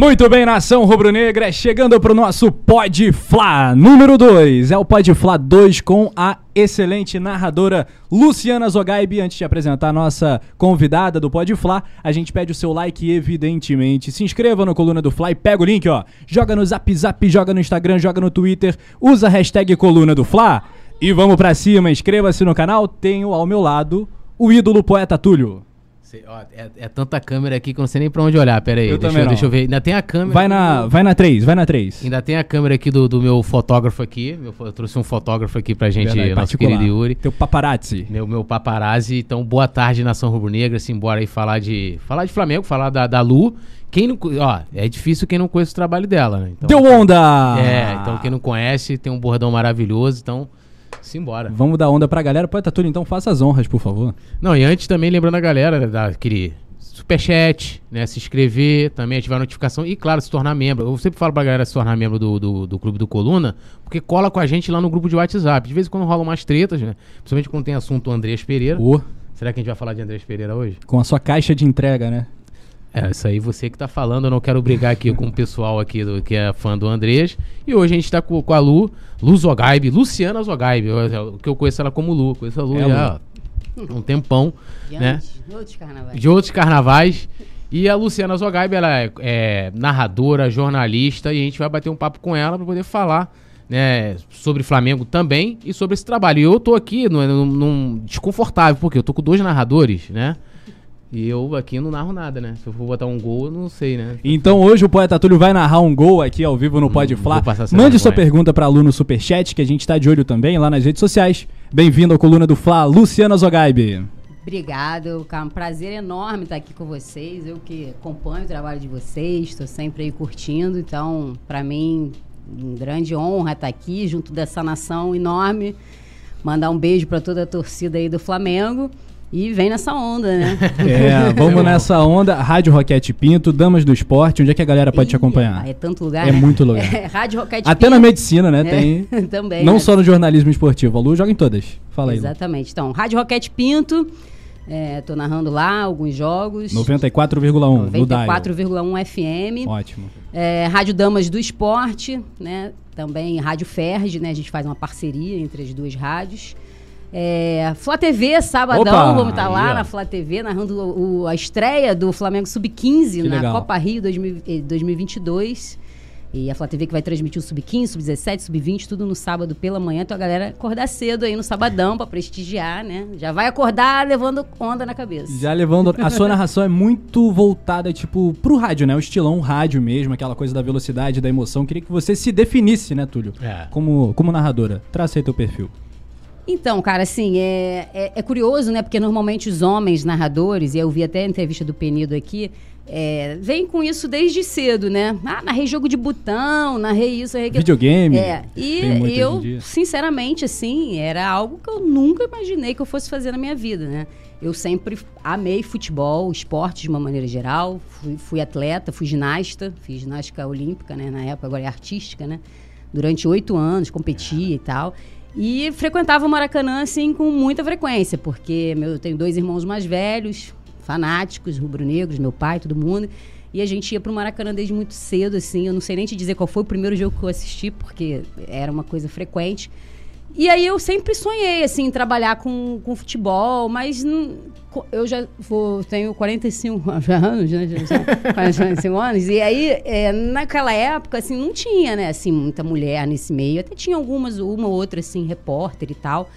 Muito bem, nação rubro-negra, chegando pro nosso Pod Fla número 2. É o Pod Fla 2 com a excelente narradora Luciana Zogaibi. Antes de apresentar a nossa convidada do Pod Fla, a gente pede o seu like, evidentemente. Se inscreva no Coluna do Fla e pega o link, ó. Joga no Zap Zap, joga no Instagram, joga no Twitter, usa a hashtag Coluna do Fla. E vamos pra cima, inscreva-se no canal. Tenho ao meu lado o ídolo poeta Túlio. Cê- ó, é, é tanta câmera aqui que eu não sei nem pra onde olhar. Pera aí, Eu deixa, eu, deixa eu ver. Ainda tem a câmera. Vai na, vai na 3, vai na 3. Ainda tem a câmera aqui do, do meu fotógrafo aqui. Meu eu trouxe um fotógrafo aqui pra gente, Verdade, nosso particular. querido Yuri. Teu paparazzi. Meu, meu paparazzi. Então, boa tarde, Nação Rubro-Negra. Simbora aí falar de, falar de Flamengo, falar da, da Lu. Quem não, ó, é difícil quem não conhece o trabalho dela, né? Então, Deu onda! É, então quem não conhece tem um bordão maravilhoso, então simbora. Vamos dar onda pra galera. Poeta Túlio, então faça as honras, por favor. Não, e antes também lembrando a galera daquele superchat, né? Se inscrever, também ativar a notificação e, claro, se tornar membro. Eu sempre falo pra galera se tornar membro do, do, do Clube do Coluna, porque cola com a gente lá no grupo de WhatsApp. De vez em quando rolam umas tretas, né? Principalmente quando tem assunto Andrés Pereira. Ô, Será que a gente vai falar de Andrés Pereira hoje? com a sua caixa de entrega, né? É, isso aí você que tá falando, eu não quero brigar aqui com o pessoal aqui do, que é fã do Andrés. E hoje a gente tá com, com a Lu, Lu Zogaibe, Luciana eu- que eu conheço ela como Lu, conheço a Lu É, já há um tempão, De né? antes, de outros carnavais. de outros carnavais. E a Luciana Zogaibe, ela é, é narradora, jornalista, e a gente vai bater um papo com ela para poder falar né, sobre Flamengo também e sobre esse trabalho. E eu tô aqui num- num desconfortável, porque eu tô com dois narradores, né? E eu aqui não narro nada, né? Se eu for botar um gol, eu não sei, né? Então hoje o Poeta Túlio vai narrar um gol aqui ao vivo no Pode Flá. Mande sua pergunta pra Lu no Superchat, que a gente tá de olho também lá nas redes sociais. Bem-vindo à coluna do Fla, Luciana Zogaibe. Obrigado, cara. Um prazer enorme estar aqui com vocês. Eu que acompanho o trabalho de vocês, estou sempre aí curtindo. Então, para mim, uma grande honra estar aqui junto dessa nação enorme. Mandar um beijo para toda a torcida aí do Flamengo. E vem nessa onda, né? É, vamos nessa onda. Rádio Roquete Pinto, Damas do Esporte, onde é que a galera pode te acompanhar? É tanto lugar, É né? muito lugar. É, Rádio Roquete Até na Pinto. medicina, né? É, Tem. também. Não né? só no jornalismo esportivo. A Lu joga em todas. Fala aí. Lu. Exatamente. Então, Rádio Roquete Pinto. É, tô narrando lá alguns jogos. 94,1 no dial. 94,1 FM. Ótimo. É, Rádio Damas do Esporte, né? Também Rádio Ferge, né? A gente faz uma parceria entre as duas rádios. É, Flá TV, sabadão, Opa! vamos estar Aí, lá na Flá TV, narrando o- o- a estreia do Flamengo Sub-15 Que na legal. Copa Rio 2000 eh, 2022. E a Flá TV que vai transmitir o Sub-15, Sub-17, Sub-20, tudo no sábado pela manhã. Então a galera acordar cedo aí no sabadão pra prestigiar, né? Já vai acordar levando onda na cabeça. Já levando. A sua narração é muito voltada, tipo, pro rádio, né? O estilão rádio mesmo, aquela coisa da velocidade, da emoção. Queria que você se definisse, né, Túlio? É. Como, como narradora. Traça aí teu perfil. Então, cara, assim, é, é, é curioso, né? Porque normalmente os homens narradores, e eu vi até a entrevista do Penido aqui, é, vem com isso desde cedo, né? Ah, narrei jogo de botão, narrei isso, narrei aquilo. Videogame. É, e eu, sinceramente, assim, era algo que eu nunca imaginei que eu fosse fazer na minha vida, né? Eu sempre amei futebol, esporte de uma maneira geral. Fui, fui atleta, fui ginasta, fiz ginástica olímpica, né? Na época, agora é artística, né? Durante oito anos, competia e tal. E frequentava o Maracanã, assim, com muita frequência, porque meu, eu tenho dois irmãos mais velhos, fanáticos, rubro-negros, meu pai, todo mundo. E a gente ia pro Maracanã desde muito cedo, assim. Eu não sei nem te dizer qual foi o primeiro jogo que eu assisti, porque era uma coisa frequente. E aí eu sempre sonhei, assim, trabalhar com, com futebol, mas eu já vou, tenho 45 anos, né? já- já- 45 anos. E aí, é, naquela época, assim, não tinha, né, assim, muita mulher nesse meio. Até tinha algumas, uma ou outra, assim, repórter e tal.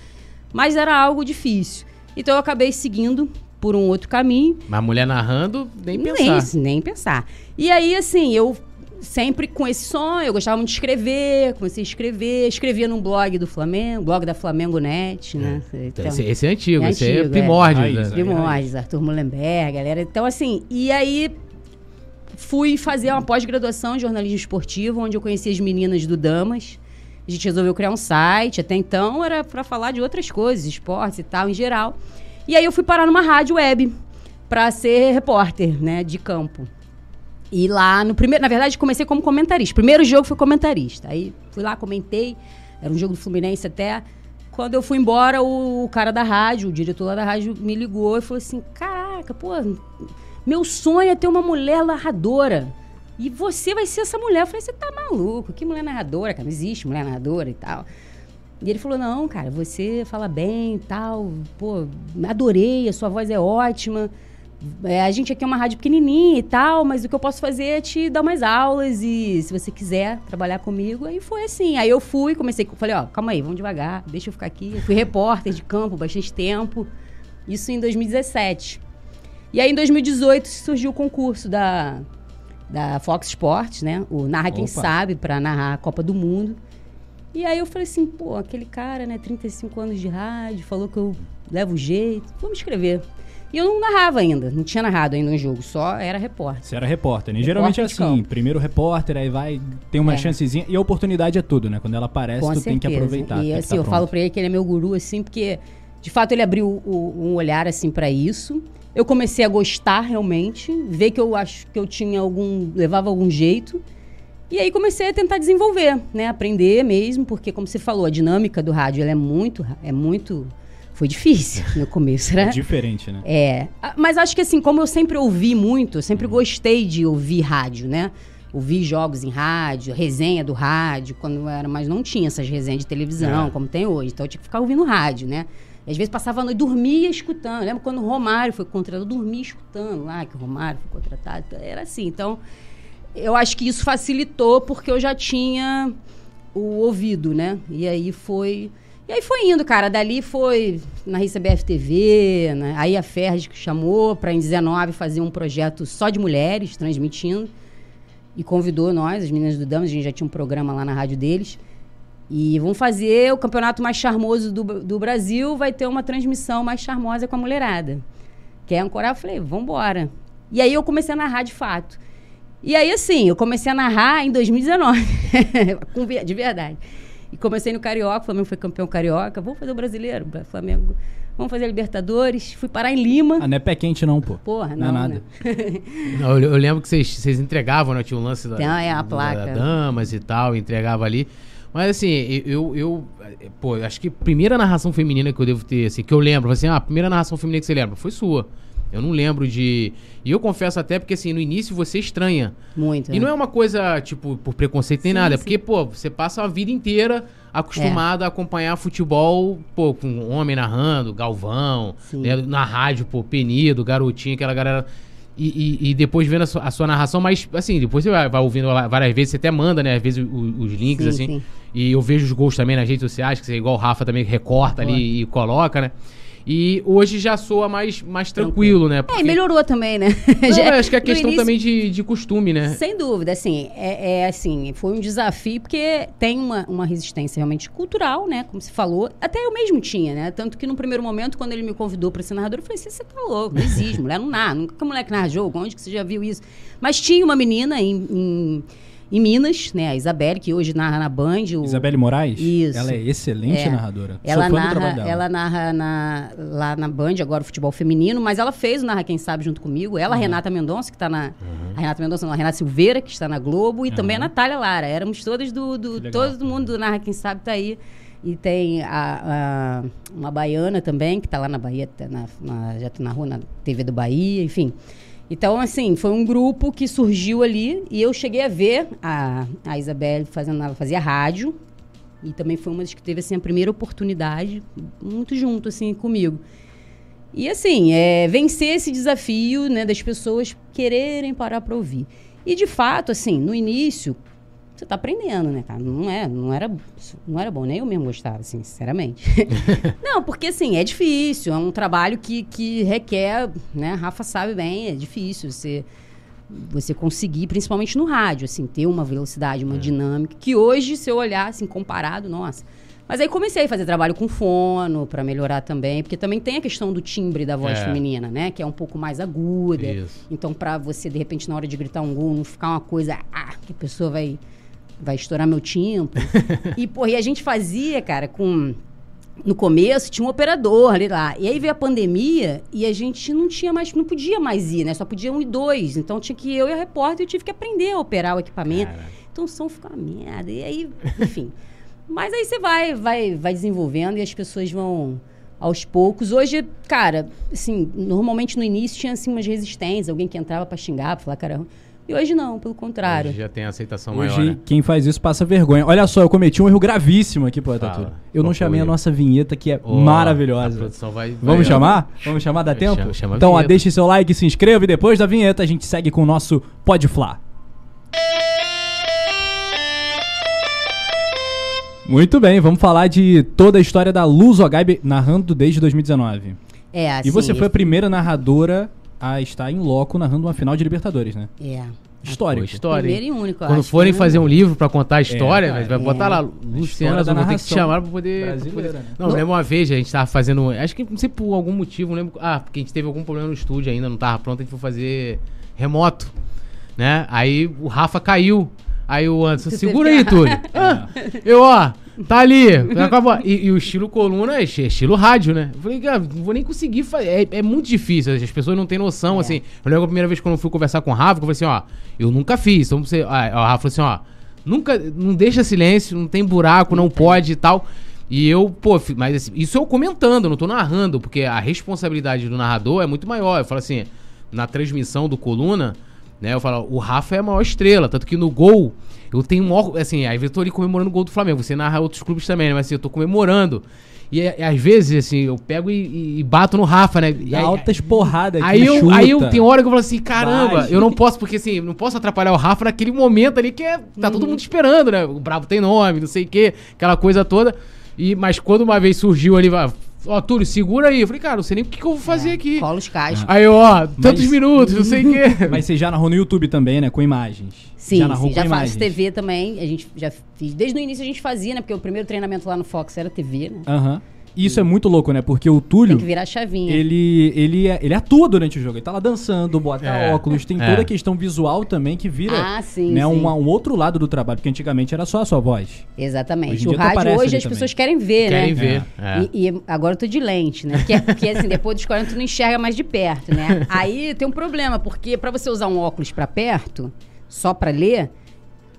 Mas era algo difícil. Então eu acabei seguindo por um outro caminho. Mas mulher narrando, nem pensar. Nem, nem pensar. E aí, assim, eu sempre com esse sonho, eu gostava muito de escrever, comecei a escrever, escrevia num blog do Flamengo, blog da Flamengo Net, né? Então, Esse, esse é antigo, É esse é antigo, é. primórdio. Raiz, né? né? Primórdios, Arthur Mullenberg, galera. Então, assim, e aí fui fazer uma pós-graduação em jornalismo esportivo, onde eu conheci as meninas do Damas. A gente resolveu criar um site. Até então era para falar de outras coisas, esportes e tal, em geral. E aí eu fui parar numa rádio web para ser repórter, né, de campo. E lá no primeiro, na verdade, comecei como comentarista. Primeiro jogo foi comentarista. Aí fui lá, comentei. Era um jogo do Fluminense até. Quando eu fui embora, o, o cara da rádio, o diretor lá da rádio, me ligou e falou assim: Caraca, pô, meu sonho é ter uma mulher narradora. E você vai ser essa mulher. Eu falei, você tá maluco? Que mulher narradora, cara? Não existe mulher narradora e tal. E ele falou, não, cara, você fala bem e tal. Pô, adorei, a sua voz é ótima. É, a gente aqui é uma rádio pequenininha e tal, mas o que eu posso fazer é te dar umas aulas e se você quiser trabalhar comigo. Aí foi assim. Aí eu fui, comecei, falei, ó, calma aí, vamos devagar, deixa eu ficar aqui. Eu fui repórter de campo bastante tempo. Isso em 2017. E aí em 2018 surgiu o concurso da, da Fox Sports, né? O Narra Quem Opa. Sabe, para narrar a Copa do Mundo. E aí eu falei assim, pô, aquele cara, né, 35 anos de rádio, falou que eu levo jeito, vamos escrever. E eu não narrava ainda, não tinha narrado ainda um jogo, só era repórter. Você era repórter, né? Geralmente é Repórter assim, primeiro repórter, aí vai, tem uma É. chancezinha. E a oportunidade é tudo, né? Quando ela aparece, Com tu tem que certeza. aproveitar. E que assim, tá eu pronto. falo pra ele que ele é meu guru, assim, porque de fato ele abriu o- um olhar, assim, pra isso. Eu comecei a gostar realmente, ver que eu acho que eu tinha algum. levava algum jeito. E aí comecei a tentar desenvolver, né? Aprender mesmo, porque como você falou, a dinâmica do rádio é muito. É muito. Foi difícil no começo, É né? diferente, né? É, a- mas acho que assim, como eu sempre ouvi muito, eu sempre gostei de ouvir rádio, né? Ouvir jogos em rádio, resenha do rádio, quando eu era, mas não tinha essas resenhas de televisão, É. como tem hoje. Então eu tinha que ficar ouvindo rádio, né? E às vezes passava a noite, dormia escutando. Eu lembro quando o Romário foi contratado, eu dormia escutando lá que o Romário foi contratado. Era assim. Então, eu acho que isso facilitou porque eu já tinha o ouvido, né? E aí foi. E aí foi indo, cara. Dali foi na RCBF TV, né? aí a Ferdi que chamou para em 19 fazer um projeto só de mulheres, transmitindo. E convidou nós, as meninas do Damas, a gente já tinha um programa lá na rádio deles. E vamos fazer o campeonato mais charmoso do, do Brasil, vai ter uma transmissão mais charmosa com a mulherada. Quer ancorar? Eu falei, vambora. E aí eu comecei a narrar de fato. E aí, assim, eu comecei a narrar em 2019. Com ver- de verdade. E comecei no Carioca, o Flamengo foi campeão carioca. Vamos fazer o brasileiro, Bra- Flamengo. Vamos fazer a Libertadores. Fui parar em Lima. Ah, não é pé quente, não, pô. Porra, não, é não, nada. né? Eu, eu lembro que vocês, vocês entregavam, né? Tinha um lance da, Tem, é, a placa. da damas e tal, entregava ali. Mas assim, eu, eu, eu, pô, acho que a primeira narração feminina que eu devo ter, assim, que eu lembro, assim, ah, a primeira narração feminina que você lembra foi sua. Eu não lembro de. E eu confesso até porque, assim, no início você estranha. Muito. E não é uma coisa, tipo, por preconceito nem Sim, nada. É porque, pô, você passa a vida inteira acostumado a acompanhar futebol, pô, com um homem narrando, Galvão, né, na rádio, pô, Penido, Garotinho, aquela galera. E, e- e depois vendo a sua, a sua narração, mas assim, depois você vai, vai ouvindo várias vezes, você até manda, né? Às vezes o- os links, Sim, assim. sim. E eu vejo os gols também nas redes sociais, que você, igual o Rafa também recorta ali e coloca, né? E hoje já soa mais, mais tranquilo, né? É, e melhorou também, né? Não, acho que é questão início- também de, de costume, né? Sem dúvida, assim, é, é, assim, foi um desafio, porque tem uma, uma resistência realmente cultural, né? Como se falou, até eu mesmo tinha, né? Tanto que no primeiro momento, quando ele me convidou para ser narrador, eu falei assim: você tá louco, não existe, mulher não narra, nunca que mulher que narra jogo, onde que você já viu isso? Mas tinha uma menina em, em, em Minas, né? A Isabelle, que hoje narra na Band. O, Isabelle Moraes? Isso. Ela é excelente É. narradora. Ela Sou narra, ela narra na- lá na Band, agora o futebol feminino, mas ela fez o Narra Quem Sabe junto comigo. Ela, a Renata Mendonça, que está na. A Renata Mendonça, não, a Renata Silveira, que está na Globo, e também a Natália Lara. Éramos todas do. do todo mundo do Narra Quem Sabe tá aí. E tem a, a- uma baiana também, que está lá na Bahia, tá na, na, já tá na rua, na TV do Bahia, enfim. Então, assim, foi um grupo que surgiu ali e eu cheguei a ver a, a Isabelle fazendo, ela fazia rádio, e também foi uma das que teve assim a primeira oportunidade, muito junto assim comigo. E assim, é, vencer esse desafio, né, das pessoas quererem parar para ouvir. E de fato, assim, no início, você tá aprendendo, né, cara? Não é, não era, não era bom, nem eu mesmo gostava, assim, sinceramente. não, porque assim, é difícil, é um trabalho que, que requer, né, a Rafa sabe bem, é difícil você você conseguir, principalmente no rádio, assim, ter uma velocidade, uma dinâmica, que hoje, se eu olhar, assim, comparado, nossa. Mas aí comecei a fazer trabalho com fono para melhorar também, porque também tem a questão do timbre da voz É. feminina, né? Que é um pouco mais aguda. Isso. Então, para você, de repente, na hora de gritar um gol, não ficar uma coisa, ah, que a pessoa vai, vai estourar meu timbre. e, pô, e a gente fazia, cara, com. No começo tinha um operador ali lá. E aí veio a pandemia e a gente não tinha mais, não podia mais ir, né? Só podia um e dois. Então tinha que ir eu e a repórter, eu tive que aprender a operar o equipamento. Cara. Então o som fica uma merda. E aí, enfim. Mas aí você vai, vai, vai desenvolvendo e as pessoas vão aos poucos. Hoje, cara, assim, normalmente no início tinha assim umas resistências, alguém que entrava pra xingar, pra falar, cara, E hoje não, pelo contrário. Hoje já tem aceitação Hoje, maior, né? quem faz isso passa vergonha. Olha só, eu cometi um erro gravíssimo aqui, Poeta Fala. Eu não chamei a nossa vinheta, que é A maravilhosa. produção vai, vai- Vamos chamar? Vamos chamar? Dá tempo? Chama- chama a então, ó, deixe seu like, se inscreva e depois da vinheta a gente segue com o nosso Pode Flá. Muito bem, vamos falar de toda a história da Luz Ogaib narrando desde 2019. É, assim. e você foi a primeira narradora a estar em loco narrando uma final de Libertadores, né? É. Histórico. Pô, história. Primeiro e único, Quando acho, forem né? fazer um livro pra contar a história, É, vai cara, botar é. lá, A Luciana, história vou ter que te chamar pra poder... pra poder- né? Não, eu lembro uma vez, a gente tava fazendo... Acho que, não sei por algum motivo, não lembro... Ah, porque a gente teve algum problema no estúdio ainda, não tava pronto, a gente foi fazer remoto, né? Aí o Rafa caiu. Aí o Anderson, segura aí, Túlio. Ah, eu, ó, tá ali. acabou. E, e o estilo coluna é esti- estilo rádio, né? Eu falei, cara, não vou nem conseguir fazer. É, é muito difícil, as pessoas não têm noção, É. assim. Eu lembro a primeira vez quando eu fui conversar com o Rafa, que eu falei assim, ó, eu nunca fiz. Então você. Ah, o Rafa falou assim, ó, nunca. Não deixa silêncio, não tem buraco, não pode e tal. E eu, pô, mas assim, isso eu comentando, não tô narrando, porque a responsabilidade do narrador é muito maior. Eu falo assim, na transmissão do Coluna, né? Eu falo, o Rafa é a maior estrela, tanto que no gol, eu tenho maior, assim, aí eu tô ali comemorando o gol do Flamengo. Você narra outros clubes também, né? Mas assim, eu tô comemorando. E, é- às vezes, assim, eu pego e, e bato no Rafa, né? E aí- altas porradas Aí eu, chuta. aí eu tem hora que eu falo assim, caramba, Bate. eu não posso, porque assim, não posso atrapalhar o Rafa naquele momento ali que é, tá todo mundo esperando, né? O Bravo tem nome, não sei o quê, aquela coisa toda. E, mas quando uma vez surgiu ali, vai, ó, Túlio, segura aí. Eu falei, cara, não sei nem o que, que eu vou fazer aqui. Cola os cachos. Aí, eu, ó, tantos Mas- minutos, não sei o quê. Mas você já narrou no YouTube também, né? Com imagens. Sim, já narrou sim, já com faço imagens. TV também. A gente já fiz. Desde o início a gente fazia, né? Porque o primeiro treinamento lá no Fox era TV, né? Aham. E isso é muito louco, né? Porque o Túlio, Tem que virar chavinha. ele, ele, é- ele atua durante o jogo. Ele tá lá dançando, bota É, óculos, tem é. toda a questão visual também que vira Ah, sim, né, sim. Um, um outro lado do trabalho, porque antigamente era só a sua voz. Exatamente. O rádio hoje as também. pessoas querem ver, Querem né? ver. é. E, e agora eu tô de lente, né? Porque, porque assim, depois dos 40 tu não enxerga mais de perto, né? Aí tem um problema, porque pra você usar um óculos pra perto, só pra ler,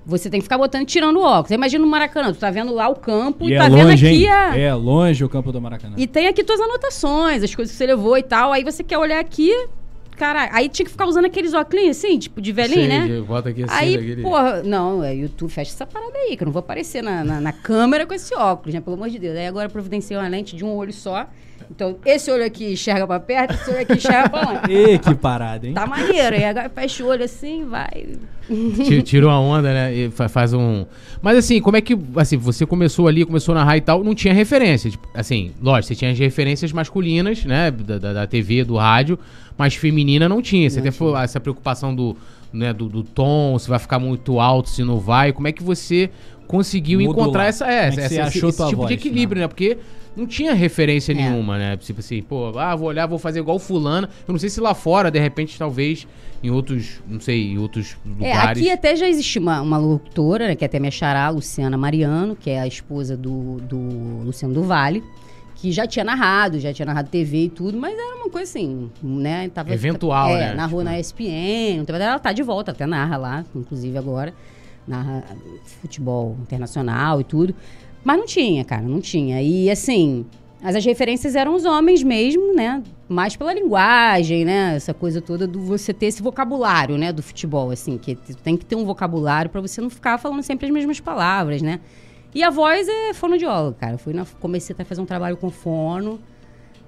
você tem que ficar botando e tirando o óculos. Imagina no Maracanã, tu tá vendo lá o campo e, E tá é vendo longe, aqui hein? a. É longe o campo do Maracanã. E tem aqui tuas anotações, as coisas que você levou e tal. Aí você quer olhar aqui, cara, aí tinha que ficar usando aqueles óculos assim, tipo, de velhinho, Sei, né? Bota aqui assim, Aí, daquele- porra, não, é YouTube, fecha essa parada aí, que eu não vou aparecer na, na, na câmera com esse óculos, né? Pelo amor de Deus. Aí agora providenciei uma lente de um olho só. Então, esse olho aqui enxerga pra perto, esse olho aqui enxerga pra longe. Ê, que parada, hein? Tá maneiro. Aí agora fecha o olho assim, vai. Ti- Tirou a onda, né? E fa- faz um. Mas assim, como é que. Assim, você começou ali, começou a narrar e tal, não tinha referência. Tipo, assim, lógico, você tinha as referências masculinas, né? Da, da, da TV, do rádio, mas feminina não tinha. Você Não tem essa preocupação do, né, do, do tom, se vai ficar muito alto, se não vai. Como é que você conseguiu Modular. encontrar essa, é, é que essa- você esse, achou esse tipo de voz, equilíbrio, né? Porque não tinha referência É. nenhuma, né? Tipo assim, pô, ah, vou olhar, vou fazer igual fulano. Eu não sei se lá fora, de repente, talvez, em outros, não sei, em outros É, lugares. aqui até já existe uma, uma locutora, né, que é até minha xará, Luciana Mariano, que é a esposa do, do Luciano do Vale, que já tinha narrado, já tinha narrado TV e tudo, mas era uma coisa assim, né? Tava, Eventual, é, né? narrou Tipo- na ESPN, teve- ela tá de volta, até narra lá, inclusive agora, narra futebol internacional e tudo. Mas não tinha, cara, não tinha. E assim, as referências eram os homens mesmo, né? Mais pela linguagem, né? Essa coisa toda do você ter esse vocabulário, né? Do futebol, assim, que tem que ter um vocabulário pra você não ficar falando sempre as mesmas palavras, né? E a voz é fonoaudióloga, cara. Eu fui na, comecei a fazer um trabalho com fono,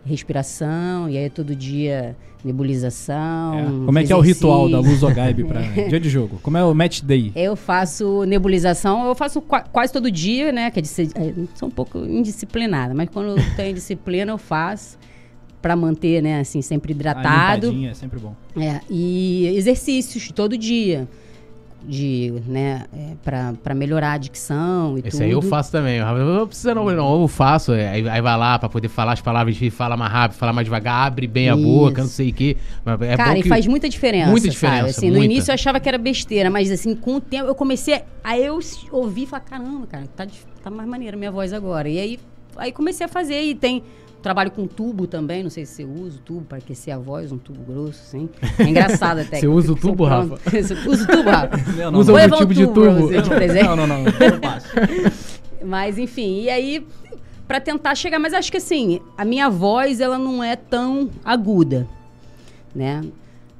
respiração, e aí todo dia nebulização. É. Como é que é o ritual da exercício. Luz Ogaib pra dia de jogo? Como é o match day? Eu faço nebulização, eu faço qua- quase todo dia, né? Que é, é, sou um pouco indisciplinada, mas quando eu tenho disciplina eu faço pra manter, né, assim, sempre Ah, hidratado. é sempre bom. É, e exercícios todo dia. De, né, é, pra, pra melhorar a dicção e Esse tudo. aí eu faço também. Eu não precisa não, não, eu faço. é, Aí, aí vai lá pra poder falar as palavras, fala mais rápido, fala mais devagar, abre bem a Isso. boca, não sei o quê. É Cara, e que- faz muita diferença. Muita sabe? diferença, Assim, no muita. início eu achava que era besteira, mas assim, com o tempo eu comecei. A eu ouvir e falar: caramba, cara, tá, tá mais maneira a minha voz agora. E aí, aí comecei a fazer. E tem trabalho com tubo também, não sei se você usa o tubo para aquecer a voz, um tubo grosso, assim. É engraçado até. Você que eu usa o tubo. Você usa o tubo, Rafa? Não, Usa levar tipo de tubo? você de presente. Não, não, não. Mas enfim, e aí pra tentar chegar, mas acho que assim, a minha voz ela não é tão aguda, né?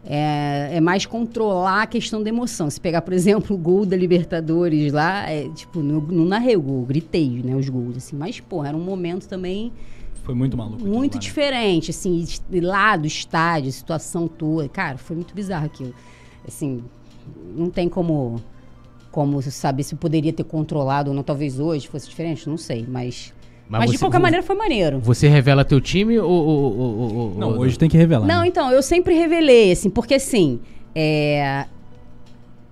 é, é mais controlar a questão da emoção. Se pegar, por exemplo, o gol da Libertadores lá, é, tipo, não, não narrei o gol, gritei, né, os gols, assim. Mas, pô, era um momento também Foi muito maluco. muito lá, né? diferente, assim, de lá do estádio, a situação toda. Cara, foi muito bizarro aquilo. Assim, não tem como, como saber se eu poderia ter controlado ou não. Talvez hoje fosse diferente, não sei. Mas, mas, de você- qualquer vo- maneira foi maneiro. Você revela teu time ou. ou- ou- ou- Não, ou- hoje tem que revelar. Não, né? então, eu sempre revelei, assim, porque assim, é,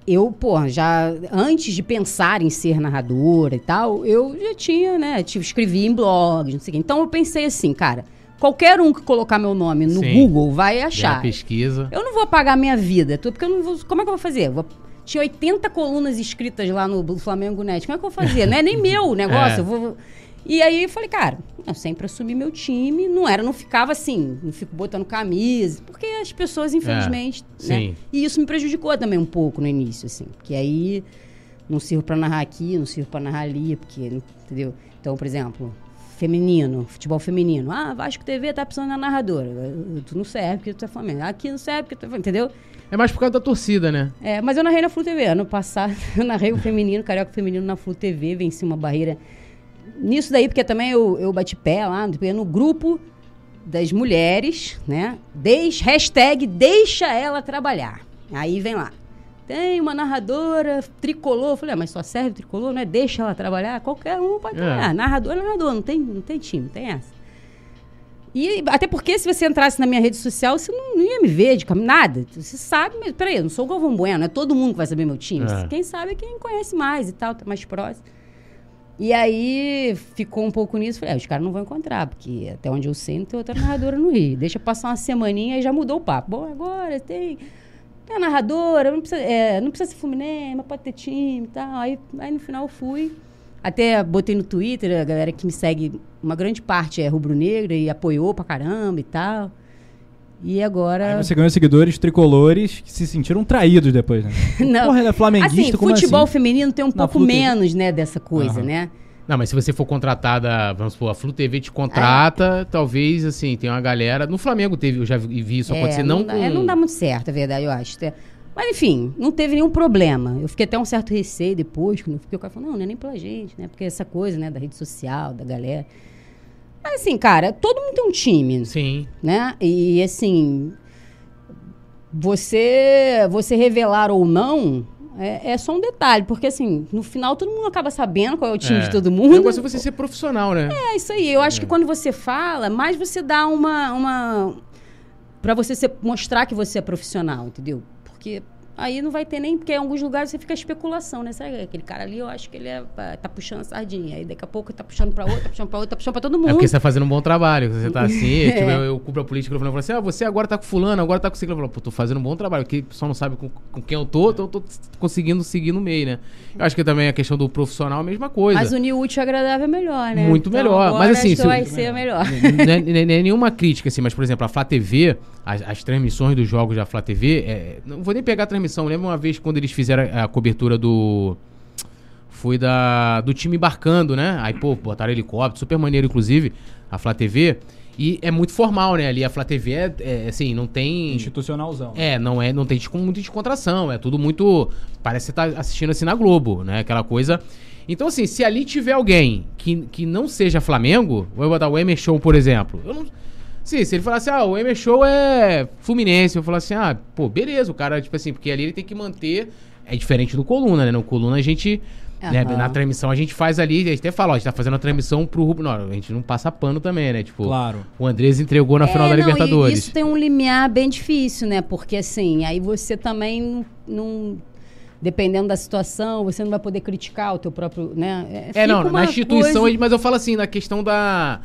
eu, pô, já antes de pensar em ser narradora e tal, eu já tinha, né, tipo, escrevi em blogs, não sei o quê. Então eu pensei assim, cara, qualquer um que colocar meu nome no Sim. Google vai achar. pesquisa. Eu não vou apagar minha vida, porque eu não vou. Como é que eu vou fazer? Eu vou- tinha 80 colunas escritas lá no Flamengo Net. Como é que eu vou fazer? Não é nem meu o negócio. É. Eu vou. E aí eu falei, cara, eu sempre assumi meu time, não era, não ficava assim, não fico botando camisa, porque as pessoas, infelizmente, né? sim. E isso me prejudicou também um pouco no início, assim, porque aí não sirvo pra narrar aqui, não sirvo pra narrar ali, porque, entendeu? Então, por exemplo, feminino, futebol feminino. Ah, Vasco TV tá precisando da narradora. Tu não serve porque tu é Flamengo. Aqui não serve porque tu é Flamengo, entendeu? É mais por causa da torcida, né? É, mas eu narrei na Flu TV. Ano passado, eu narrei o feminino, carioca feminino na Flu TV, venci uma barreira. Nisso daí, porque também eu, eu bati pé lá no, grupo das mulheres, né? Deix, hashtag deixa ela trabalhar. Aí vem lá. Tem uma narradora tricolor. Falei, ah, mas só serve tricolor, não é? Deixa ela trabalhar. Qualquer um pode É. trabalhar. Narrador é narrador, não tem, não tem time, não tem essa. E até porque se você entrasse na minha rede social, você não, não ia me ver de nada. Você sabe, mas peraí, eu não sou o Galvão Bueno, não é todo mundo que vai saber meu time. É. Quem sabe é quem conhece mais e tal, tá mais próximo. E aí ficou um pouco nisso, falei, ah, os caras não vão encontrar, porque até onde eu sei não tem outra narradora no Rio. Deixa passar uma semaninha e já mudou o papo. Bom, agora tem, tem a narradora, não precisa, é, não precisa ser Fluminense, mas pode ter time e tal. Aí, aí no final fui. Até botei no Twitter, a galera que me segue, uma grande parte é rubro-negra e apoiou pra caramba e tal. E agora. Aí você ganhou seguidores tricolores que se sentiram traídos depois, né? Não. Porra, ela é flamenguista, assim, como futebol assim? feminino tem um Na pouco TV. menos, né, dessa coisa, Aham. né? Não, mas se você for contratada, vamos supor, a Flu TV te contrata, talvez, assim, tem uma galera. No Flamengo teve, eu já vi isso acontecer, não, dá, com. é, não dá muito certo, é verdade, eu acho. É, Mas enfim, não teve nenhum problema. Eu fiquei até um certo receio depois, quando eu fiquei, o cara falou, não, não é nem pela gente, né? Porque essa coisa, né, da rede social, da galera. Mas assim, cara, todo mundo tem um time, Sim. né? E assim, você, você revelar ou não é, é só um detalhe, porque assim, no final todo mundo acaba sabendo qual é o time É. de todo O mundo. negócio é você ser profissional, né? É isso aí. Eu acho que quando você fala, mais você dá uma. uma para você ser- mostrar que você é profissional, entendeu? Porque aí não vai ter nem. Porque em alguns lugares você fica a especulação, né? Sabe, aquele cara ali, eu acho que ele é, tá puxando a sardinha. Aí daqui a pouco tá puxando pra outro, tá puxando pra outro, tá puxando pra todo mundo. É porque você tá fazendo um bom trabalho. Você tá assim, É. tipo, eu, eu cubro a política, eu falo assim, ah, você agora tá com fulano, agora tá com ciclo. Eu falo, pô, tô fazendo um bom trabalho, porque o pessoal não sabe com, com quem eu tô, então eu tô conseguindo seguir no meio, né? Eu acho que também a questão do profissional é a mesma coisa. Mas unir o útil e agradável é melhor, né? Muito melhor. agora Mas, assim, que se- vai ser melhor. é- não é nenhuma crítica, assim, mas, por exemplo, a Flá TV, as, as transmissões dos jogos da Flá TV, é, não vou nem pegar a transmissão, lembra uma vez quando eles fizeram a, a cobertura do. Foi da, do time embarcando, né? Aí, pô, botaram helicóptero, super maneiro, inclusive, a Flá TV. E é muito formal, né? Ali a Flá TV é, é, assim, não tem. Institucionalzão. É, não é, não tem descon- muita descontração, é tudo muito. Parece que você tá assistindo assim na Globo, né? Aquela coisa. Então, assim, se ali tiver alguém que, que não seja Flamengo, vou botar o Emer Show, por exemplo. Eu não. Sim, se ele falar assim, ah, o Emer Show é Fluminense, eu falar assim, ah, pô, beleza, o cara, tipo assim, porque ali ele tem que manter. É diferente do Coluna, né? No Coluna a gente. né, Aham. na transmissão a gente faz ali, a gente até fala, ó, a gente tá fazendo a transmissão pro Rubro. Não, a gente não passa pano também, né? Tipo, Claro. o Andrés entregou na final É, da não, e Libertadores. Isso tem um limiar bem difícil, né? Porque assim, aí você também não. dependendo da situação, você não vai poder criticar o teu próprio. Né? É, fica não, na instituição, coisa- mas eu falo assim, na questão da.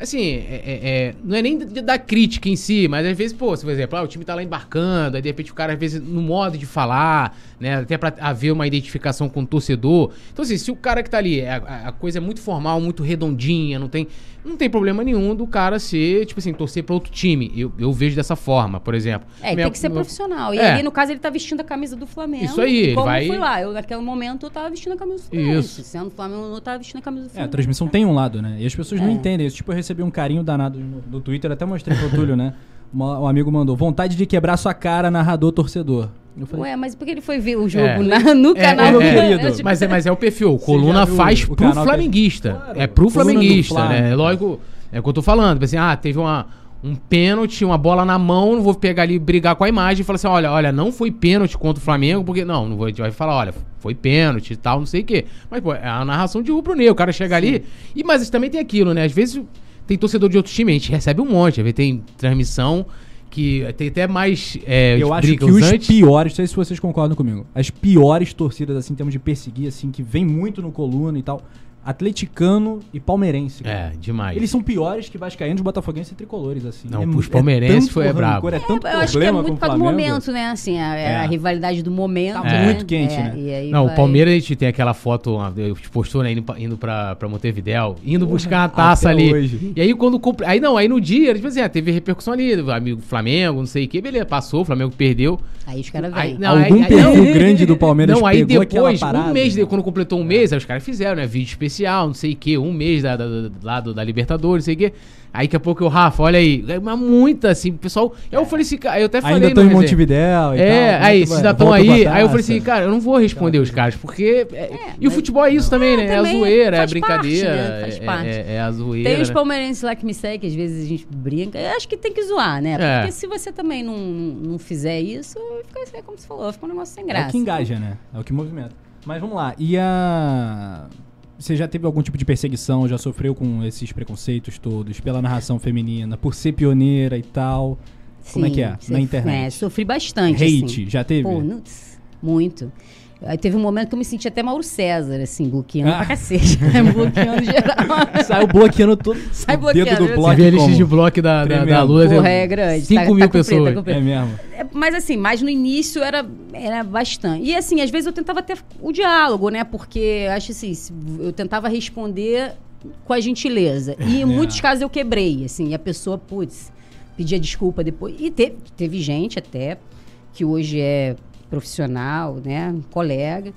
Assim, é- é- é, não é nem da crítica em si, mas às vezes, pô, se, por exemplo, ah, o time tá lá embarcando, aí de repente o cara, às vezes, no modo de falar, né, até pra haver uma identificação com o torcedor. Então, assim, se o cara que tá ali, a, a- a coisa é muito formal, muito redondinha, não tem, não tem problema nenhum do cara ser, tipo assim, torcer pra outro time. Eu, eu vejo dessa forma, por exemplo. É, Minha- tem que ser meu- profissional. E É. ali, no caso, ele tá vestindo a camisa do Flamengo. Isso aí, ele Como vai- eu fui lá, eu naquele momento eu tava vestindo a camisa do Flamengo. Isso. Sendo do Flamengo, eu tava vestindo a camisa do É, a Flamengo. transmissão tem um lado, né? E as pessoas não É. entendem isso. Tipo, eu recebi um carinho danado no, no Twitter, até mostrei pro Túlio, né? Uma- um amigo mandou, vontade de quebrar sua cara, narrador torcedor. Eu falei, Ué, mas por que ele foi ver o jogo É. na- no É, canal? é, meu é, querido. Tipo, Mas é, mas é o perfil. O Coluna faz o pro flamenguista. Claro, é pro do flamenguista, Fla, né? né? É lógico. É o que eu tô falando. Assim, ah, teve uma, um pênalti, uma bola na mão, não vou pegar ali e brigar com a imagem e falar assim: olha, olha, não foi pênalti contra o Flamengo, porque. Não, não vou, a gente vai falar, olha, foi pênalti e tal, não sei o quê. Mas, pô, é a narração de rubro-negro. O cara chega ali. E, mas também tem aquilo, né? Às vezes tem torcedor de outro time, a gente recebe um monte. Tem transmissão que tem até mais. É, Eu acho que os piores, não sei se vocês concordam comigo, as piores torcidas, assim, em termos de perseguir, assim, que vem muito no coluna e tal, atleticano e palmeirense. cara. É, demais. Eles são piores que vascaínos, botafoguenses e tricolores, assim. Não, mu- os palmeirenses tanto foi brabo. É tanto eu acho que é muito por causa do momento, né? Assim, a, É. a rivalidade do momento. Tá né? muito quente, É, né? e aí Não, vai- o Palmeiras a gente tem aquela foto, a gente postou, né, indo pra, indo pra, pra Montevidéu, indo buscar uma taça até ali. hoje. E aí quando Aí não, aí no dia, tipo assim, ah, teve repercussão ali, do amigo Flamengo, não sei o que, beleza, passou, o Flamengo perdeu. Aí os caras vêm. Algum aí- aí- não. grande do Palmeiras Não, aí depois, parada, um mês, né? quando completou um mês, aí os caras fizeram, né? Vídeo especial, não sei o que, um mês da, da, da- lá do- da Libertadores, não sei o que. Aí daqui a pouco o Rafa, olha aí, é uma muita, assim, pessoal. Eu falei assim, cara, eu até falei. Ainda tô em. Montevidéu e É, tal. aí, como vocês é ainda estão aí. A Aí eu falei assim, cara, eu não vou responder os caras, porque. é- e o mas- futebol é isso também, né? É a também zoeira, é a brincadeira. parte, né? Faz é- parte. É, é a zoeira. Tem os palmeirenses lá que me seguem, que às vezes a gente brinca. Eu acho que tem que zoar, né? É. Porque se você também não, não fizer isso, fica assim, como você falou, fica um negócio sem É graça. o que engaja, né? É o que movimenta. Mas vamos lá. E a. Você já teve algum tipo de perseguição? Já sofreu com esses preconceitos todos? Pela narração feminina? Por ser pioneira e tal? Como é que é? Sim, Na internet. É, sofri bastante. Hate, assim. já teve? Pô, muito. Aí teve um momento que eu me senti até Mauro César, assim, bloqueando Ah. pra cacete. né? bloqueando geral. Saiu bloqueando todo Sai o bloqueando, dedo do bloco. Você vê a de bloco da, da, da. Lula. Porra, é grande. 5 Tá- mil tá pessoas. tá. É mesmo. É, mas assim, mas no início era, era bastante. E assim, às vezes eu tentava ter o diálogo, né? Porque eu acho assim, eu tentava responder com a gentileza. E em É. muitos casos eu quebrei, assim, e a pessoa, putz, pedia desculpa depois. E teve, teve gente até que hoje é profissional, né? Colega.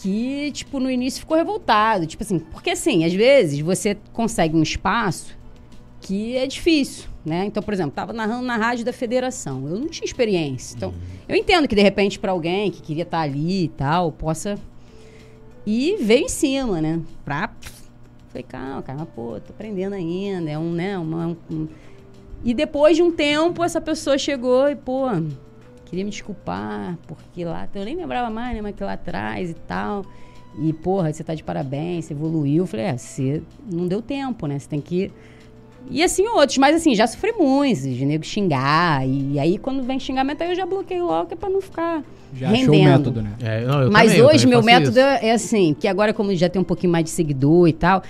Que, tipo, no início ficou revoltado. Tipo assim, porque assim, às vezes você consegue um espaço que é difícil, né? Então, por exemplo, tava narrando na rádio da federação. Eu não tinha experiência. Então, eu entendo que de repente para alguém que queria estar ali e tal, possa e veio em cima, né? Pra falei, calma, cara, mas, pô, tô aprendendo ainda, é um, né, uma, um- E depois de um tempo essa pessoa chegou e, pô, queria me desculpar, porque lá, eu nem lembrava mais, né, mas que lá atrás e tal. E, porra, você tá de parabéns, você evoluiu. Eu falei, é, você não deu tempo, né? Você tem que e assim outros, mas assim, já sofri muitos, de nego xingar. E aí, quando vem xingamento, aí eu já bloqueio logo, que é pra não ficar Já rendendo. achou o método, né? É, não, eu Mas também, hoje, meu método isso. é é assim, que agora, como já tem um pouquinho mais de seguidor e tal,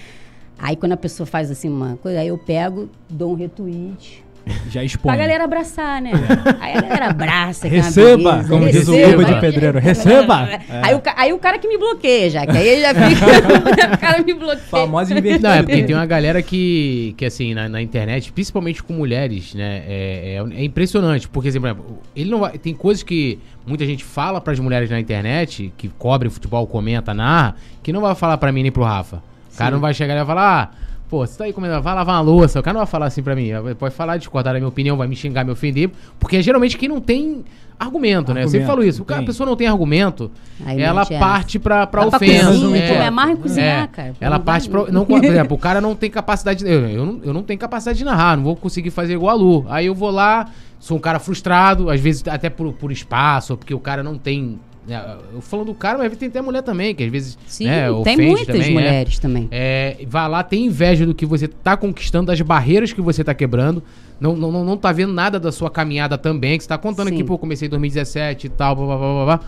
aí quando a pessoa faz assim uma coisa, aí eu pego, dou um retweet. Já expõe. Pra galera abraçar, né? Aí a galera abraça. é Receba, como diz o. Cuba de Pedreiro, receba. É. Aí, o, aí o cara que me bloqueia já, que aí ele já fica. o cara me bloqueia. Famosa invertida. Não, é porque tem uma galera que, que assim, na, na internet, principalmente com mulheres, né, é, é, é impressionante. Porque, assim, por exemplo, ele não vai, tem coisas que muita gente fala pras mulheres na internet, que cobre futebol, comenta, narra, que não vai falar pra mim nem pro Rafa. O cara não vai chegar e vai falar, ah, pô, você tá aí comendo, vai lavar uma louça. O cara não vai falar assim pra mim. Pode falar, discordar da minha opinião, vai me xingar, me ofender. Porque é geralmente quem não tem argumento, né? Eu sempre Argumento, falo isso. cara, a pessoa não tem argumento, Aí ela parte pra, pra pra ofensa. cozinha, é. me amarra em cozinhar, É, cara. Ela Não parte pra, não, Por exemplo, o cara não tem capacidade. Eu, eu, não, eu não tenho capacidade de narrar, não vou conseguir fazer igual a Lu. Aí eu vou lá, sou um cara frustrado, às vezes até por, por espaço, ou porque o cara não tem. Né, Eu falando do cara, mas tem até mulher também, que às vezes. Sim, né, tem muitas também, é. mulheres também. É, vai lá, tem inveja do que você tá conquistando, das barreiras que você tá quebrando. Não, não, não, não tá vendo nada da sua caminhada também, que você tá contando Sim. aqui, pô, comecei em 2017 e tal, blá, blá, blá, blá, blá.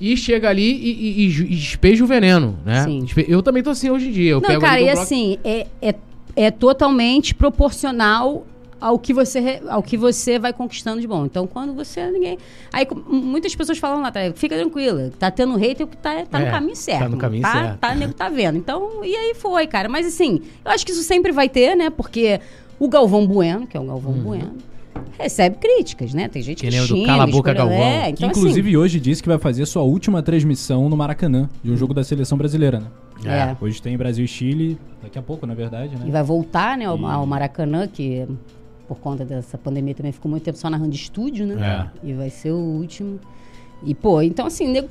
E chega ali e, e- e despeja o veneno, né? Sim. Eu também tô assim hoje em dia. Eu Não, pego cara, e bloco- assim, é, é, é totalmente proporcional ao que você ao que você vai conquistando de bom. Então, quando você ninguém, aí muitas pessoas falam lá atrás, fica tranquila, tá tendo hater que tá, tá É, no caminho certo. tá no caminho tá, certo. Tá, nego tá vendo. Então, e aí foi, cara. Mas assim, eu acho que isso sempre vai ter, né? Porque o Galvão Bueno, que é o Galvão Bueno, recebe críticas, né? Tem gente Uhum. Que que, nem o do xinga, Cala a Boca Galvão. É, Que então, assim, inclusive hoje disse que vai fazer sua última transmissão no Maracanã, de um jogo da seleção brasileira, né? É. Hoje tem Brasil e Chile, daqui a pouco, na verdade, E né? vai voltar, né, ao, E- ao Maracanã, que por conta dessa pandemia também ficou muito tempo só narrando estúdio, né? E vai ser o último. E, pô, então assim, nego,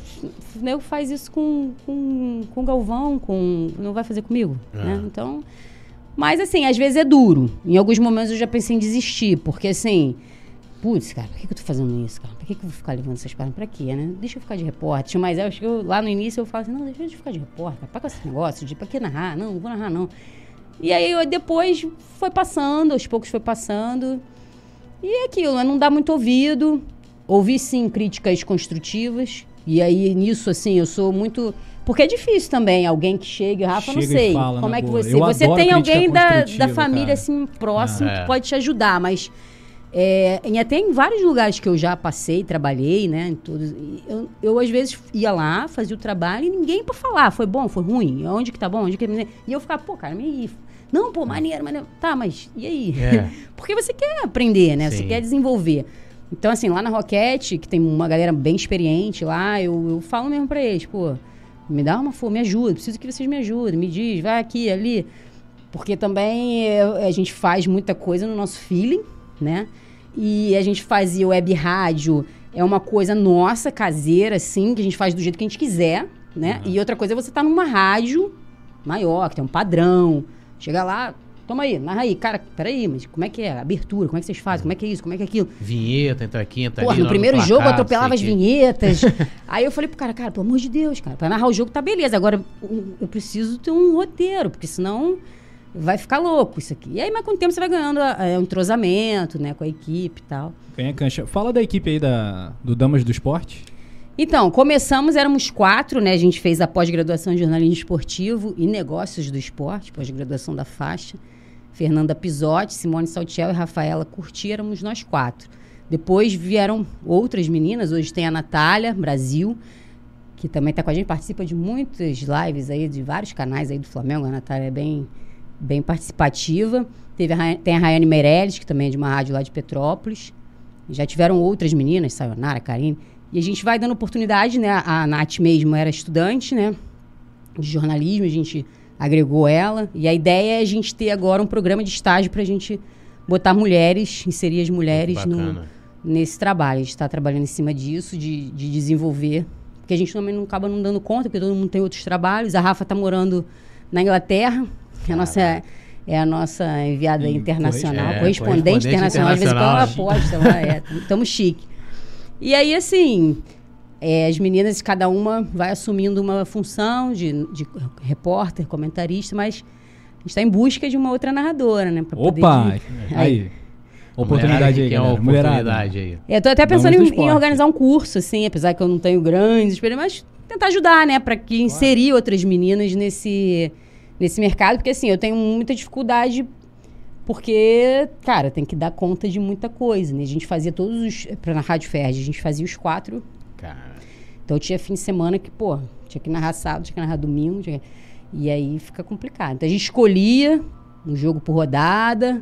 nego faz isso com, com, com Galvão, com. Não vai fazer comigo, né? Então. Mas assim, às vezes é duro. Em alguns momentos eu já pensei em desistir, porque assim. Putz, cara, por que, que eu tô fazendo isso, cara? Por que, que eu vou ficar levando essas pernas pra quê, né? Deixa eu ficar de repórter. Mas eu acho que eu, lá no início eu falo assim, não, deixa eu ficar de repórter, cara. Com esse negócio de pra que narrar? Não, não vou narrar, não. E aí eu, depois foi passando, aos poucos foi passando. E é aquilo, né? não dá muito ouvido. Ouvi sim críticas construtivas. E aí nisso, assim, eu sou muito. Porque é difícil também alguém que chegue, Rafa, Chega não e sei. fala, como na é que boa. você. Eu Você tem alguém da, da família, cara. assim, próximo, Ah, é. que pode te ajudar, mas. É, em até em vários lugares que eu já passei, trabalhei, né? Em todos, e eu, eu, às vezes ia lá, fazia o trabalho e ninguém pra falar. Foi bom, foi ruim? Onde que tá bom? Onde que... E eu ficava, pô, cara, me... Não, pô, maneiro, maneiro. Tá, mas e aí? É. Porque você quer aprender, né? Você Sim. quer desenvolver. Então, assim, lá na Roquete, que tem uma galera bem experiente lá, eu, eu falo mesmo pra eles, pô, me dá uma força, me ajuda, preciso que vocês me ajudem, me diz, vai aqui, ali. Porque também é, a gente faz muita coisa no nosso feeling, né? E a gente fazia web rádio, é uma coisa nossa, caseira, assim, que a gente faz do jeito que a gente quiser, né? E outra coisa é você estar numa rádio maior, que tem um padrão. Chega lá, toma aí, narra aí. Cara, peraí, mas como é que é? Abertura, como é que vocês fazem? Como é que é isso? Como é que é aquilo? Vinheta, entra aqui, entra Porra, ali. no primeiro jogo eu atropelava as quê. vinhetas. Aí eu falei pro cara, cara, pelo amor de Deus, cara, pra narrar o jogo tá beleza. Agora eu preciso ter um roteiro, porque senão vai ficar louco isso aqui. E aí, mas com o tempo você vai ganhando é, um entrosamento, né, com a equipe e tal. Ganha cancha. Fala da equipe aí da, do Damas do Esporte. Então, começamos, éramos quatro, né? A gente fez a pós-graduação em jornalismo esportivo e negócios do esporte, pós-graduação da faixa. Fernanda Pisotti, Simone Saltiel e Rafaela Curti, éramos nós quatro. Depois vieram outras meninas, hoje tem a Natália, Brasil, que também está com a gente, participa de muitas lives aí, de vários canais aí do Flamengo. A Natália é bem, bem participativa. Teve a, tem a Rayane Meirelles, que também é de uma rádio lá de Petrópolis. Já tiveram outras meninas, Sayonara, Karine. E a gente vai dando oportunidade, né? A Nath mesmo era estudante, né? De jornalismo, a gente agregou ela. E a ideia é a gente ter agora um programa de estágio para a gente botar mulheres, inserir as mulheres no, nesse trabalho. A gente está trabalhando em cima disso, de, de desenvolver. Porque a gente também não acaba não dando conta, porque todo mundo tem outros trabalhos. A Rafa está morando na Inglaterra, a nossa, é a nossa enviada Em internacional, é, correspondente, correspondente internacional. Às vezes quando ela internacional. posta lá, é, estamos chique. E aí, assim, é, as meninas, cada uma vai assumindo uma função de, de repórter, comentarista, mas a gente está em busca de uma outra narradora, né? pra poder Opa! de- Aí. Oportunidade aí, que é oportunidade aí. É, Eu tô até pensando do em, em organizar um curso, assim, apesar que eu não tenho grandes experiências, mas tentar ajudar, né, para que inserir outras meninas nesse, nesse mercado, porque assim, eu tenho muita dificuldade porque, cara, tem que dar conta de muita coisa, né? A gente fazia todos os para na Rádio Ferdi, a gente fazia os quatro. Cara, Então tinha fim de semana que, pô, tinha que narrar sábado, tinha que narrar domingo, tinha e aí fica complicado. Então a gente escolhia um jogo por rodada,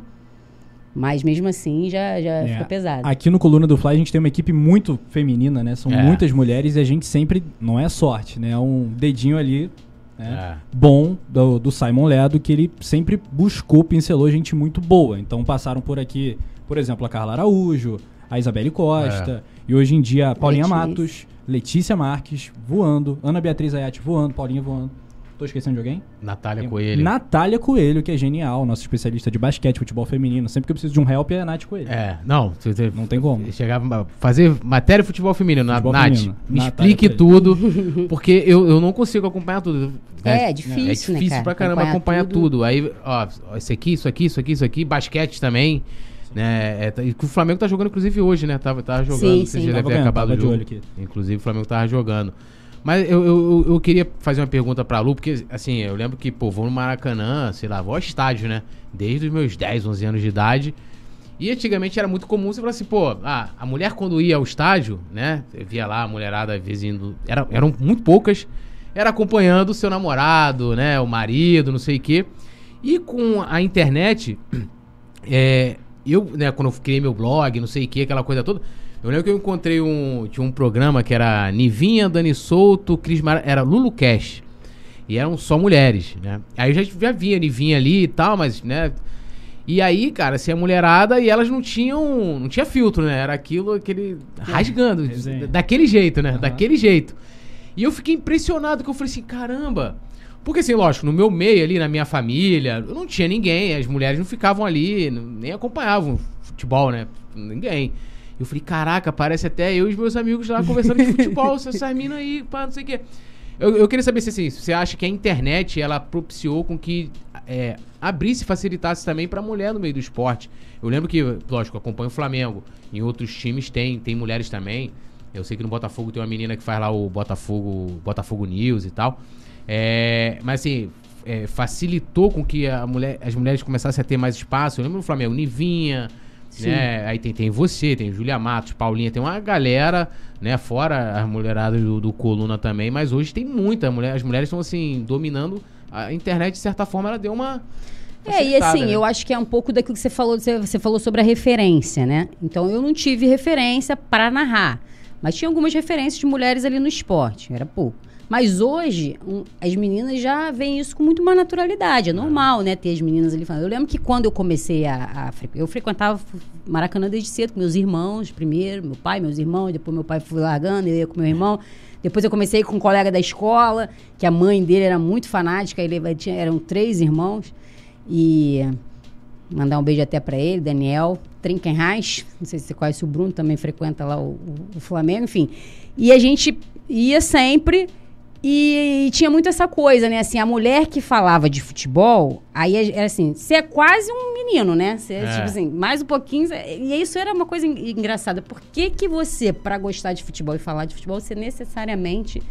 mas mesmo assim já já É, fica pesado. Aqui no Coluna do Fly a gente tem uma equipe muito feminina, né? São É. muitas mulheres e a gente sempre. Não é sorte, né? É um dedinho ali. Né? é. Bom do, do Simon Ledo, que ele sempre buscou, pincelou gente muito boa. Então passaram por aqui, por exemplo, a Carla Araújo, a Isabelle Costa, e hoje em dia a Paulinha Letícia. Matos, Letícia Marques voando, Ana Beatriz Ayati voando, Paulinha voando. Tô esquecendo de alguém? Natália Coelho. Natália Coelho, que é genial, nossa especialista de basquete, futebol feminino. Sempre que eu preciso de um help é a Nath Coelho. É, não, você- Não tem como. Chegava a fazer matéria de futebol feminino. Futebol Nath, feminino. me Natália explique Coelho. tudo, porque eu, eu não consigo acompanhar tudo. É, é É difícil, né, difícil cara? pra caramba Acompanhar acompanhar tudo. tudo. Aí, ó, isso aqui, isso aqui, isso aqui, isso aqui, basquete também. Né? É, que o Flamengo tá jogando, inclusive, hoje, né? Tava, tava jogando, Sim, sim. Tava deve ter vendo, acabado tava o de jogo. olho aqui. Inclusive, o Flamengo tava jogando. Mas eu, eu, eu queria fazer uma pergunta pra Lu, porque, assim, eu lembro que, pô, vou no Maracanã, sei lá, vou ao estádio, né? Desde os meus 10, 11 anos de idade. E antigamente era muito comum você falar assim, pô, ah, a mulher quando ia ao estádio, né? Eu via lá a mulherada, às vezes, indo. Era, eram muito poucas. Era acompanhando o seu namorado, né? O marido, não sei o quê. E com a internet, é, eu, né, quando eu criei meu blog, não sei o que, aquela coisa toda, eu lembro que eu encontrei um. Tinha um programa que era Nivinha, Dani Souto, Cris Mara, era Lulu Cash. E eram só mulheres, né? Aí já, já via Nivinha ali e tal, mas, né? E aí, cara, assim, a mulherada e elas não tinham. Não tinha filtro, né? Era aquilo, aquele. rasgando. resenha. daquele jeito, né? Aham. Daquele jeito. E eu fiquei impressionado que eu falei assim, caramba. Porque assim, lógico, no meu meio ali, na minha família, eu não tinha ninguém, as mulheres não ficavam ali, nem acompanhavam futebol, né? Ninguém. Eu falei, caraca, parece até eu e os meus amigos lá conversando de futebol, essas minas aí, pá, não sei o quê. Eu, eu queria saber se assim, você acha que a internet ela propiciou com que é, abrisse e facilitasse também pra mulher no meio do esporte. Eu lembro que, lógico, acompanho o Flamengo. Em outros times tem, tem mulheres também. Eu sei que no Botafogo tem uma menina que faz lá o Botafogo, Botafogo News e tal. É, mas assim, é, facilitou com que a mulher, as mulheres começassem a ter mais espaço. Eu lembro do Flamengo, Nivinha, né? Aí tem, tem você, tem Julia Matos, Paulinha, tem uma galera, né? Fora as mulheradas do, do Coluna também, mas hoje tem muita mulher. As mulheres estão assim, dominando. A internet, de certa forma, ela deu uma. É, e assim, né? eu acho que é um pouco daquilo que você falou, você, você falou sobre a referência, né? Então eu não tive referência para narrar, mas tinha algumas referências de mulheres ali no esporte, era pouco. Mas hoje, um, as meninas já veem isso com muito mais naturalidade. É normal, né? Ter as meninas ali falando. Eu lembro que quando eu comecei a. a eu frequentava Maracanã desde cedo com meus irmãos, primeiro, meu pai, meus irmãos, depois meu pai foi largando, eu ia com meu irmão. Depois eu comecei com um colega da escola, que a mãe dele era muito fanática, ele tinha, eram três irmãos. E mandar um beijo até para ele, Daniel Trinkenreich. Não sei se você conhece o Bruno, também frequenta lá o, o- o Flamengo, enfim. E a gente ia sempre. E, tinha muito essa coisa, né? Assim, a mulher que falava de futebol, aí era assim, você é quase um menino, né? Você, É. tipo assim, mais um pouquinho. E isso era uma coisa en- engraçada. Por que, que você, para gostar de futebol e falar de futebol, você necessariamente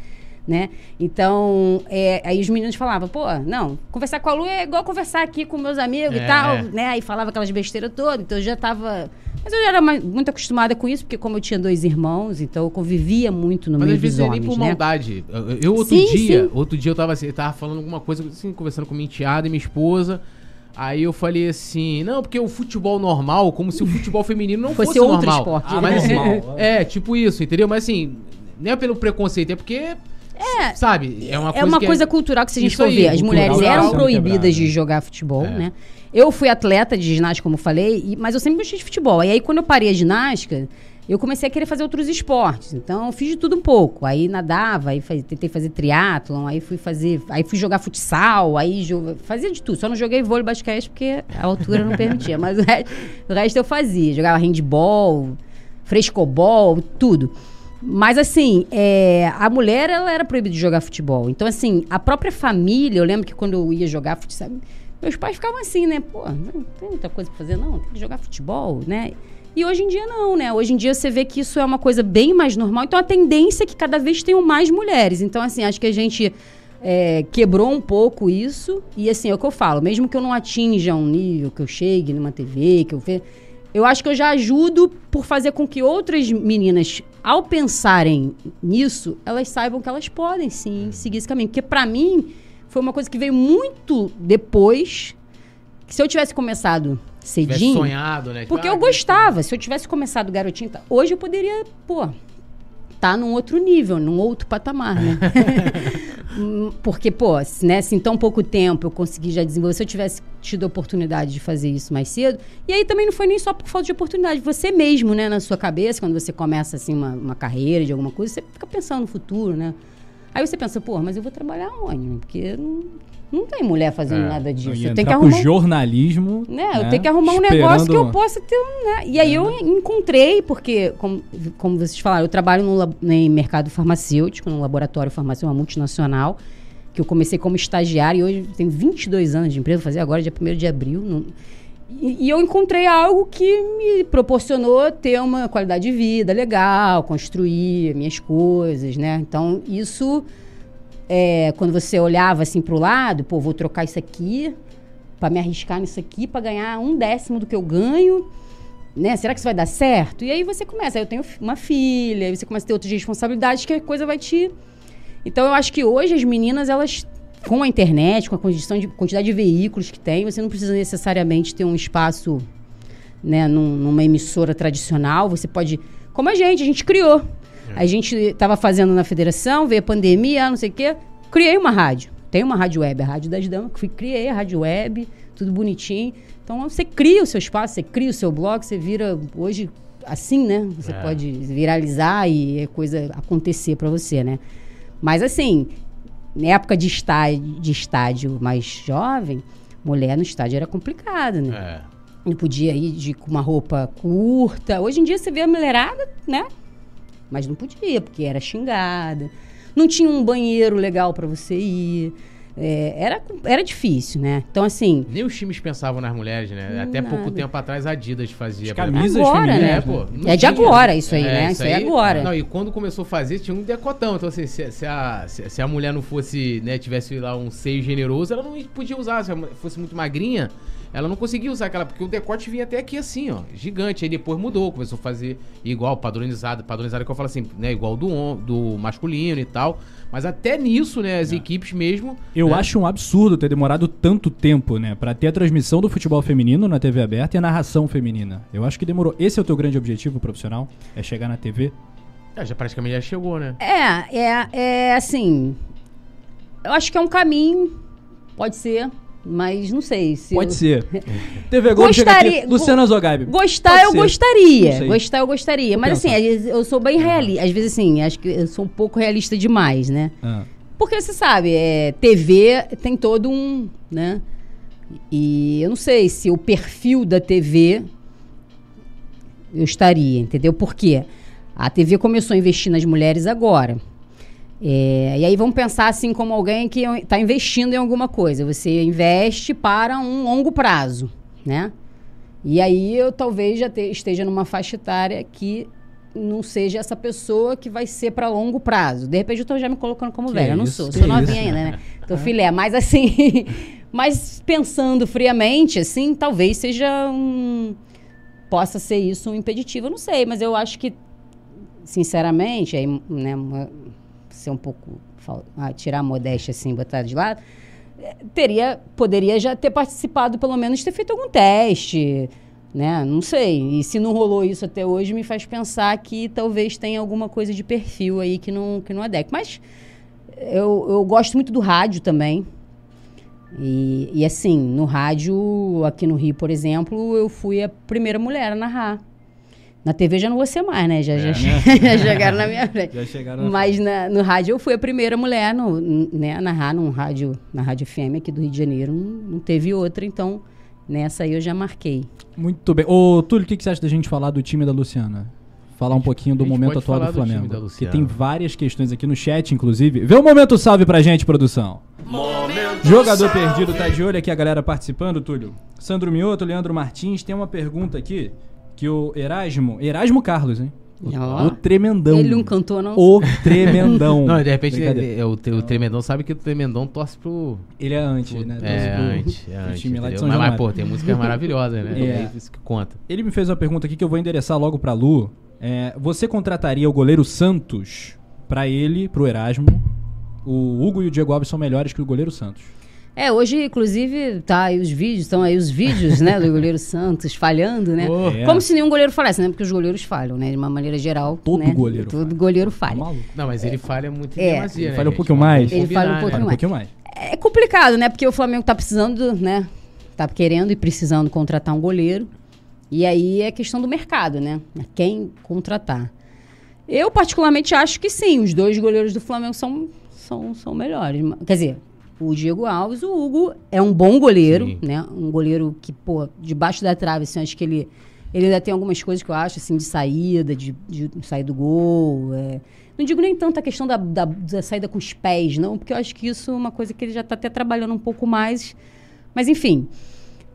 né? Então, é, aí os meninos falavam, pô, não, conversar com a Lu é igual conversar aqui com meus amigos É. e tal, né? Aí falava aquelas besteiras todas, então eu já tava... Mas eu já era mais- muito acostumada com isso, porque como eu tinha dois irmãos, então eu convivia muito no Mas meio às vezes dos é nem homens, por né? maldade. Eu, outro Sim, dia, sim. outro dia eu tava assim, eu tava falando alguma coisa, assim, conversando com minha enteada e minha esposa. Aí eu falei assim, não, porque o futebol normal, como se o futebol feminino não Fosse fosse, outro normal. esporte, Ah, mas assim, Normal. é, tipo isso, entendeu? Mas assim, não é pelo preconceito, é porque É, sabe, é uma é coisa uma que coisa cultural que se a gente Isso for aí, ver, as mulheres cultural, eram proibidas de jogar futebol, É. né? Eu fui atleta de ginástica, como eu falei, e- mas eu sempre gostei de futebol. E aí, quando eu parei a ginástica, eu comecei a querer fazer outros esportes. Então, eu fiz de tudo um pouco. Aí nadava, aí faz- tentei fazer triatlon, aí fui fazer, aí fui jogar futsal, aí jo- fazia de tudo. Só não joguei vôlei basquete porque a altura não permitia, mas o resto, o resto eu fazia. Jogava handball, frescobol, tudo. Mas assim, é, a mulher ela era proibida de jogar futebol. Então, assim, a própria família, eu lembro que quando eu ia jogar futsal, meus pais ficavam assim, né? Pô, não tem muita coisa pra fazer, não, tem que jogar futebol, né? E hoje em dia não, né? Hoje em dia você vê que isso é uma coisa bem mais normal. Então a tendência é que cada vez tenham mais mulheres. Então, assim, acho que a gente é, quebrou um pouco isso. E assim, é o que eu falo, mesmo que eu não atinja um nível, que eu chegue numa TV, que eu veja. Eu acho que eu já ajudo por fazer com que outras meninas, ao pensarem nisso, elas saibam que elas podem sim seguir esse caminho. Porque pra mim foi uma coisa que veio muito depois. Que se eu tivesse começado tivesse cedinho. sonhado, né? Tipo, Porque ah, eu gostava. Se eu tivesse começado garotinho, tá- hoje eu poderia, pô, tá num outro nível, num outro patamar, né? Porque, pô, né, se em tão pouco tempo eu consegui já desenvolver, se eu tivesse tido a oportunidade de fazer isso mais cedo. E aí também não foi nem só por falta de oportunidade. Você mesmo, né, na sua cabeça, quando você começa, assim, uma, uma carreira de alguma coisa, você fica pensando no futuro, né? Aí você pensa, pô, mas eu vou trabalhar onde? Porque não, não tem mulher fazendo É, nada disso. Eu tenho que arrumar um- jornalismo. né? Eu tenho que arrumar um negócio que eu possa ter né? E aí eu encontrei, porque, como, como vocês falaram, eu trabalho no, lab- em mercado farmacêutico, num laboratório farmacêutico, uma multinacional, que eu comecei como estagiário e hoje tenho 22 anos de empresa, vou fazer agora, dia 1 de abril. não- e, e eu encontrei algo que me proporcionou ter uma qualidade de vida legal, construir minhas coisas, né? Então, isso, é, quando você olhava assim para o lado, pô, vou trocar isso aqui para me arriscar nisso aqui para ganhar um décimo do que eu ganho, né? Será que isso vai dar certo? E aí você começa, aí eu tenho uma filha, aí você começa a ter outras responsabilidades que a coisa vai te Então eu acho que hoje as meninas elas com a internet, com a condição de quantidade de veículos que tem, você não precisa necessariamente ter um espaço, né, num- numa emissora tradicional, você pode, como a gente, a gente criou. A gente estava fazendo na federação, veio a pandemia, não sei o quê, criei uma rádio. Tem uma rádio web, a Rádio das Damas, que criei a rádio web, tudo bonitinho. Então Então você cria o seu espaço, você cria o seu blog, você vira hoje assim, né? Você É. pode viralizar e é coisa acontecer para você, né? Mas assim, na época de estádio, de estádio mais jovem, mulher no estádio era complicado, né? É. Não podia ir de, com uma roupa curta. Hoje em dia você vê a mulherada, né? Mas não podia, porque era xingada. Não tinha um banheiro legal para você ir. É, era, era difícil, né? Então, assim, Nem os times pensavam nas mulheres, né? Até Nada. pouco tempo atrás a Adidas fazia. As camisas Agora, femininas. né? É, pô. É de agora isso aí, né? Isso aí é agora. Não, e quando começou a fazer, tinha um decotão. Então, assim, se, se a, se, se a mulher não fosse, né, tivesse lá um seio generoso, ela não podia usar. Se ela fosse muito magrinha, ela não conseguia usar aquela. Porque o decote vinha até aqui assim, ó, gigante. Aí depois mudou, começou a fazer igual, padronizado. Padronizado que eu falo assim, né, igual do, do masculino e tal. Mas até nisso, né, as equipes mesmo. Eu né, acho um absurdo ter demorado tanto tempo, né? Pra ter a transmissão do futebol feminino na TV aberta e a narração feminina. Eu acho que demorou. Esse é o teu grande objetivo profissional? É chegar na TV? é, já praticamente já chegou, né? é, é, é assim. Eu acho que é um caminho, pode ser, mas não sei. Se Pode eu- ser. TV Globo Gostaria- aqui. Luciana Zogaib. Gostar Pode eu ser. gostaria. Gostar eu gostaria. Mas pensar. assim, eu sou bem realista. Às vezes, assim, acho que eu sou um pouco realista demais, né? Ah, Porque você sabe, é, TV tem todo um, né? E eu não sei se o perfil da TV eu estaria, entendeu? Por quê? A TV começou a investir nas mulheres agora. É, e aí vamos pensar assim como alguém que está investindo em alguma coisa. Você investe para um longo prazo, né? E aí eu talvez já te- esteja numa faixa etária que não seja essa pessoa que vai ser para longo prazo. De repente eu tô já me colocando como Que velha. Eu não isso, sou, sou novinha isso. ainda, né? Tô filé. Mas assim, mas pensando friamente, assim, talvez seja um. Possa ser isso um impeditivo. Eu não sei, mas eu acho que, sinceramente, aí, né, uma- ser um pouco. ah, tirar a modéstia assim, botar de lado teria, poderia já ter participado, pelo menos ter feito algum teste, né? Não sei. E se não rolou isso até hoje, me faz pensar que talvez tenha alguma coisa de perfil aí que não, que não adequa. Mas eu, eu gosto muito do rádio também. E, e assim, no rádio, aqui no Rio, por exemplo, eu fui a primeira mulher a narrar. Na TV já não vou ser mais, né? Já, já, já chegaram na minha frente. já chegaram na Mas na- no rádio eu fui a primeira mulher no, né, a narrar num rádio, na Rádio FM aqui do Rio de Janeiro. Não, não teve outra, então nessa aí eu já marquei. Muito bem. Ô, Túlio, o que, que você acha da gente falar do time da Luciana? Falar um pouquinho do momento atual do Flamengo. Luciana. tem várias questões aqui no chat, inclusive. Vê o momento salve pra gente, produção. Jogador perdido, tá de olho aqui a galera participando, Túlio. Sandro Mioto, Leandro Martins, tem uma pergunta aqui que o Erasmo, Erasmo Carlos, hein? Ó. O tremendão. Ele não cantou, não? O tremendão. Não, de repente Brincadeira. é, o, o Tremendão sabe que o Tremendão torce pro. Ele é antes, né? É, pro- antes, é pro antes. time lá de? São mas, mas, pô, tem músicas maravilhosas, né? É. É isso que conta. Ele me fez uma pergunta aqui que eu vou endereçar logo pra Lu. É, você contrataria o goleiro Santos pra ele, pro Erasmo? O Hugo e o Diego Alves são melhores que o goleiro Santos. É, hoje, inclusive, tá aí os vídeos, estão aí os vídeos, né, do goleiro Santos falhando, né? Oh. É. Como se nenhum goleiro falasse, né? Porque os goleiros falham, né? De uma maneira geral. Todo né? goleiro Todo falha. goleiro Tá falha. Não, mas ele falha muito em É. demasia, Ele né? falha um pouquinho mais. Ele combinar, falha um né? pouquinho Fala um mais. pouquinho mais. É complicado, né? Porque o Flamengo tá precisando, né? Tá querendo e precisando contratar um goleiro. E aí é questão do mercado, né? Quem contratar. Eu, particularmente, acho que sim. Os dois goleiros do Flamengo são, são, são melhores. Quer dizer, o Diego Alves, o Hugo é um bom goleiro, Sim. né? Um goleiro que, pô, debaixo da trave, assim, acho que ele, ele ainda tem algumas coisas que eu acho, assim, de saída, de, de sair do gol. é. Não digo nem tanto a questão da, da, da saída com os pés, não, porque eu acho que isso é uma coisa que ele já está até trabalhando um pouco mais. Mas, enfim.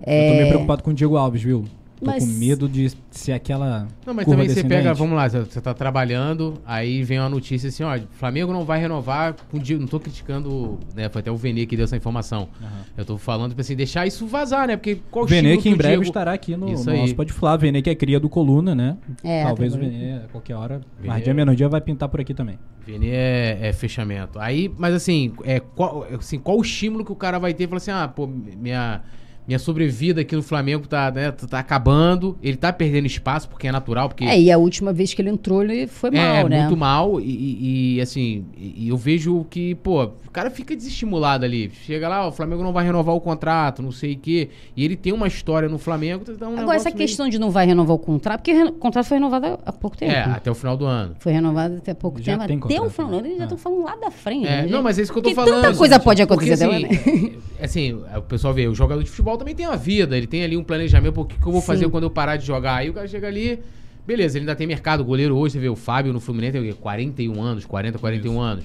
Eu tô meio preocupado com o Diego Alves, viu? Tô Mas- com medo de ser aquela. Não, mas curva também você pega, vamos lá, você tá trabalhando, aí vem uma notícia assim, ó, Flamengo não vai renovar com não tô criticando, né, foi até o Vene que deu essa informação. Eu tô falando, tipo assim, deixar isso vazar, né, porque qual o Vene que em breve Diego- estará aqui no, Isso no aí. nosso Pode Falar. Vene que é cria do Coluna, né? É, Talvez o. Vene, a qualquer hora, Vene mais é- dia menos dia, vai pintar por aqui também. Vene é, é fechamento. Aí, mas assim, é, qual, assim, qual o estímulo que o cara vai ter? Fala assim, ah, pô, minha, minha sobrevida aqui no Flamengo tá, né, tá, tá acabando. Ele tá perdendo espaço, porque é natural, porque... É, e a última vez que ele entrou, ele foi mal, é, né? muito mal. E, e- assim, e, eu vejo que, pô, o cara fica desestimulado ali. Chega lá, o Flamengo não vai renovar o contrato, não sei o quê. E ele tem uma história no Flamengo. Então é um Agora, essa meio- questão de não vai renovar o contrato, porque reno- o contrato foi renovado há pouco tempo. É, até o final do ano. Foi renovado até pouco Já tempo. tem Até o final, né? eles já Ah. estão falando lá da frente. É, né, não, mas é isso que eu tô Porque falando. tanta coisa pode Porque, acontecer assim, né? assim, o pessoal vê, o jogador de futebol também tem uma vida, ele tem ali um planejamento, pô, o que, que eu vou Sim. fazer quando eu parar de jogar? Aí o cara chega ali, beleza, ele ainda tem mercado, o goleiro hoje, você vê o Fábio no Fluminense, tem o quê? 41 anos, 40, 41 anos.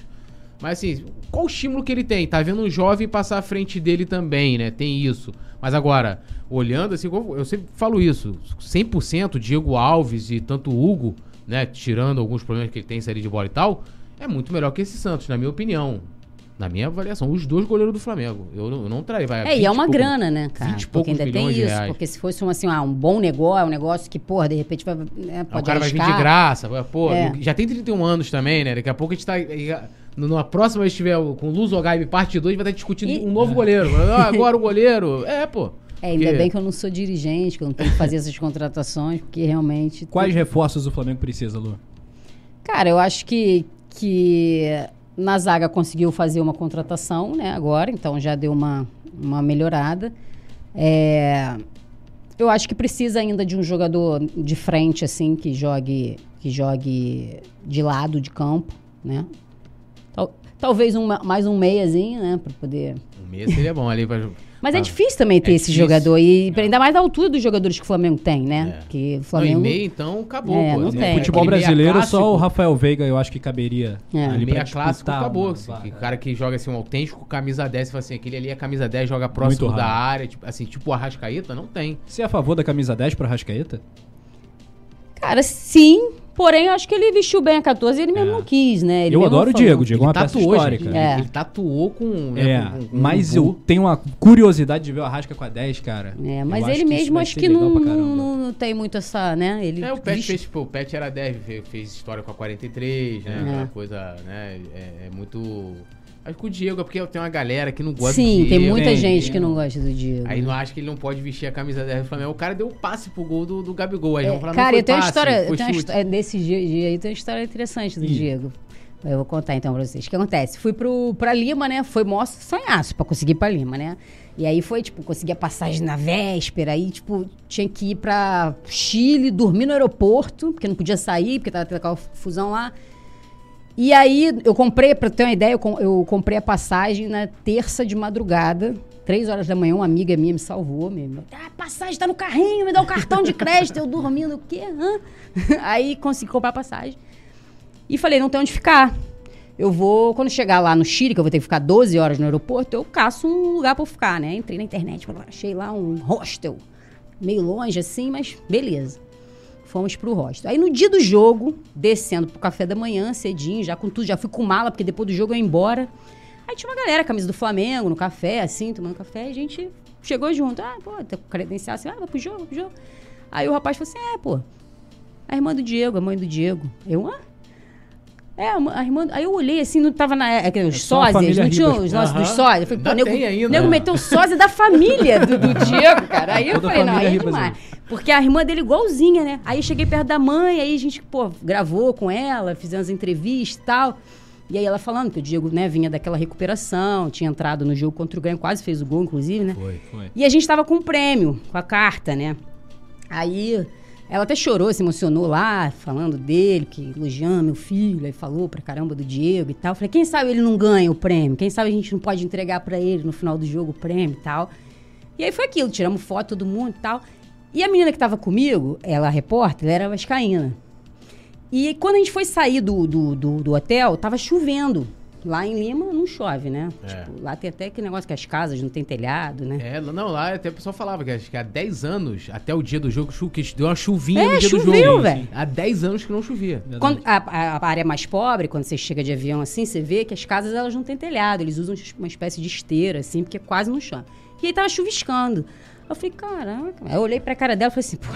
Mas assim, qual o estímulo que ele tem? Tá vendo um jovem passar à frente dele também, né? Tem isso. Mas agora, olhando assim, eu eu sempre falo isso, 100% Diego Alves e tanto o Hugo, né, tirando alguns problemas que ele tem em série de bola e tal, é muito melhor que esse Santos, na minha opinião. Na minha avaliação, os dois goleiros do Flamengo. Eu não, eu não traí, vai. É, e é 20 uma pouco- grana, né, cara? 20 e Porque poucos ainda tem isso. reais. Porque se fosse um, assim, ah, um bom negócio, um negócio que, porra, de repente vai, né, pode o cara vai vir arriscar. de graça. Pô, É. já tem 31 anos também, né? Daqui a pouco a gente tá. Na próxima vez que tiver com o Luz Ogaib parte 2, vai estar discutindo E- um novo goleiro. Ah, agora o goleiro. É, pô. É, ainda Porque- bem que eu não sou dirigente, que eu não tenho que fazer essas contratações, porque realmente. Quais reforços o Flamengo precisa, Lu? Cara, eu acho que, que na zaga conseguiu fazer uma contratação, né, agora, então já deu uma, uma melhorada. É, eu acho que precisa ainda de um jogador de frente, assim, que jogue, que jogue de lado de campo, né? Tal- talvez um, mais um meiazinho, né, para poder... Um mês seria bom ali pra. Mas é Ah, difícil também ter é esse difícil. jogador, e É. ainda mais da altura dos jogadores que o Flamengo tem, né? É. Que o Não, Flamengo... em meio, então, acabou, É, não tem. Futebol aquele meia brasileiro, clássico, só o Rafael Veiga eu acho que caberia É. ali meia clássico acabou. uma assim, o cara que joga assim, um autêntico camisa 10, você fala assim, aquele ali é camisa 10, joga próximo da área, tipo, assim, tipo o Arrascaeta, não tem. Você é a favor da camisa 10 pra Rascaeta? Cara, sim. Porém, eu acho que ele vestiu bem a 14 e ele mesmo É. não quis, né? Ele eu adoro o. Diego, o Diego é uma ele peça tatuou, histórica. gente. É. Ele tatuou com. né, É, com- com- mas com- eu tenho uma curiosidade de ver o Arrasca com a 10, cara. É, mas acho ele isso mesmo acho que não, não, não- não tem muito essa, né? Ele É, o Pet fez, tipo, o Pet era 10, fez, fez história com a 43, né? É. Aquela coisa, né? É, é muito. Acho que o Diego é porque tem uma galera que não gosta Sim, do tem Diego. muita tem, gente tem. que não gosta do Diego. Aí não acha que ele não pode vestir a camisa 10 do Flamengo. O cara deu um passe pro gol do, do Gabigol. Aí É, vamos falar, cara, eu tenho uma passe, história, eu tenho histó- desse dia, dia aí tem uma história interessante do Ih. Diego. Eu vou contar então pra vocês. O que acontece? Fui pro, pra Lima, né? Foi mó sonhaço pra conseguir ir pra Lima, né? E aí foi, tipo, consegui a passagem na véspera, aí, tipo, tinha que ir pra Chile, dormir no aeroporto, porque não podia sair, porque tava tendo aquela fusão lá. E aí, eu comprei, pra ter uma ideia, eu, com- eu comprei a passagem na terça de madrugada. Três horas da manhã, uma amiga minha me salvou. Me, me- ah, passagem tá no carrinho, me dá o cartão de crédito. eu dormindo, o quê? Hã? Aí consegui comprar a passagem. E falei, não tem onde ficar. Eu vou, quando chegar lá no Chile, que eu vou ter que ficar 12 horas no aeroporto, eu caço um lugar pra eu ficar, né? Entrei na internet, achei lá um hostel. Meio longe assim, mas beleza. Fomos pro hostel. Aí no dia do jogo, descendo pro café da manhã, cedinho, já com tudo, já fui com mala, porque depois do jogo eu ia embora. Aí tinha uma galera, camisa do Flamengo, no café, assim, tomando café, e a gente chegou junto. Ah, pô, credencial assim, ah, vai pro jogo, vai pro jogo. Aí o rapaz falou assim: é, pô, a irmã do Diego, a mãe do Diego. Eu, hã? É, a irmã. Aí eu olhei assim, não tava na. é, que Os só a sósias, não tinha os nossos dos sósias. Eu falei, pô, nego, ainda. nego meteu o sósia da família do, do Diego, cara. Aí eu Toda a falei, não, aí é demais. Porque a irmã dele é igualzinha, né? Aí eu cheguei perto da mãe, aí a gente, pô, gravou com ela, fizemos entrevista e tal. E aí ela falando que o Diego, né, vinha daquela recuperação, tinha entrado no jogo contra o Grêmio, quase fez o gol, inclusive, né? Foi, foi. E a gente tava com um prêmio, com a carta, né? Aí ela até chorou, se emocionou lá, falando dele, que elogiando meu filho, aí falou pra caramba do Diego e tal. Falei, quem sabe ele não ganha o prêmio? Quem sabe a gente não pode entregar pra ele no final do jogo o prêmio e tal. E aí foi aquilo, tiramos foto todo mundo e tal. E a menina que tava comigo, ela, repórter, ela era vascaína. E quando a gente foi sair do, do, do, do hotel, tava chovendo. Lá em Lima não chove, né? É. Tipo, lá tem até aquele negócio que as casas não tem telhado, né? É, não, lá até o pessoal falava que acho que há 10 anos, até o dia do jogo, chu- que deu uma chuvinha É, no dia do choveu, jogo. velho. Há 10 anos que não chovia. Quando a, a- a área mais pobre, quando você chega de avião assim, você vê que as casas elas não têm telhado, eles usam uma espécie de esteira, assim, porque é quase no chão. E aí tava chuviscando. Eu falei, caraca. Aí eu olhei pra cara dela e falei assim, pô.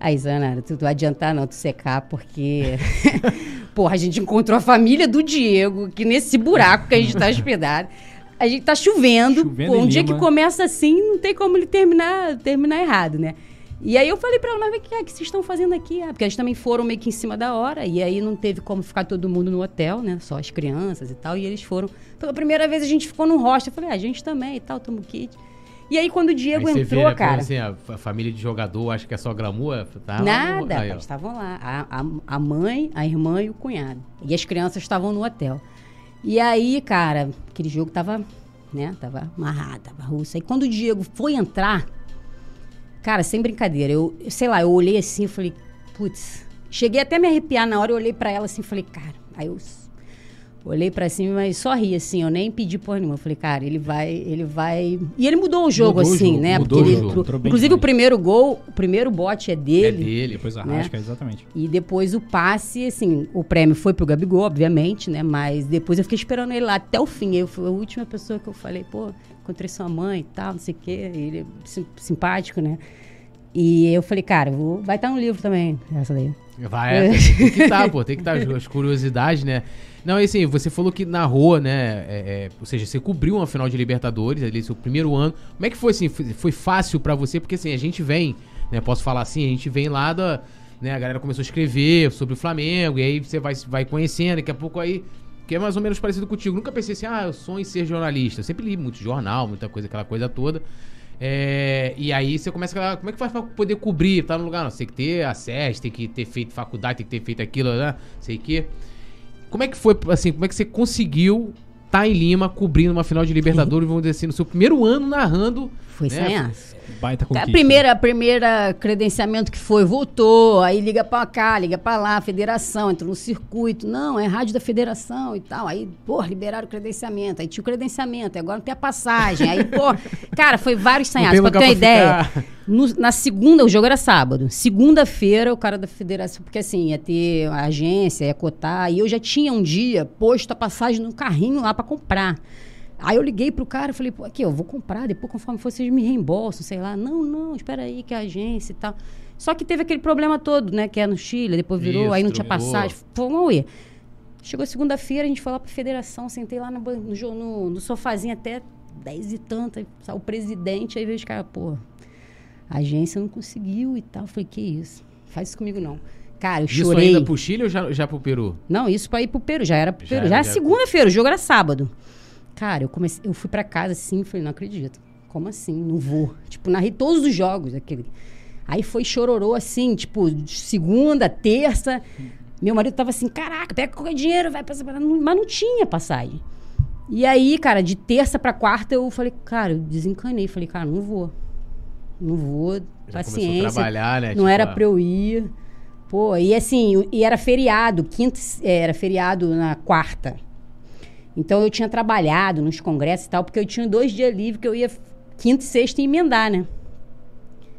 Aí, Zana, tu vai adiantar não tu secar, porque. Porra, a gente encontrou a família do Diego, que nesse buraco que a gente tá hospedado. a gente tá chovendo. Chovendo pô, um dia Lima. que começa assim, não tem como ele terminar, terminar errado, né? E aí eu falei pra ela, mas o que é que vocês estão fazendo aqui? Ah, porque eles também foram meio que em cima da hora, e aí não teve como ficar todo mundo no hotel, né? Só as crianças e tal, e eles foram. Pela primeira vez a gente ficou num hostel, eu falei, ah, a gente também e tal, tamo kit. E aí quando o Diego entrou, vê, né, cara... Assim, a, família de jogador, acho que é só glamour. Tá Nada, aí, eles estavam lá. A, a, a mãe, a irmã e o cunhado. E as crianças estavam no hotel. E aí, cara, aquele jogo tava, né, tava amarrado, tava russo. Aí quando o Diego foi entrar, cara, sem brincadeira, eu, sei lá, eu olhei assim e falei, putz, cheguei até a me arrepiar na hora, eu olhei pra ela assim e falei, cara, aí eu olhei pra cima, mas só ri assim, eu nem pedi porra nenhuma. Eu falei, cara, ele vai, ele vai. E ele mudou o jogo Mudou o assim, jogo, né? Porque o ele jogo, Inclusive o primeiro gol, o primeiro bote é É dele. dele. Depois Né? arrasca, exatamente. E depois o passe, assim, o prêmio foi pro Gabigol, obviamente, né? Mas depois eu fiquei esperando ele lá até o fim. Eu fui a última pessoa que eu falei, pô, encontrei sua mãe e tal, não sei o quê. Ele é sim- simpático, né? E eu falei, cara, vou- vai estar no livro também, essa daí. Vai, é, tem que estar, pô, tem que estar as curiosidades, né? Não, e assim, você falou que narrou, né? é, é, ou seja, você cobriu uma final de Libertadores, ali, seu primeiro ano. Como é que foi, assim? Foi, foi fácil pra você? Porque, assim, a gente vem, né? Posso falar assim, a gente vem lá da. Né, a galera começou a escrever sobre o Flamengo, e aí você vai, vai conhecendo, daqui a pouco aí. Que é mais ou menos parecido contigo. Nunca pensei assim, ah, eu sonho em ser jornalista. Eu sempre li muito jornal, muita coisa, aquela coisa toda. É, e aí você começa a. Como é que faz pra poder cobrir? Tá no lugar? Não, você tem que ter acesso, tem que ter feito faculdade, tem que ter feito aquilo, né? Sei que. Como é que foi, assim, como é que você conseguiu estar em Lima cobrindo uma final de Libertadores, vamos dizer assim, no seu primeiro ano narrando. Foi né? Baita A conquista. primeira, a primeira credenciamento que foi, voltou, aí liga pra cá, liga pra lá, federação, entrou no circuito. Não, é rádio da federação e tal. Aí, pô, liberaram o credenciamento. Aí tinha o credenciamento, agora não tem a passagem. Aí, pô, cara, foi vários tem Pra ter uma ideia, no- na segunda, o jogo era sábado. Segunda-feira, o cara da federação, porque assim, ia ter a agência, ia cotar. E eu já tinha um dia posto a passagem no carrinho lá pra comprar. Aí eu liguei pro cara e falei, pô, aqui, eu vou comprar, depois conforme for, vocês me reembolsam, sei lá. Não, não, espera aí, que a agência e tal. Só que teve aquele problema todo, né? Que é no Chile, depois virou, Isso, aí não tinha virou. passagem. Foi um auê. Chegou segunda-feira, a gente foi lá pra federação, sentei lá no, no, no, no sofazinho até 10 e saiu o presidente, aí veio os caras, pô, a agência não conseguiu e tal. Eu falei, que isso? Faz isso comigo não. Cara, eu Isso chorei. ainda pro Chile ou já, já pro Peru? Não, isso pra ir pro Peru. Já era pro Já Peru. era, Já era já- segunda-feira, o jogo era sábado. Cara, eu comecei, eu fui pra casa assim, falei, não acredito. Como assim? Não vou. Tipo, narrei todos os jogos aquele. Aí foi chororô assim, tipo, segunda, terça. Meu marido tava assim, caraca, pega qualquer dinheiro, vai passar. Mas não tinha passagem. E aí, cara, de terça pra quarta eu falei, cara, eu desencanei. Falei, cara, não vou. Não vou, paciência. trabalhar, né? Não Tipo, era ah, pra eu ir. Pô, e assim, e era feriado, quinta, eh, era feriado na quarta. Então eu tinha trabalhado nos congressos e tal, porque eu tinha dois dias livres que eu ia quinta e sexta e emendar, né?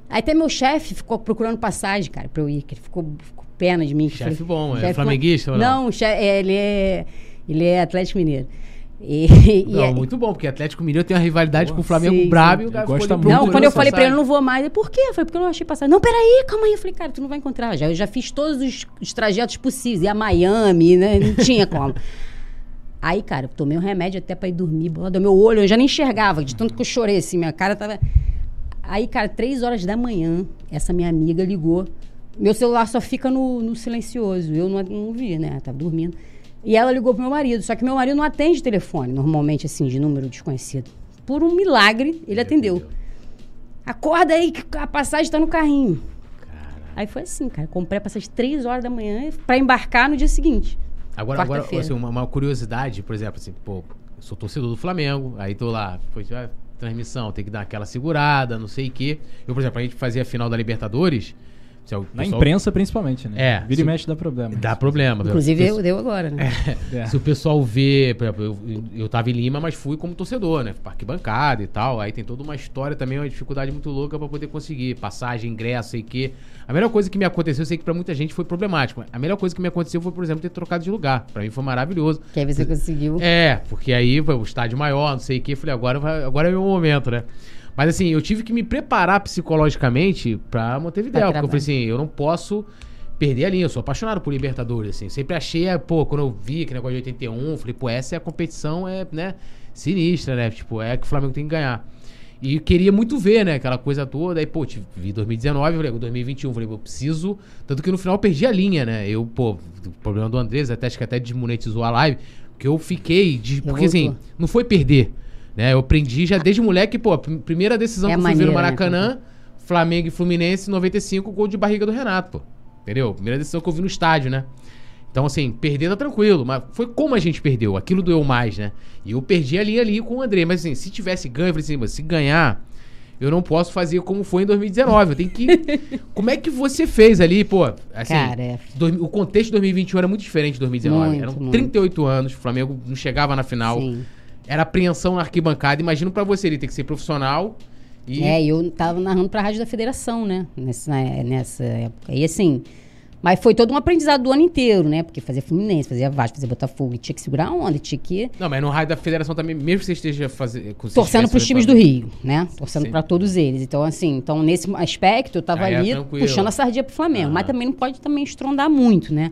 Aí até meu chefe ficou procurando passagem, cara, pra eu ir, que ele ficou, ficou pena de mim. Chefe falei- bom, é chefe flamenguista ou não? Não, che- é, ele é ele é Atlético Mineiro. E, e Não, é- muito bom, porque Atlético Mineiro tem uma rivalidade Boa. com o Flamengo Sim, brabo e o cara gosta muito Não, quando eu falei pra ele, eu não vou mais. Ele, por quê? Eu falei, porque eu não achei passagem. Não, peraí, calma aí. Eu falei, cara, tu não vai encontrar. Já, eu já fiz todos os, os trajetos possíveis. Ia a Miami, né? Não tinha como. Aí, cara, eu tomei um remédio até pra ir dormir. Do meu olho, eu já nem enxergava, de tanto que eu chorei, assim, minha cara tava. Aí, cara, três horas da manhã, essa minha amiga ligou. Meu celular só fica no, no silencioso. Eu não, não vi, né? Tava dormindo. E ela ligou pro meu marido. Só que meu marido não atende telefone, normalmente, assim, de número desconhecido. Por um milagre, ele atendeu. Acorda aí, que a passagem tá no carrinho. Aí foi assim, cara. Comprei a passagem três horas da manhã pra embarcar no dia seguinte. Agora, agora assim, uma, uma curiosidade, por exemplo, assim, pô, eu sou torcedor do Flamengo, aí tô lá, foi ah, transmissão, tem que dar aquela segurada, não sei o quê. Eu, por exemplo, a gente fazia a final da Libertadores. Se é o Na pessoal- imprensa, principalmente, né? É, Vira se- e mexe dá problema. Dá problema. Inclusive, eu deu agora, né? É. Se o pessoal vê, por exemplo, eu, eu, tava em Lima, mas fui como torcedor, né? Parque bancada e tal. Aí tem toda uma história também, uma dificuldade muito louca pra poder conseguir. Passagem, ingresso, sei que. A melhor coisa que me aconteceu, eu sei que pra muita gente foi problemático. A melhor coisa que me aconteceu foi, por exemplo, ter trocado de lugar. Pra mim foi maravilhoso. Que aí você conseguiu. É, porque aí foi o estádio maior, não sei o que. Falei, agora, agora é o meu momento, né? Mas assim, eu tive que me preparar psicologicamente pra Montevideo. Pra Porque eu falei assim, eu não posso perder a linha. Eu sou apaixonado por Libertadores, assim. Sempre achei, pô, quando eu vi aquele negócio de 81, falei, pô, essa é a competição, é, né? sinistra, né? Tipo, é que o Flamengo tem que ganhar. E queria muito ver, né? Aquela coisa toda. Aí, pô, vi 2019, falei, 2021, falei, pô, eu preciso. Tanto que no final eu perdi a linha, né? Eu, pô, o problema do Andrés, até acho que até desmonetizou a live. Porque eu fiquei. De, porque assim, não foi perder. Né? Eu aprendi já desde moleque, pô, a prim- primeira decisão É que eu fui no né, Maracanã, Flamengo e Fluminense, 95, gol de barriga do Renato, pô. Entendeu? Primeira decisão que eu vi no estádio, né? Então, assim, perder tá tranquilo, mas foi como a gente perdeu. Aquilo doeu mais, né? E eu perdi ali ali com o André. Mas assim, se tivesse ganho, eu falei assim, "Mas se ganhar, eu não posso fazer como foi em 2019. Eu tenho que. como é que você fez ali, pô? Assim, Cara, é- o contexto de 2021 era muito diferente de 2019. Muito, Eram muito. 38 anos, o Flamengo não chegava na final. Sim. Era apreensão na arquibancada. Imagino pra você, ele tem que ser profissional. E É, eu tava narrando pra Rádio da Federação, né? Nessa, nessa época. E assim. Mas foi todo um aprendizado do ano inteiro, né? Porque fazia Fluminense, fazia Vasco, fazia Botafogo. E tinha que segurar a onda, tinha que. Não, mas no raio da federação também, mesmo que você esteja fazendo. Torcendo pros times do Rio, né? Torcendo pra todos eles. Então, assim, então nesse aspecto eu tava Aí é ali tranquilo. puxando a sardinha pro Flamengo. Aham. Mas também não pode também estrondar muito, né?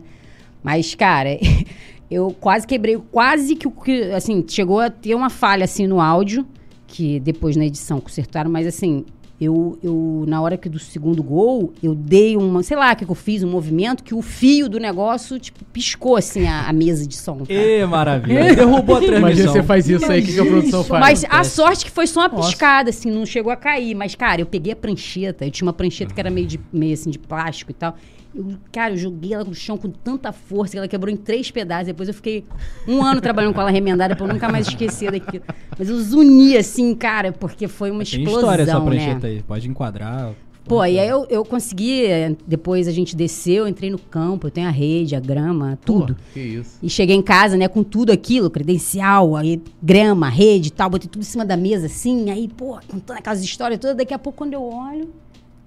Mas, cara, eu quase quebrei, quase que, o que, assim, chegou a ter uma falha, assim, no áudio, que depois na edição consertaram, mas, assim, eu, eu na hora que do segundo gol, eu dei uma, sei lá, o que eu fiz, um movimento que o fio do negócio, tipo, piscou, assim, a, a mesa de som. cara. Ê, maravilha. Derrubou a transmissão. Imagina você faz isso aí, o que, que a produção faz? Mas a sorte que foi só uma Nossa. piscada, assim, não chegou a cair. Mas, cara, eu peguei a prancheta, eu tinha uma prancheta que era meio, de, meio assim, de plástico e tal. Eu, cara, eu joguei ela no chão com tanta força que ela quebrou em três pedaços. Depois eu fiquei um ano trabalhando com ela remendada pra eu nunca mais esquecer daquilo. Mas eu zuni, assim, cara, porque foi uma Tem explosão, história essa né? prancheta aí. Pode enquadrar. Pô, e aí eu, eu consegui, depois a gente desceu, eu entrei no campo, eu tenho a rede, a grama, tudo. Que isso. E cheguei em casa, né, com tudo aquilo, credencial, aí grama, rede e tal, botei tudo em cima da mesa, assim, aí, pô, contando aquelas histórias todas, daqui a pouco quando eu olho,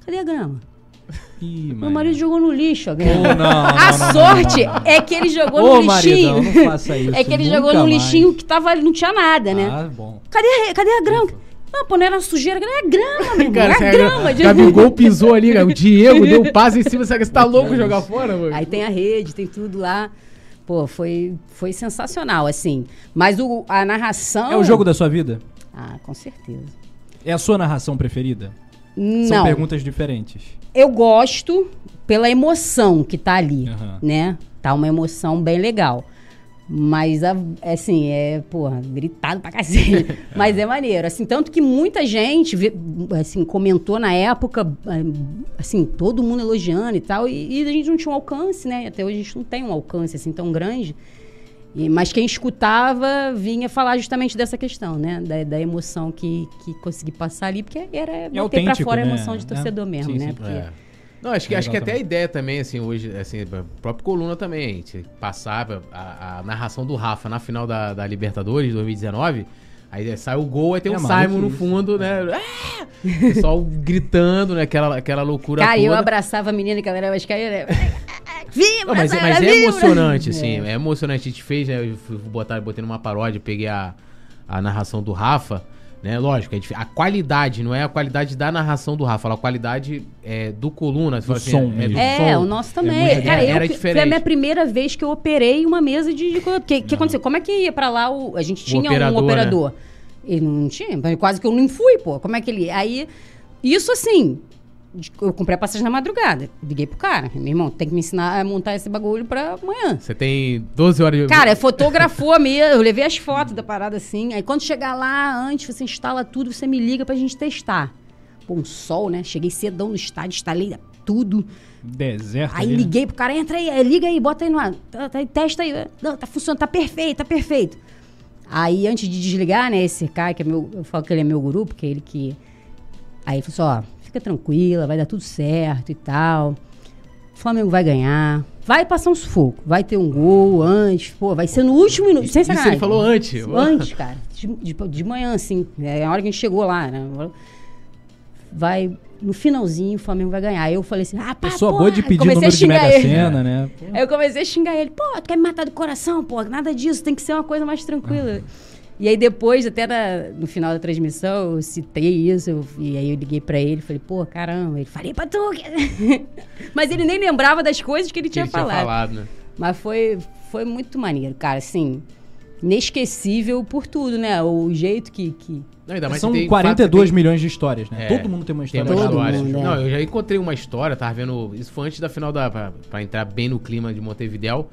cadê a grama? Ih, Meu marido jogou no lixo a Ô, grama. não, a não, não, sorte não, não. é que ele jogou Ô, no lixinho. maridão, não faça isso. é que ele jogou no mais. lixinho que tava, não tinha nada, né? Ah, bom. Cadê, a- cadê a grama? Não, pô, não era sujeira, cadê a grama, meu? Cara, é você a é- grama. de- Gabigol pisou ali, cara. O Diego deu um passe em cima. Você tá louco jogar fora, mano? Aí tem a rede, tem tudo lá. Pô, foi, foi sensacional, assim. Mas o, a narração... É o jogo da sua vida? Ah, com certeza. É a sua narração preferida? São Não, perguntas diferentes. Eu gosto pela emoção que tá ali, Aham. né? Tá uma emoção bem legal. Mas, a- assim, é, porra, gritado pra cacete. Mas é maneiro. Assim, tanto que muita gente, assim, comentou na época, assim, todo mundo elogiando e tal. E, e a gente não tinha um alcance, né? Até hoje a gente não tem um alcance, assim, tão grande. E- mas quem escutava vinha falar justamente dessa questão, né? Da, da emoção que, que consegui passar ali, porque era botar pra autêntico, fora a né? emoção de torcedor É, mesmo, sim, né? sim. Porque É. Não, acho que, É acho que até a ideia também, assim, hoje, assim, a própria coluna também, a gente passava a, a narração do Rafa na final da, da Libertadores de 2019. Aí sai o gol, aí tem É o Simon no maluquice. fundo, né? Ah! O pessoal gritando, né? Aquela, aquela loucura Cara, toda. eu abraçava a menina que ela era vascaína. Viva! Não, mas, mas é viva! emocionante, assim. É. É. emocionante. A gente fez, né? Eu botar, botei numa paródia, peguei a, a narração do Rafa, né? Lógico, a, gente, a qualidade, não é a qualidade da narração do Rafa, a qualidade é, do coluna. você fala som é, mesmo. É, o nosso também. muito- Cara, era eu, que- diferente. foi a minha primeira vez que eu operei uma mesa de. O que, que aconteceu? Como é que ia pra lá? O, a gente tinha operador, um operador. Ele não tinha, quase que eu nem fui, pô. Como é que ele. Aí, isso assim. Eu comprei a passagem na madrugada. Liguei pro cara. Meu irmão, tem que me ensinar a montar esse bagulho pra amanhã. Você tem 12 horas de. Cara, fotografou a mesa, eu levei as fotos da parada assim. Aí quando chegar lá, antes você instala tudo, você me liga pra gente testar. Pô, um sol, né? Cheguei cedão no estádio, instalei tudo. Deserto. Aí ali, né? liguei pro cara, entra aí, é, liga aí, bota aí no ar. Tá, tá, testa aí. Não, tá funcionando, tá perfeito, tá perfeito. Aí antes de desligar, né, esse cara, que é meu, eu falo que ele é meu guru, porque ele que. Aí ele falou assim: ó, fica tranquila, vai dar tudo certo e tal. O Flamengo vai ganhar. Vai passar um sufoco. Vai ter um gol antes. Pô, vai ser no último minuto. Sem Isso sacanagem. ele falou antes. Antes, cara. De, de, de manhã, assim. É a hora que a gente chegou lá, né? Vai. No finalzinho, o Flamengo vai ganhar. Aí eu falei assim: ah, pá, Pessoa boa de pedir a número de Mega ele. Sena, né? Aí eu comecei a xingar ele, pô, tu quer me matar do coração, pô, nada disso, tem que ser uma coisa mais tranquila. E aí depois, até na- no final da transmissão, eu citei isso, eu- e aí eu liguei pra ele, falei, pô, caramba, ele falei pra tu. que-" Mas ele nem lembrava das coisas que ele Que tinha ele tinha falado. falado, né? Mas foi, foi muito maneiro, cara, assim. inesquecível por tudo, né? O jeito que. que... Não, ainda mais São que tem 42 fato- milhões de histórias, né? É, Todo mundo tem uma Tem história. uma Todo história. mundo, é. Não, eu já encontrei uma história, tava vendo. Isso foi antes da final da. Pra, pra entrar bem no clima de Montevidéu.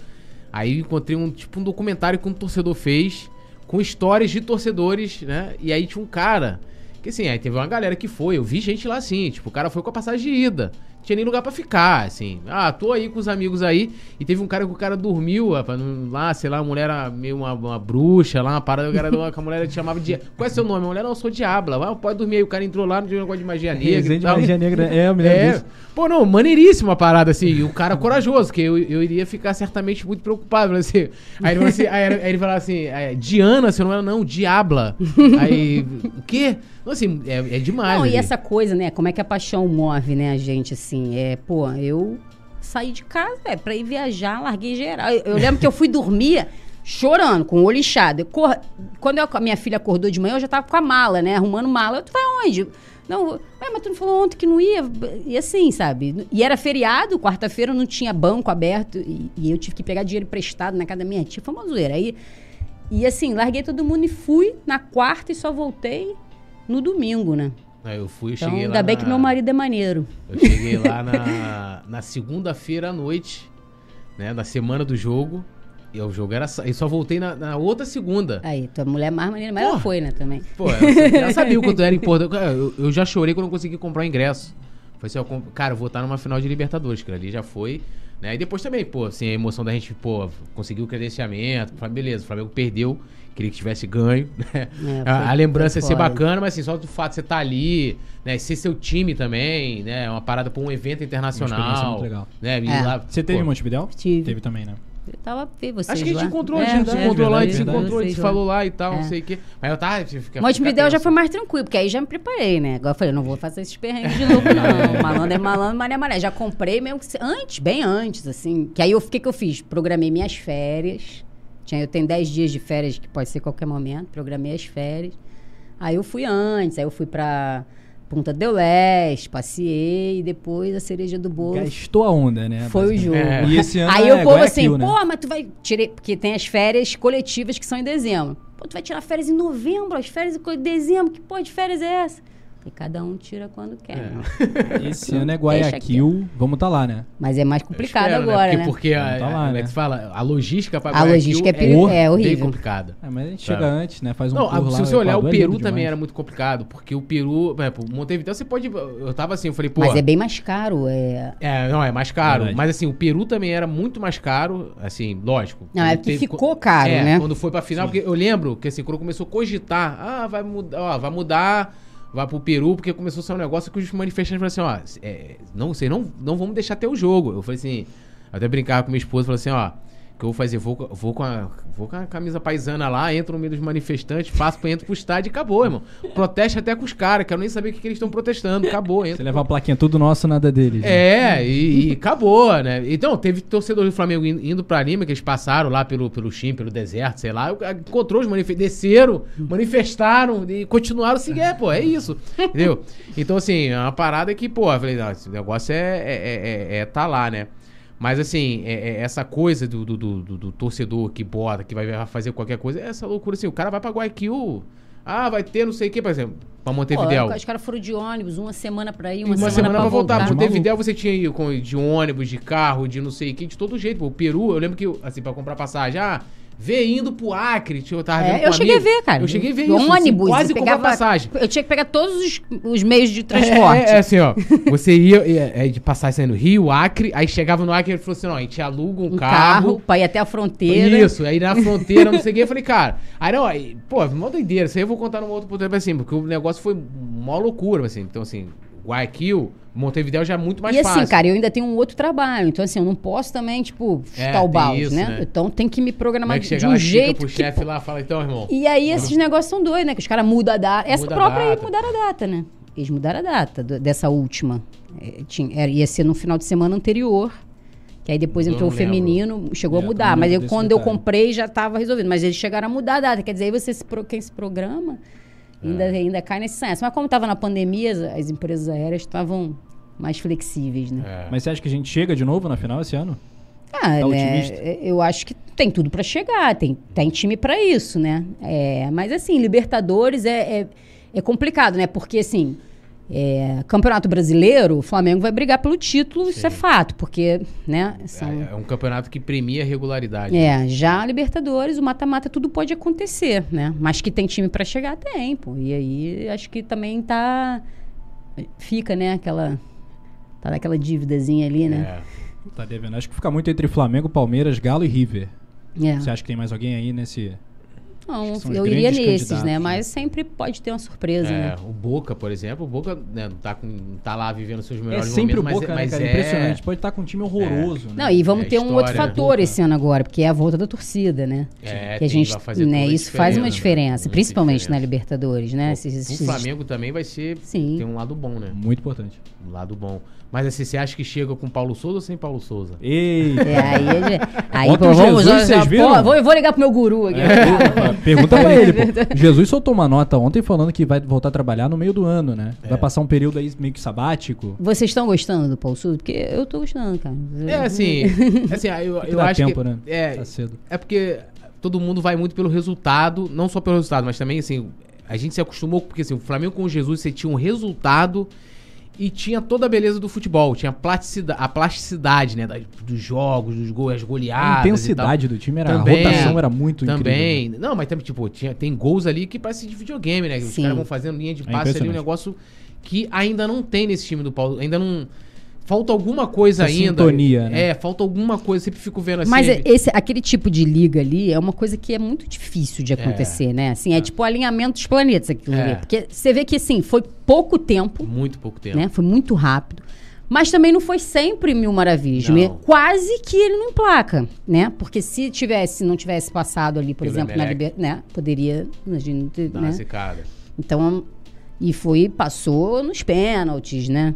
Aí eu encontrei um tipo um documentário que um torcedor fez com histórias de torcedores, né? E aí tinha um cara. Que assim, aí teve uma galera que foi. Eu vi gente lá assim, tipo, o cara foi com a passagem de ida. Tinha nem lugar pra ficar, assim. Ah, tô aí com os amigos aí. E teve um cara que o cara dormiu, rapaz, lá, sei lá, a mulher era meio uma, uma bruxa lá, uma parada, o cara, que a mulher te chamava de. Qual é seu nome? A mulher, não, eu sou Diabla. Ah, pode dormir aí. O cara entrou lá, não tinha negócio de magia negra. Resenha de magia negra. É, eu me lembro É, disso. pô, não, maneiríssima a parada, assim, e o cara corajoso, que eu, eu iria ficar certamente muito preocupado, assim, aí ele falou assim, aí, ele falou assim, é, Diana, você não era, não, Diabla, aí, o quê? Não, assim, é, é demais, Não, e ali. essa coisa, né? Como é que a paixão move, né, a gente, assim? É, pô, eu saí de casa, é, pra ir viajar, larguei geral. Eu, eu lembro que eu fui dormir chorando, com o olho inchado. Cor... Quando eu- a minha filha acordou de manhã, eu já tava com a mala, né? Arrumando mala. Eu, tu vai onde? Não, ué, mas tu não falou ontem que não ia? E assim, sabe? E era feriado, quarta-feira não tinha banco aberto. E, e eu tive que pegar dinheiro emprestado na casa da minha tia. Foi uma zoeira. Aí, e assim, larguei todo mundo e fui na quarta e só voltei no domingo, né? Aí eu fui, eu Então, cheguei lá ainda bem na- que meu marido é maneiro. Eu cheguei lá na, na segunda-feira à noite, né, na semana do jogo, e o jogo era, e só voltei na, na outra segunda. Aí, tua mulher é mais maneira, mas ela foi, né, também. Pô, eu já sabia o quanto era importante. Cara, Eu, eu já chorei quando não consegui comprar o ingresso. Foi assim, eu comp- cara, eu vou estar numa final de Libertadores, que ali já foi. Né? E depois também, pô, assim, a emoção da gente, pô, conseguiu o credenciamento. Beleza, o Flamengo perdeu, queria que tivesse ganho. Né? É, a, a lembrança ia ser bacana, mas assim, só do fato de você estar ali, né? Ser seu time também, né? Uma parada pra um evento internacional. experiência muito legal. Né? É. lá, Você teve pô, em Montevidéu? Tive. Teve também, né? Eu tava ver vocês Acho que a gente lá. encontrou, É, a gente se é, encontrou lá, a gente se encontrou, a gente falou lá e tal, não É. sei o quê. Mas eu tava. Fica, Montevidéu fica já foi mais tranquilo, porque aí já me preparei, né? Agora eu falei, não vou fazer esses perrengues de novo, não. malandro é malandro, mané é mané. Já comprei mesmo que se- antes, bem antes, assim. Que aí o que, que eu fiz? Programei minhas férias. Tinha, eu tenho 10 dias de férias, que pode ser qualquer momento. Programei as férias. Aí eu fui antes, aí eu fui pra Punta del Leste, passei, e depois a cereja do bolo Gastou a onda, né? foi o jogo. É. E esse ano Aí é o povo assim, Guayaquil, né? pô, mas tu vai. Tirei, porque tem as férias coletivas que são em dezembro. Pô, tu vai tirar férias em novembro, as férias em dezembro, que porra de férias é essa? Falei, cada um tira quando quer. É. né? Esse ano é Guayaquil. Vamos estar lá, né? Mas é mais complicado espero, agora, Porque, né? porque a, tá lá, a, né? como é que fala? a logística pra A Guayaquil logística é peri- é horrível. bem complicada. É, mas a gente Tá. chega antes, né? Faz um Não, a- se você olhar, o Equador, é Peru também demais. era muito complicado, porque o Peru, por exemplo, Montevideo você pode. Eu tava assim, eu falei, pô. Mas é bem mais caro. É... É, não, é mais caro. Verdade. Mas assim, o Peru também era muito mais caro, assim, lógico. Não, é que teve- ficou caro, é, né? Quando foi pra final, porque eu lembro que assim, quando começou a cogitar, ah, vai mudar, ó, vai mudar, vai pro Peru, porque começou a ser um negócio que os manifestantes falaram assim, ó, é, não, vocês não, não vamos deixar ter o jogo. Eu falei assim, até brincava com minha esposa, falei assim, ó, que eu vou fazer? Vou, vou, com a, vou com a camisa paisana lá, entro no meio dos manifestantes, passo, entro pro estádio e acabou, irmão. Proteste até com os caras, quero nem saber o que, que eles estão protestando. Acabou, entra. Você levar a plaquinha tudo nosso, nada deles. né? É, e, e acabou, né? Então, teve torcedor do Flamengo in- indo pra Lima, que eles passaram lá pelo, pelo Chim, pelo deserto, sei lá, encontrou os manifestantes, desceram, manifestaram e continuaram seguindo, é, pô, é isso, entendeu? Então, assim, é uma parada que, pô, eu falei, não, esse negócio é, é, é, é- é tá lá, né? Mas, assim, é- é essa coisa do, do, do- do- do torcedor que bota, que vai fazer qualquer coisa, é essa loucura, assim, o cara vai pra Guayaquil, ah, vai ter não sei o que, por exemplo, pra Pô, Montevideo. os caras foram de ônibus, uma semana pra ir, uma, Uma, semana, semana, pra pra voltar. voltar. Montevideo você tinha ido com, de ônibus, de carro, de não sei o que, de todo jeito. pô. O Peru, eu lembro que, assim, pra comprar passagem, ah, vê indo pro Acre. Tipo, eu tava vendo É, com eu um cheguei a amigo. ver, cara. Eu cheguei a ver Do isso. assim, ônibus. quase eu comprar pegava- passagem. Eu tinha que pegar todos os, os meios de transporte. É, é assim, ó. Você ia, ia- é, de passagem saindo Rio, Acre, aí chegava no Acre e falou assim: ó, a gente aluga um, um carro, carro. pra ir até a fronteira. Isso, aí na fronteira, não sei o que, eu falei, cara. Aí não, aí, pô, mó doideira, isso aí eu vou contar num outro ponto assim, porque o negócio foi mó loucura, assim. Então, assim, Guayaquil, Montevideo já é muito mais e assim, fácil. cara, eu ainda tenho um outro trabalho. Então, assim, eu não posso também, tipo, É, chutar o tem balde, isso, né? né? Então tem que me programar é que de um lá, jeito. pro que- chefe lá e fala, então, irmão. E aí esses negócios são doidos, né? Que os caras mudam a data. Essa Muda própria aí data. mudaram a data, né? Eles mudaram a data do- dessa última. É, tinha, era- ia ser no final de semana anterior. Que aí depois Eu entrou o feminino, chegou É, a eu mudar. Mas eu, quando eu detalhe. comprei já estava resolvido. Mas eles chegaram a mudar a data. Quer dizer, aí você se pro- quem se programa ainda, É. ainda cai nesse senso. Mas como estava na pandemia, as empresas aéreas estavam mais flexíveis, né? É. Mas você acha que a gente chega de novo na final esse ano? Ah, Tá né, eu acho que tem tudo pra chegar, tem, tem time pra isso, né? É, mas assim, Libertadores é, é, é complicado, né? Porque assim, é, Campeonato Brasileiro, o Flamengo vai brigar pelo título, isso é fato, porque, né? São, É, é um campeonato que premia a regularidade. é, já a Libertadores, o mata-mata, tudo pode acontecer, né? Mas que tem time pra chegar, tem, pô. E aí, acho que também tá... Fica, né, aquela... Tá naquela dívidazinha ali, né? É. Tá devendo. Acho que fica muito entre Flamengo, Palmeiras, Galo e River. É. Você acha que tem mais alguém aí nesse. Não, eu iria nesses, né? né? Mas sempre pode ter uma surpresa, É, né? o Boca, por exemplo, o Boca né, não, tá com, não tá lá vivendo seus É melhores sempre o momentos, Boca, mas, né, mas cara? é... Impressionante. Pode estar com um time horroroso, né? Não, e vamos É ter um outro né? fator esse ano agora, porque é a volta da torcida, né? É, que a gente, vai fazer né, isso faz uma diferença, muita principalmente na diferença. Libertadores, né? Esses- O esses- Flamengo também vai ser... Sim. Tem um lado bom, né? Muito importante. Um lado bom. Mas assim, você acha que chega com Paulo Souza ou sem Paulo Souza? Ei! É, aí, aí pô, o vamos, Jesus, viram? pô, vou, eu vou ligar pro meu guru aqui. Pergunta pra ele, pô. Jesus soltou uma nota ontem falando que vai voltar a trabalhar no meio do ano, né? É. Vai passar um período aí meio que sabático. Vocês estão gostando do Paulo Souza? Porque eu tô gostando, cara. É assim, assim eu, eu acho tempo, que né? é, Tá cedo. é porque todo mundo vai muito pelo resultado, não só pelo resultado, mas também assim, a gente se acostumou porque assim, o Flamengo com o Jesus você tinha um resultado e tinha toda a beleza do futebol, tinha a plasticidade, a plasticidade né, dos jogos, dos gols, as goleadas, A intensidade do time era. Também, a rotação era muito também. incrível. Não, mas também, tipo, tinha, tem gols ali que parece de videogame, né? que Os Sim. caras vão fazendo linha de É passe ali, um negócio que ainda não tem nesse time do Paulo. Ainda não. Falta alguma coisa Essa ainda. sintonia, né? É, falta alguma coisa. Sempre fico vendo assim. Mas é- esse, aquele tipo de liga ali é uma coisa que é muito difícil de acontecer, né? Assim, é, tipo o alinhamento dos planetas aquilo É. ali. Porque você vê que, assim, foi pouco tempo, Muito pouco tempo. né? Foi muito rápido. Mas também não foi sempre mil maravilhas. Não. Me- Quase que ele não placa, né? Porque se tivesse, não tivesse passado ali, por Pelo exemplo, na. Liber... né? Poderia, imagina, né? Então, e foi, passou nos pênaltis, né?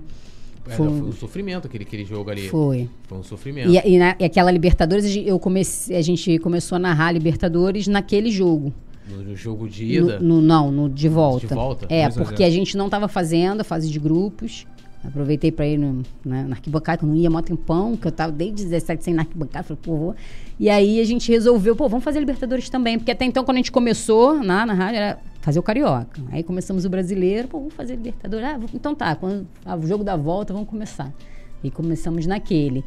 É, Foi- um sofrimento aquele, aquele jogo ali. Foi. Foi um sofrimento. E, e, na- e aquela Libertadores, a gente- eu comecei, a gente começou a narrar Libertadores naquele jogo. No, no jogo de ida. No, no- não, no de volta. De volta? É, porque a gente não estava fazendo a fase de grupos. Aproveitei para ir no, na, na arquibancada, que eu não ia mó tempão, que eu tava desde 17 sem na arquibancada. Falei, pô, vou. E aí a gente resolveu, pô, vamos fazer Libertadores também. Porque até então, quando a gente começou na, na rádio, era fazer o Carioca. Aí começamos o brasileiro, pô, vamos fazer Libertadores. Ah, então tá, quando, ah, o jogo da volta, vamos começar. E começamos naquele.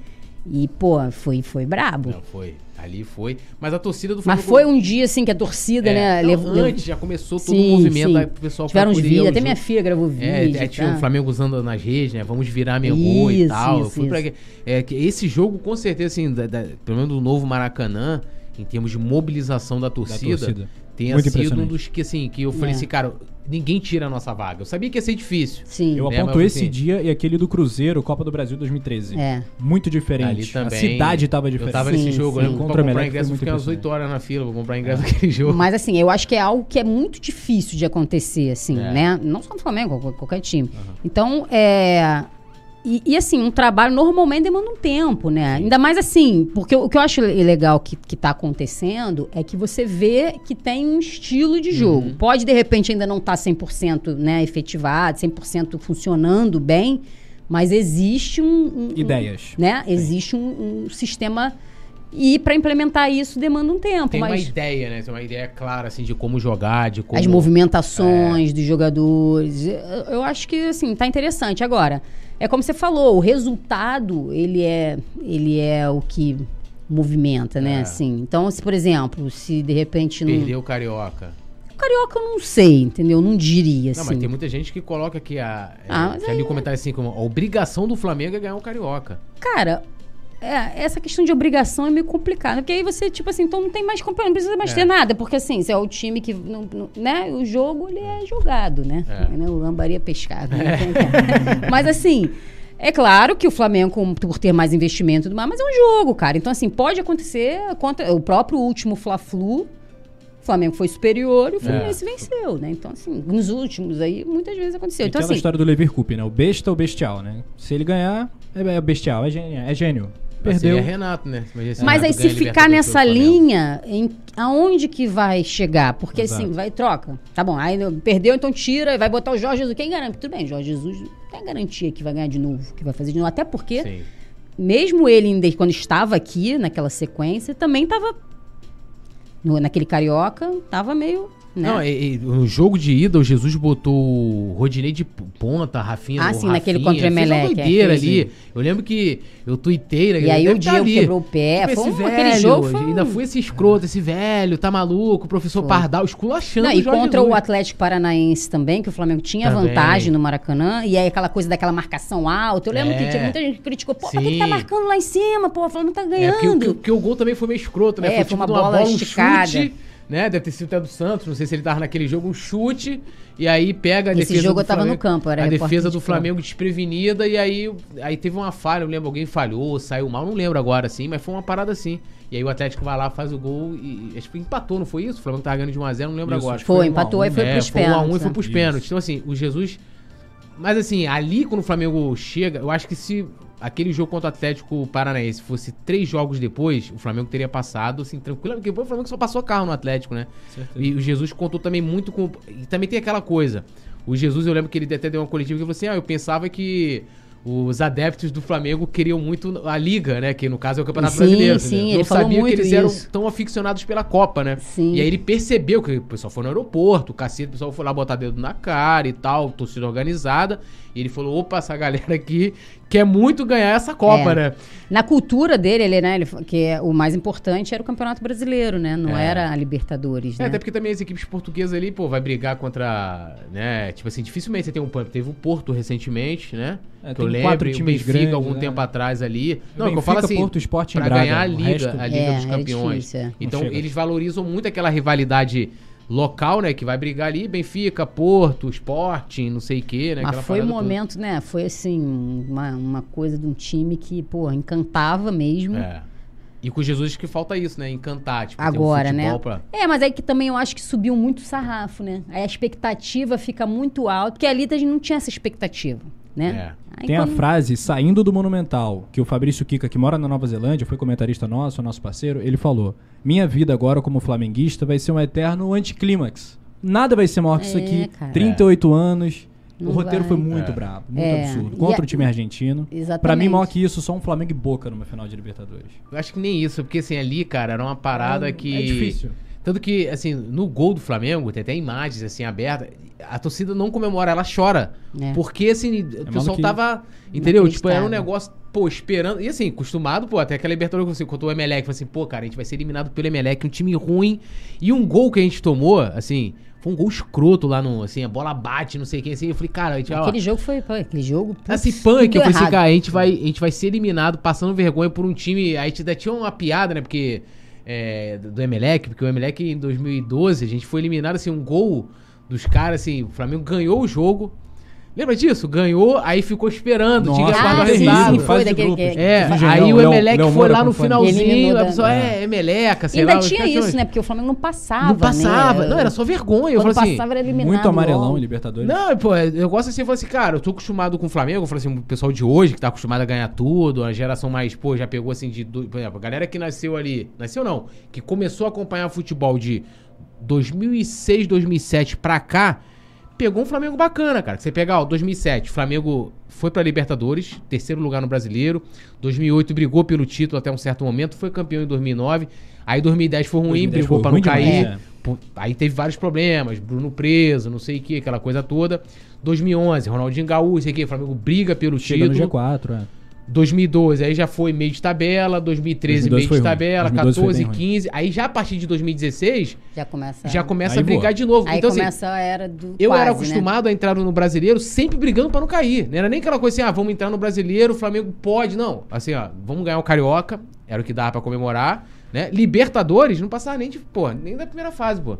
E, pô, foi, foi brabo. Não, foi. Ali foi. Mas a torcida do Mas Flamengo- foi um dia, assim, que a torcida, É, né, não, levou- antes já começou todo Sim, o movimento, sim. aí o pessoal Tiveram uns vídeos, até o minha filha gravou vídeo. É, é, tinha tá? o Flamengo usando nas redes, né? Vamos virar meu gol e tal. Eu isso, fui pra isso. quê? É, que esse jogo, com certeza, assim, da- da- pelo menos do novo Maracanã, em termos de mobilização da torcida, torcida. Tenha Muito sido um dos que, assim, que eu falei É. assim, cara, ninguém tira a nossa vaga. Eu sabia que ia ser difícil. Sim. Eu Né, aponto mas esse assim- dia e aquele do Cruzeiro, Copa do Brasil 2013. É. Muito diferente. Ali também. A cidade tava Eu diferente. tava Sim, nesse jogo, sim. eu Contra comprar ingresso, eu fiquei umas 8 impressionante. horas na fila pra comprar ingresso daquele jogo. Mas assim, eu acho que é algo que é muito difícil de acontecer, assim, É. né? Não só no Flamengo, qual- qualquer time. Então, é. E, e, assim, um trabalho normalmente demanda um tempo, né? Ainda mais assim, porque o que eu acho legal que, que tá acontecendo é que você vê que tem um estilo de jogo. Uhum. Pode, de repente, ainda não estar 100% né, efetivado, 100% funcionando bem, mas existe um... um- um- Ideias. né? Existe um, um sistema... E para implementar isso demanda um tempo. Tem uma mas ideia, né? Tem uma ideia clara, assim, de como jogar, de como... as movimentações dos jogadores. Eu, eu acho que assim tá interessante. Agora, é como você falou, o resultado ele é ele é o que movimenta, né? É. Assim. Então, se por exemplo, se de repente não, Perdeu o Carioca. o carioca eu não sei, entendeu? Não diria Não, assim. mas tem muita gente que coloca aqui a. Ah, é, mas já li um comentário assim como a obrigação do Flamengo é ganhar o Carioca. Cara, é, essa questão de obrigação é meio complicada. Porque aí você, tipo assim, então não tem mais não precisa mais É. ter nada. Porque assim, se é o time que. Não, não- né? O jogo ele é jogado, né? É. Né, O lambaria pescado. né? Mas assim. É claro que o Flamengo, por ter mais investimento mas é um jogo, cara. Então, assim, pode acontecer contra o próprio último Fla-Flu. O Flamengo foi superior e o Fluminense venceu, né? Então, assim, nos últimos aí, muitas vezes aconteceu. Então, aquela assim, história do Leverkusen, né? O besta ou bestial, né? Se ele ganhar, é, é bestial, é gênio. É gênio. Mas Perdeu. Renato, né? Mas Renato aí se ficar nessa linha, em, aonde que vai chegar? Porque Exato. assim, vai troca. Tá bom, aí perdeu, então tira, vai botar o Jorge Jesus. Quem garante? Tudo bem, Jorge Jesus não tem garantia que vai ganhar de novo, que vai fazer de novo. Até porque Sim. mesmo ele, ainda quando estava aqui, naquela sequência, também estava. Naquele carioca, estava meio. Né? Não, e, e, no jogo de ida, o Jesus botou o Rodinei de ponta, Rafinha. Ah, sim, Rafinha, naquele contra o Emelec. Uma doideira ali. Eu lembro que eu tuitei, né? E aí o tá Diego quebrou o pé. Tipo, foi um- velho, aquele jogo foi um- ainda foi esse escroto, esse velho, tá maluco, o professor Foi. Pardal, esculachando Não, e contra Jesus. o Atlético Paranaense também, que o Flamengo tinha Também. vantagem no Maracanã, e aí aquela coisa daquela marcação alta. Eu lembro É. que tinha muita gente que criticou, pô, pra que, que tá Sim. marcando lá em cima? Pô, o Flamengo tá É, ganhando. porque, o- porque, porque o gol também foi meio escroto, né? É, foi tipo uma de bola um esticada. chute, né? Deve ter sido até do Santos, não sei se ele tava naquele jogo, um chute, e aí pega a Esse defesa jogo do eu tava no Flamengo- campo, era A defesa de do campo. Flamengo desprevenida, e aí, aí teve uma falha, eu lembro, alguém falhou, saiu mal, não lembro agora, assim, mas foi uma parada assim. E aí o Atlético vai lá, faz o gol e acho que empatou, não foi isso? O Flamengo tava ganhando de 1x0, não lembro Isso, agora. acho que Foi, a empatou um, e foi É, pros foi 1 a 1 pênaltis. e foi né? pros Isso. pênaltis. Então, assim, o Jesus. Mas, assim, ali quando o Flamengo chega, eu acho que se aquele jogo contra o Atlético Paranaense fosse três jogos depois, o Flamengo teria passado, assim, tranquilo. Porque depois o Flamengo só passou carro no Atlético, né? Certeza. E o Jesus contou também muito com. E também tem aquela coisa. O Jesus, eu lembro que ele até deu uma coletiva que falou assim: ah, eu pensava que. Os adeptos do Flamengo queriam muito a Liga, né? Que no caso é o Campeonato Sim, Brasileiro. sim, entendeu? ele Não falou sabia que eles eram isso. tão aficionados pela Copa, né? Sim. E aí ele percebeu que o pessoal foi no aeroporto, o cacete, o pessoal foi lá botar dedo na cara e tal, torcida organizada. E ele falou: opa, essa galera aqui quer muito ganhar essa Copa, É. né? Na cultura dele, ele, né, ele, que é- o mais importante era o Campeonato Brasileiro, né? Não É. era a Libertadores, É, né? até porque também as equipes portuguesas ali, pô, vai brigar contra, né? Tipo assim, dificilmente você tem um teve o Porto recentemente, né? É, que eu lembro, quatro e o times Benfica grandes, algum né? tempo atrás ali. Não, Benfica, que eu falo assim, Porto, Sport pra Braga, ganhar a Liga, resto- a Liga É, dos é Campeões. difícil, é. Então, eles valorizam muito aquela rivalidade local, né? Que vai brigar ali, Benfica, Porto, Sporting, não sei o quê, né? Mas foi um parada toda. momento, né? Foi assim, uma, uma coisa de um time que, pô, encantava mesmo. É. E com Jesus que falta isso, né? Encantar, tipo, ter um Agora, né? pra- É, mas aí que também eu acho que subiu muito o sarrafo, né? Aí a expectativa fica muito alta, porque ali a gente não tinha essa expectativa, né? Aí Tem a quando- frase saindo do Monumental, que o Fabrício Kika, que mora na Nova Zelândia, foi comentarista nosso, nosso parceiro, ele falou: Minha vida agora como flamenguista vai ser um eterno anticlímax. Nada vai ser maior que isso É, aqui. cara. 38 anos. Não o roteiro vai. foi muito É. brabo, muito É. absurdo. Contra a- o time argentino. Exatamente. Pra mim, maior que isso, só um Flamengo e Boca numa final de Libertadores. Eu acho que nem isso, porque assim, ali, cara, era uma parada É- que. É difícil. Tanto que, assim, no gol do Flamengo, tem até imagens assim abertas, a torcida não comemora, ela chora. É. Porque, assim, o pessoal maluquice. tava. Entendeu? Tipo, era um negócio, pô, esperando. E assim, acostumado, pô, até aquela Libertadores, assim, contra o Emelec, falou assim, pô, cara, a gente vai ser eliminado pelo Emelec, um time ruim. E um gol que a gente tomou, assim, foi um gol escroto lá no. Assim, a bola bate, não sei o que, assim. Eu falei, cara, a gente, ó, Aquele jogo foi. pô, Aquele jogo. putz, Assim, punk, eu falei assim, errado. cara, a gente, vai, a gente vai ser eliminado passando vergonha por um time. Aí ainda tinha uma piada, né? Porque. É, do Emelec, porque o Emelec em 2012, a gente foi eliminado, assim, um gol dos caras, assim, o Flamengo ganhou o jogo. Lembra disso? Ganhou, aí ficou esperando, tinha que Nossa, aguardar Ah, sim, sim, foi daquele que- É, aí o Emelec Léo foi Moura lá no finalzinho, a pessoa, é, Emeleca, sei Ainda lá. tinha isso, né? Porque o Flamengo não passava. Não passava, né? não, era só vergonha. Eu Quando falei assim, passava era eliminado. Muito amarelão em Libertadores. Não, pô, eu gosto assim, eu falo assim, cara, eu tô acostumado com o Flamengo, eu falo assim, o pessoal de hoje que tá acostumado a ganhar tudo, a geração mais, pô, já pegou assim de, por exemplo, a galera que nasceu ali, nasceu não, que começou a acompanhar futebol de 2006, 2007 pra cá, pegou um Flamengo bacana, cara. Você pegar, ó, 2007, Flamengo foi pra Libertadores, terceiro lugar no Brasileiro, 2008 brigou pelo título até um certo momento, foi campeão em 2009, aí 2010 foi ruim, 2010 brigou foi pra ruim não cair. é. Aí teve vários problemas, Bruno preso, não sei o que, aquela coisa toda. 2011, Ronaldinho Gaúcho, sei o que, o Flamengo briga pelo Chega no título. G4, é. 2012, aí já foi meio de tabela, 2013 meio 2012 foi de tabela, 2012 foi 14, bem ruim. 15. Aí já a partir de 2016, Já começa. já começa a brigar voa. de novo. Aí então assim, começa a era do. eu quase, era né? acostumado a entrar no brasileiro sempre brigando pra não cair. Não era nem aquela coisa assim, ah, vamos entrar no brasileiro, o Flamengo pode. Não. Assim, ó, vamos ganhar o Carioca, era o que dava pra comemorar. Né? Libertadores, não passava nem de, pô, nem da primeira fase, pô.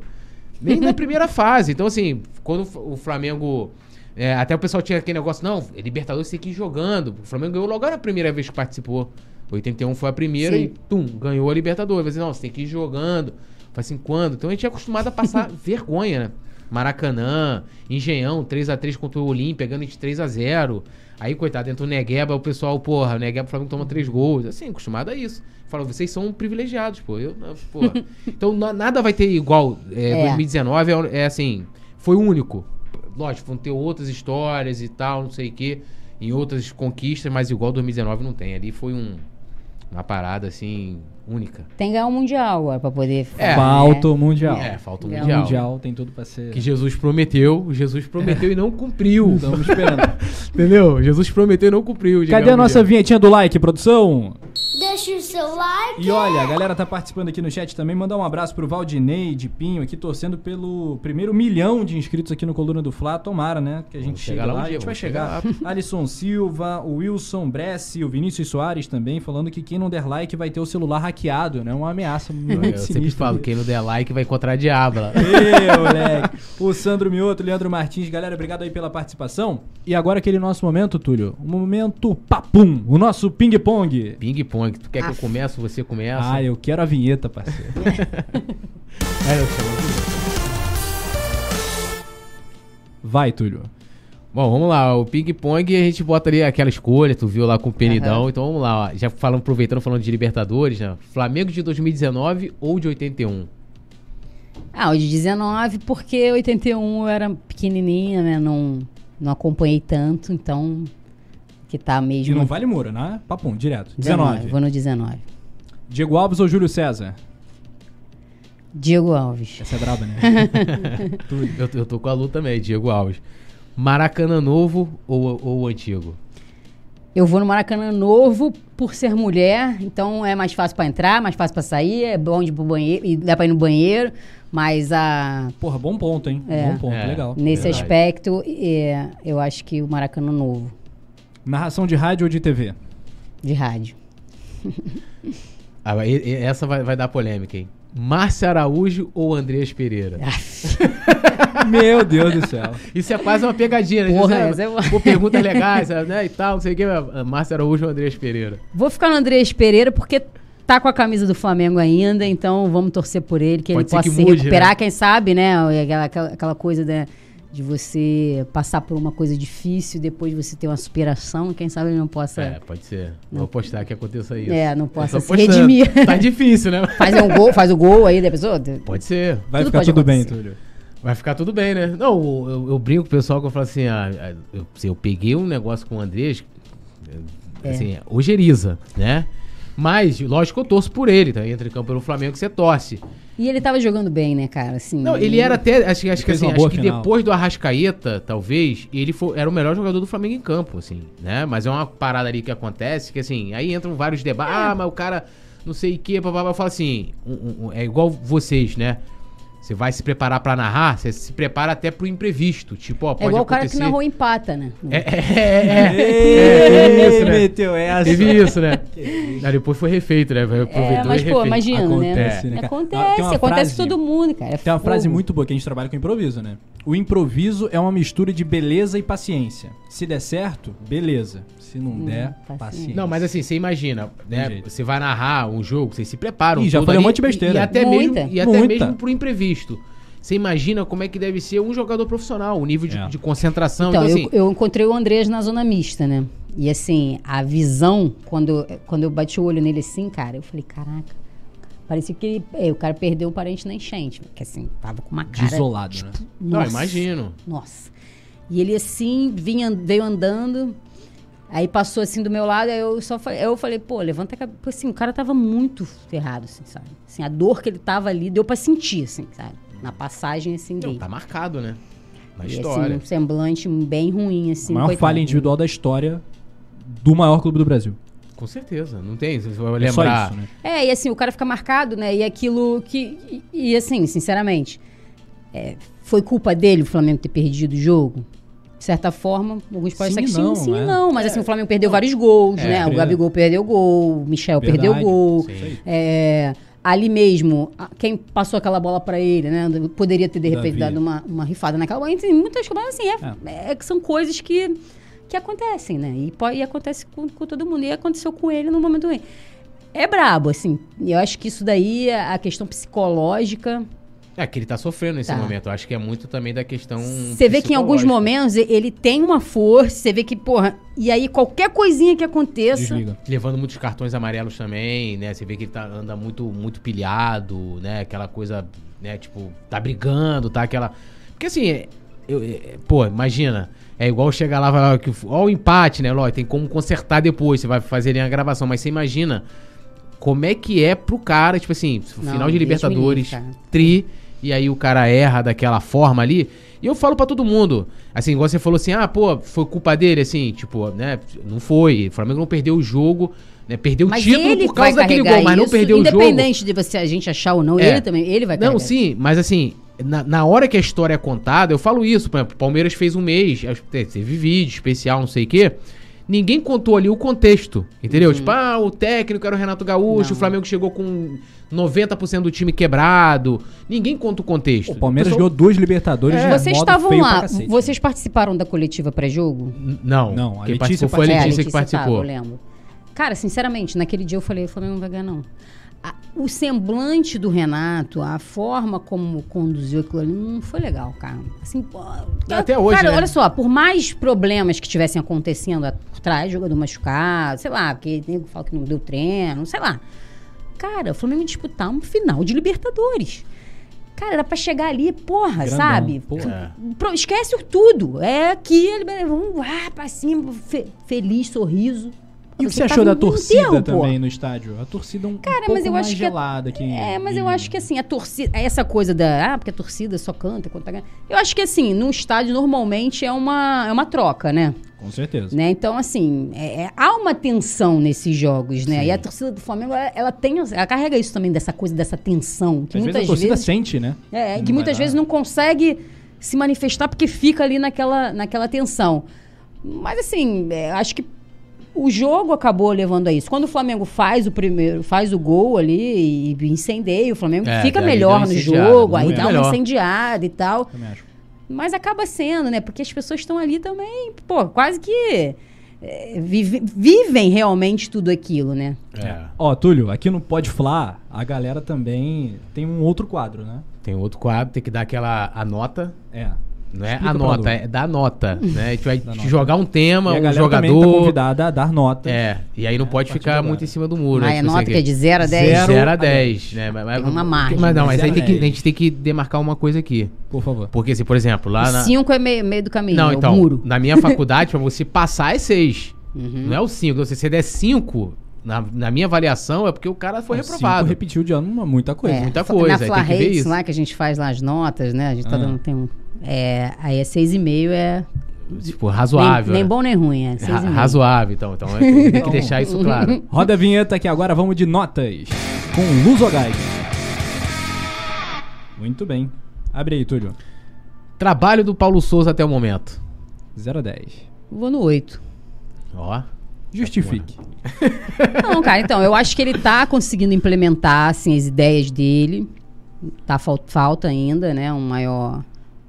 Nem da primeira fase. Então, assim, quando o Flamengo. É, até o pessoal tinha aquele negócio, não, Libertadores tem que ir jogando. O Flamengo ganhou logo na primeira vez que participou. 81 foi a primeira Sim. e, tum, ganhou a Libertadores. Não, você tem que ir jogando. Faz assim, quando? Então a gente é acostumado a passar vergonha, né? Maracanã, Engenhão, 3x3 contra o Olímpia, ganhando de 3x0. Aí, coitado, entra o Negueba, o pessoal, porra, o Negueba, o Flamengo toma 3 gols. Assim, acostumado a isso. Fala, vocês são privilegiados, pô. Eu, pô. então na- nada vai ter igual. É, É. 2019 é, é assim, foi único. Lógico, vão ter outras histórias e tal, não sei o quê. em outras conquistas, mas igual 2019 não tem. Ali foi um, uma parada assim única. Tem que ganhar um mundial agora pra poder. É. Falta o Mundial. É, falta o É, mundial. Mundial tem tudo pra ser. Que Jesus prometeu, Jesus prometeu e não cumpriu. Estamos esperando. Entendeu? Jesus prometeu e não cumpriu. Cadê a o nossa vinhetinha do like, produção? Deixa o seu like. E olha, a galera tá participando aqui no chat também. Mandar um abraço pro Valdinei de Pinho aqui, torcendo pelo primeiro milhão de inscritos aqui no Coluna do Fla. Tomara, né? Que a gente chegar lá um a dia, gente vai vamos chegar. Alisson Silva, o Wilson Bressi, o Vinícius Soares também, falando que quem não der like vai ter o celular hackeado, né? Uma ameaça muito Eu sempre falo, quem não der like vai encontrar a diabla. Ê, moleque. O Sandro Mioto, Leandro Martins, galera, obrigado aí pela participação. E agora aquele nosso momento, Túlio, o momento papum, o nosso ping-pong. Ping quer que eu comece? Você começa? Ah, eu quero a vinheta, parceiro. É, eu chamo de- Vai, Túlio. Bom, vamos lá. O ping-pong a gente bota ali aquela escolha, tu viu lá com o Penidão. Então vamos lá, ó. Já falando, aproveitando, falando de Libertadores, né? Flamengo de 2019 ou de 81? Ah, o de 19, porque 81 eu era pequenininha, né? Não, não acompanhei tanto, então. Que tá E mesmo. não vale Moura, né? Papum, direto. 19. Vou no 19. Diego Alves ou Júlio César? Diego Alves. Essa é braba, né? Eu, eu tô com a Lu também, Diego Alves. Maracanã novo ou, ou o antigo? Eu vou no Maracanã novo por ser mulher, então é mais fácil pra entrar, mais fácil pra sair, é bom de ir pro banheiro, e dá pra ir no banheiro, mas a Porra, bom ponto, hein? É. Bom ponto, É. legal. nesse Verdade. aspecto, é, eu acho que o Maracanã novo Narração de rádio ou de TV? de rádio. Ah, e- e- essa vai, vai dar polêmica, hein? Márcio Araújo ou Andreas Pereira? Meu Deus do céu. Isso é quase uma pegadinha, né? Porra, essa é Pô, perguntas legais, né? E tal, não sei o que. Márcio Araújo ou Andreas Pereira? Vou ficar no Andrés Pereira porque tá com a camisa do Flamengo ainda, então vamos torcer por ele, que Pode ele possa que se mude, recuperar, né? quem sabe, né? Aquela, aquela- coisa né, de você passar por uma coisa difícil, depois você ter uma superação, quem sabe ele não possa É, pode ser. Vou apostar que aconteça isso. É, não possa se redimir. Tá difícil, né? fazer um gol, faz o gol aí da pessoa. Pode ser. Vai Tudo ficar tudo bem, acontecer. Túlio. Vai ficar tudo bem, né? Não, eu, eu- eu brinco com o pessoal que eu falo assim, ah, ah, eu, eu peguei um negócio com o Andrés, É. assim, ojeriza, né? Mas, lógico que eu torço por ele, tá? Entra em campo pelo Flamengo que você torce. E ele tava jogando bem, né, cara? Assim, Não, ele era até, acho, que- acho que assim, acho que final. depois do Arrascaeta, talvez, ele foi, era o melhor jogador do Flamengo em campo, assim, né? Mas é uma parada ali que acontece, que assim, aí entram vários debates, É. ah, mas o cara não sei o que, papapá, eu falo assim, um- um- um- é igual vocês, né? Você vai se preparar pra narrar, você se prepara até pro imprevisto, tipo, ó, pode É igual o cara acontecer... que narrou empata, né? É, é, é, é, Ei, é, teve isso, né? meteu essa. Teve isso, né? Aí depois foi refeito, né? Vai- Aproveitou É, mas, e pô, refez. imagina, Acontece, né? né? Acontece, acontece frase- com todo mundo, cara. é Tem uma frase muito boa que a gente trabalha com improviso, né? O improviso é uma mistura de beleza e paciência. Se der certo, beleza. Se não Hum, der, paciência. paciência. Não, mas assim, você imagina, né? Você vai narrar um jogo, vocês se preparam. Ih, já falei um monte de besteira. E, e até, Muita. mesmo, e até Muita. mesmo pro imprevisto. Você imagina como é que deve ser um jogador profissional, o nível de, É. de concentração. Então, Então, eu, assim, eu encontrei o Andrés na zona mista, né? E assim, a visão, quando, quando eu bati o olho nele assim, cara, eu falei, caraca. Parecia que ele, é, o cara perdeu um parente na enchente. Porque assim, tava com uma cara. Desolado, né? não, Nossa. imagino. Nossa. E ele assim, vinha, veio andando. Aí passou assim do meu lado, aí eu só falei, eu falei, pô, levanta a cabeça. Assim, o cara tava muito ferrado, assim, sabe? Assim, a dor que ele tava ali deu pra sentir, assim, sabe? Na passagem, assim, Não, dele. tá marcado, né? Na E, história. assim, um semblante bem ruim, assim. a maior coitado. falha individual da história do maior clube do Brasil. Com certeza. Não tem. Você vai É só lembrar. isso, né? É, e assim, o cara fica marcado, né? E aquilo que. E, e, assim, sinceramente, é, foi culpa dele o Flamengo ter perdido o jogo? De certa forma, alguns Sim dizer que sim, não, sim é. e não. Mas assim, o Flamengo perdeu vários gols, É, né? O é. Gabigol perdeu gol, o Michel perdeu Verdade. gol. Isso aí. É, ali mesmo, a- quem passou aquela bola pra ele, né? Poderia ter, de repente, Davi. dado uma, uma rifada naquela bola. Enfim, muitas coisas, assim, é, é que são coisas que, que acontecem, né? E, pode, e acontece com, com todo mundo. E aconteceu com ele no momento ruim. É brabo, assim. Eu acho que isso daí, a questão psicológica. É que ele tá sofrendo nesse Tá. momento. Eu acho que é muito também da questão. Você vê que em alguns momentos ele tem uma força, você vê que, porra, e aí qualquer coisinha que aconteça. Desliga. Levando muitos cartões amarelos também, né? Você vê que ele tá, anda muito, muito pilhado, né? Aquela coisa, né? Tipo, tá brigando, tá? Aquela. Porque assim, é, eu- é, pô, imagina. É igual chegar lá e falar que ó o empate, né? Lógico, tem como consertar depois, você vai fazer ali a gravação, mas você imagina como é que é pro cara, tipo assim, Não, final de Libertadores, livre, tri, e aí o cara erra daquela forma ali. E eu falo pra todo mundo, assim, igual você falou assim, ah, pô, foi culpa dele, assim, tipo, né? Não foi. O Flamengo não perdeu o jogo, né? Perdeu o título por causa daquele gol, mas não perdeu o jogo. Independente de você, a gente achar ou não, É. ele também, ele vai Não, sim, mas assim, na, na hora que a história é contada, eu falo isso, por exemplo, o Palmeiras fez um mês, te- teve vídeo especial, não sei o quê. Ninguém contou ali o contexto, entendeu? Tipo, ah, o técnico era o Renato Gaúcho, Uhum. Não. o Flamengo chegou com 90% do time quebrado. Ninguém conta o contexto. O Palmeiras Pessoal- ganhou duas Libertadores de Vocês modo estavam lá, vocês participaram da coletiva pré-jogo? Não, Não, a quem Letícia participou foi a É, Letícia, que tava, participou. eu lembro. Cara, sinceramente, naquele dia eu falei, o Flamengo não vai ganhar, não. A- o semblante do Renato, a forma como conduziu aquilo ali, não foi legal, cara. Assim, pô, Até hoje, Cara, né? olha só, por mais problemas que estivessem acontecendo por trás, jogador machucado, sei lá, porque nego fala que não deu treino, sei lá. Cara, o Flamengo disputar um final de Libertadores. Cara, era pra chegar ali, porra, Grandão, sabe? porra. Pro- esquece tudo. É aqui, ele vamos lá pra cima, fe- feliz, sorriso. E o que você achou da torcida pô. também no estádio? A torcida um, Cara, um pouco mais que gelada que É, mas eu acho que assim, a torcida. Essa coisa da. Ah, porque a torcida só canta quando tá ganhando. Eu acho que assim, no estádio normalmente é uma, é uma troca, né? Com certeza. né? Então, assim, é- é- há uma tensão nesses jogos, né? Sim. E a torcida do Flamengo, ela, ela tem. Ela carrega isso também, dessa coisa, dessa tensão. Que Às vezes muitas a torcida vezes. sente, né? É, que muitas vezes não consegue se manifestar porque fica ali naquela, naquela tensão. Mas assim, é, acho que o jogo acabou levando a isso. Quando o Flamengo faz o primeiro, faz o gol ali e incendeia, o Flamengo É, fica melhor no jogo, aí muito dá melhor. uma incendiada e tal. Mas acaba sendo, né? Porque as pessoas estão ali também, pô, quase que é, vive- vivem realmente tudo aquilo, né? É. Ó, Túlio, aqui no Pode Flá, a galera também tem um outro quadro, né? Tem outro quadro, tem que dar aquela a nota. É. Não é Explica a nota, é dar nota, né? A gente vai te jogar um tema, e um tá jogador. convidada a dar nota. É, e aí não É, pode ficar muito em cima do muro. Mas né, a tipo, nota você que é de 0 a 10. Zero. 0 a a 10, né? Mas, Tem uma margem. Mas não, mas aí que, a 10. gente tem que demarcar uma coisa aqui. Por favor. Porque, assim, por exemplo, lá na. 5 é meio, meio do caminho, Não, é então, o muro. na minha faculdade, pra você passar é 6. Uhum. Não é o 5. Se você der 5, na, na minha avaliação, é porque o cara foi Ó, reprovado. cinco repetiu de ano uma- muita coisa. É, muita coisa, Na Fla Rates lá que a gente faz lá as notas, né? A gente tá Ah. dando tem um, é, aí é 6,5 é Tipo, razoável. nem, nem né? bom nem ruim, é Ra- 6,5. razoável, então. Então é, tem que deixar isso claro. Roda a vinheta que agora vamos de notas. Com Luzogai. Muito bem. Abre aí, Túlio. Trabalho do Paulo Souza até o momento. 0 a 10. Vou no 8. Ó. Justifique. Não, cara, então, eu acho que ele tá conseguindo implementar, assim, as ideias dele. Tá, fal- falta ainda, né, um maior...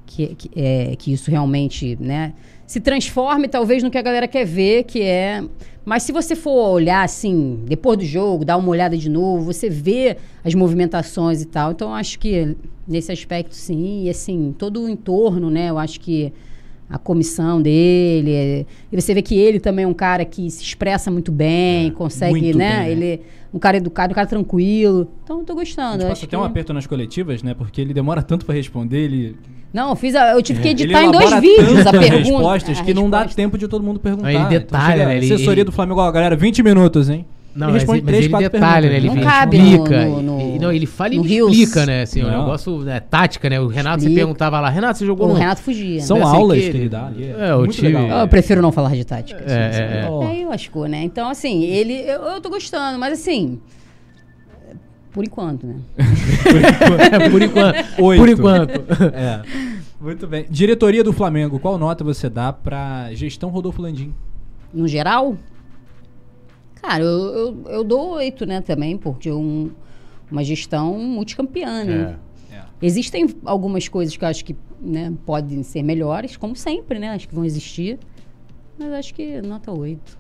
Que, que, é, que isso realmente, né, se transforme talvez no que a galera quer ver, que é... Mas se você for olhar, assim, depois do jogo, dar uma olhada de novo, você vê as movimentações e tal. Então, acho que nesse aspecto, sim. E, assim, todo o entorno, né, eu acho que a comissão dele. é- E você vê que ele também é um cara que se expressa muito bem, consegue, muito né? bem, né? Ele um cara educado, um cara tranquilo. Então eu tô A gostando. gente eu passa acho até que- um aperto nas coletivas, né? Porque ele demora tanto pra responder, ele, Não, eu fiz a- eu tive que ele editar em dois vídeos a pergunta. respostas a que não dá resposta. tempo de todo mundo perguntar. Aí ele detalha, chega né? Ele- assessoria ele- do Flamengo, ó, galera, 20 minutos, hein? Não, ele mas, responde ele- mas três, ele quatro detalha, né? Ele Não perguntas. cabe explica. no- no- e, não, ele fala e no explica, Reels. né? Assim, o Não. negócio né, tática, né? O Renato se Explica. perguntava lá, Renato, você jogou O no... Renato fugia. São Assim, aulas que que ele ele- dá ali. É, o muito time- legal. Eu prefiro não falar de tática. É, é, é. Aí lascou, né? Então, assim, ele. Eu, eu tô gostando, mas assim. Por enquanto, né? Por enquanto. Oito. Por enquanto. É. Muito bem. Diretoria do Flamengo, qual nota você dá pra gestão Rodolfo Landim? No geral, cara, eu, eu, eu dou oito, né, também, porque um, uma gestão multicampeã, né? É. Existem algumas coisas que eu acho que né, podem ser melhores, como sempre, né? Acho que vão existir. Mas acho que nota 8.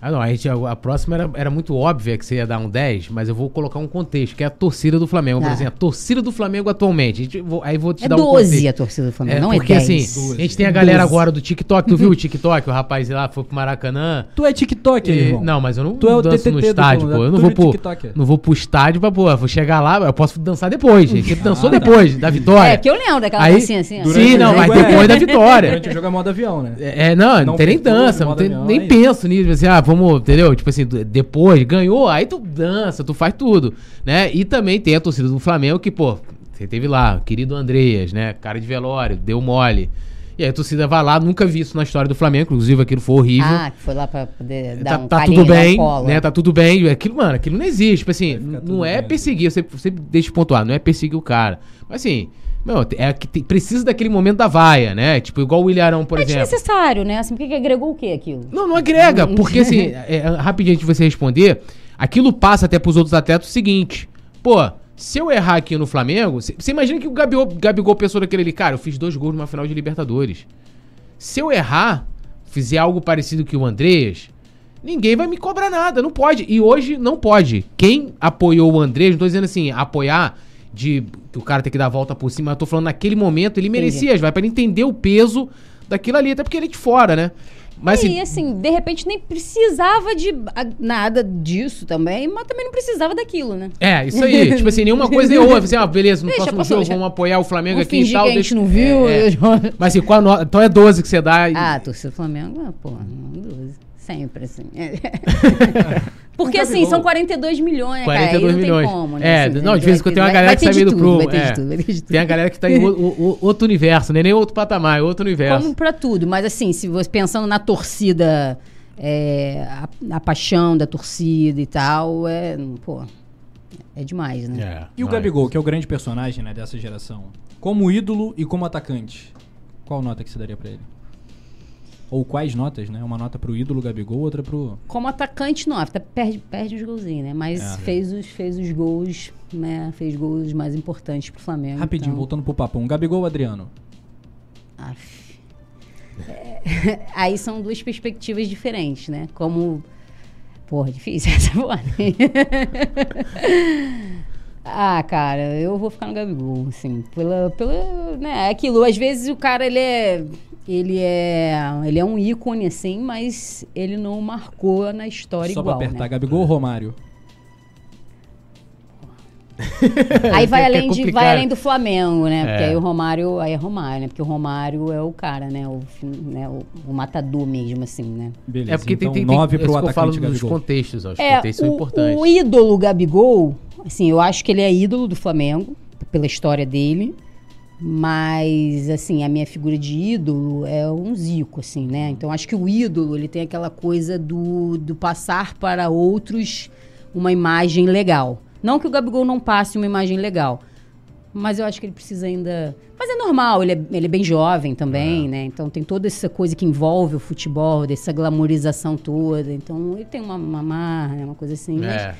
Ah, não, a, gente, a, próxima era, era muito óbvia que você ia dar um 10, mas eu vou colocar um contexto, que é a torcida do Flamengo. Por Ah. exemplo, a torcida do Flamengo atualmente. A gente, vou- aí vou te É dar um 12 contexto. a torcida do Flamengo, É, não porque é 10. assim, a gente tem a galera 12. agora do TikTok. Tu viu o TikTok? O rapaz lá foi pro Maracanã. Tu é TikTok, E- irmão. não, mas eu não Tu é o danço no TTT do estádio, pô. Eu não é vou, pro, não vou pro estádio pra, pô, vou chegar lá, eu posso dançar depois, gente. Ele dançou Ah, tá. depois da vitória. É, que eu lembro daquela Aí- dancinha assim. Sim, não, mas é- depois da vitória. Durante o jogo é modo avião, né? É, é, não, não, tem nem dança, nem penso nisso, assim, ah, vamos, entendeu? Tipo assim, depois, ganhou, aí tu dança, tu faz tudo, né? E também tem a torcida do Flamengo que, pô, você teve lá, querido Andreas, né? Cara de velório, deu mole. E aí a torcida vai lá, nunca vi isso na história do Flamengo, inclusive aquilo foi horrível. Ah, que foi lá pra poder dar Tá, um tá carinho, tudo bem, né? Tá tudo bem. Aquilo, mano, aquilo não existe. Tipo assim, não é bem. perseguir. Você, você deixa de pontuar, não é perseguir o cara. Mas assim, meu, é que tem- precisa daquele momento da vaia, né? Tipo, igual o Ilharão, por É exemplo. desnecessário, né? Assim, porque que agregou o quê aquilo? Não, não agrega, porque assim, é, é, rapidinho antes de você responder, aquilo passa até pros outros atletas o seguinte, pô, se eu errar aqui no Flamengo, você imagina que o Gabigol, Gabigol pensou naquele ali, cara, eu fiz dois gols numa final de Libertadores. Se eu errar, fizer algo parecido que o Andreas, ninguém vai me cobrar nada, não pode. E hoje não pode. Quem apoiou o Andreas, não tô dizendo assim, apoiar de que o cara tem que dar a volta por cima, eu tô falando naquele momento, ele merecia, vai para ele entender o peso daquilo ali, até porque ele é de fora, né? Mas e assim, de repente nem precisava de a- nada disso também, mas também não precisava daquilo, né? É, isso aí. tipo assim, nenhuma coisa nem outra. Assim, ah, beleza, no Deixa, próximo passou, jogo deixa. vamos apoiar o Flamengo aqui e tal. que a gente deixa- não viu. É, é. Mas assim, qual a nota? Então é 12 que você dá. e- Ah, torcida do Flamengo, ah, pô, não, 12. Sempre, assim. Porque, O assim, Gabigol. são 42 milhões, 42 cara. aí não milhões. Tem como, né? É, assim, não, de vez em quando tem uma galera vai que sai meio do prumo. Vai ter é. de tudo, vai ter de tudo. Tem a galera que tá em o- o- o- outro universo, não é nem outro patamar, é outro universo. Como pra tudo, mas assim, se você pensando na torcida, é, a, a paixão da torcida e tal, é, pô, é demais, né? É, E o. Gabigol, que é o grande personagem né, dessa geração, como ídolo e como atacante, qual nota que você daria pra ele? Ou quais notas, né? Uma nota pro ídolo Gabigol, outra pro. Como atacante, não, perde, perde os golzinhos, né? Mas É. fez, os, fez os gols, né? Fez gols mais importantes pro Flamengo. Rapidinho, então, voltando pro papum. Gabigol ou Adriano? Aff. É, aí são duas perspectivas diferentes, né? Como. Porra, difícil essa porra. ah, cara, eu vou ficar no Gabigol, assim, pela, pela, né, é aquilo, às vezes o cara, ele é, ele é, ele é um ícone, assim, mas ele não marcou na história Só igual, pra apertar, né? Gabigol ou Romário? Aí vai é além, de, vai além do Flamengo, né? Porque É. aí o Romário, aí é Romário, né? Porque o Romário é o cara, né? O, né? o, o matador mesmo, assim, né? Beleza. É porque então, tem, tem, tem 9 é pro que eu falo atacante dos Gabigol. contextos, ó, os É, contextos são o, importantes. o ídolo Gabigol, assim, eu acho que ele é ídolo do Flamengo, pela história dele. Mas, assim, a minha figura de ídolo é um Zico, assim, né? Então, acho que o ídolo, ele tem aquela coisa do, do passar para outros uma imagem legal. Não que o Gabigol não passe uma imagem legal, mas eu acho que ele precisa ainda... Mas é normal, ele é, ele é bem jovem também, né? Então, tem toda essa coisa que envolve o futebol, dessa glamorização toda. Então, ele tem uma, uma marra, né? uma coisa assim. É. mas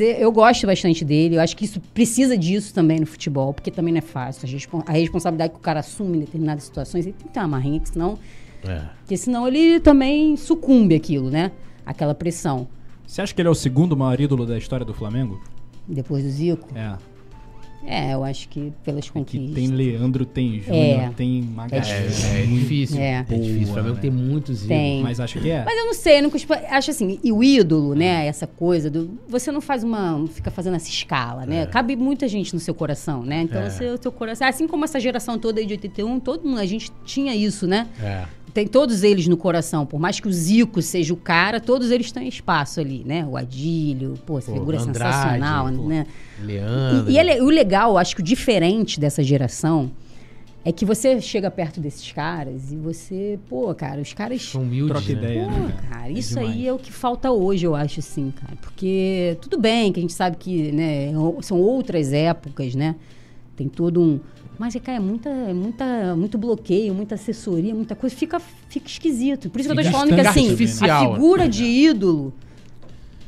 eu, eu gosto bastante dele. Eu acho que isso precisa disso também no futebol, porque também não é fácil. A responsabilidade que o cara assume em determinadas situações, ele tem que ter uma marrinha, que senão, É. porque senão ele também sucumbe aquilo, né? Aquela pressão. Você acha que ele é o segundo maior ídolo da história do Flamengo? Depois do Zico. É. É, eu acho que pelas Que conquistas. tem Leandro, tem Júnior, É. tem Magalhães. É, é difícil. É. É, difícil. O Flamengo né? tem muitos ídolos. Tem. Mas acho que é. Mas eu não sei, eu não cuspo- acho assim, e o ídolo, né, essa coisa do você não faz uma, não fica fazendo essa escala, né? Cabe muita gente no seu coração, né? Então, É. você, o seu coração, assim como essa geração toda aí de 81, todo mundo, a gente tinha isso, né? É. Tem todos eles no coração, por mais que o Zico seja o cara, todos eles têm espaço ali, né? O Adílio, pô, essa Pô, figura Andrade, sensacional, pô. né? Leandro. E, e ele- o legal, acho que o diferente dessa geração é que você chega perto desses caras e você, pô, cara, os caras São humildes, Troca né? ideia, Pô, né? cara, É isso demais. aí é o que falta hoje, eu acho, assim, cara. Porque tudo bem que a gente sabe que, né, o- são outras épocas, né? Tem todo um. Mas, cara, é muita, é muita, muito bloqueio, muita assessoria, muita coisa. Fica, fica esquisito. Por isso que eu tô te falando que, assim, artificial. a figura de ídolo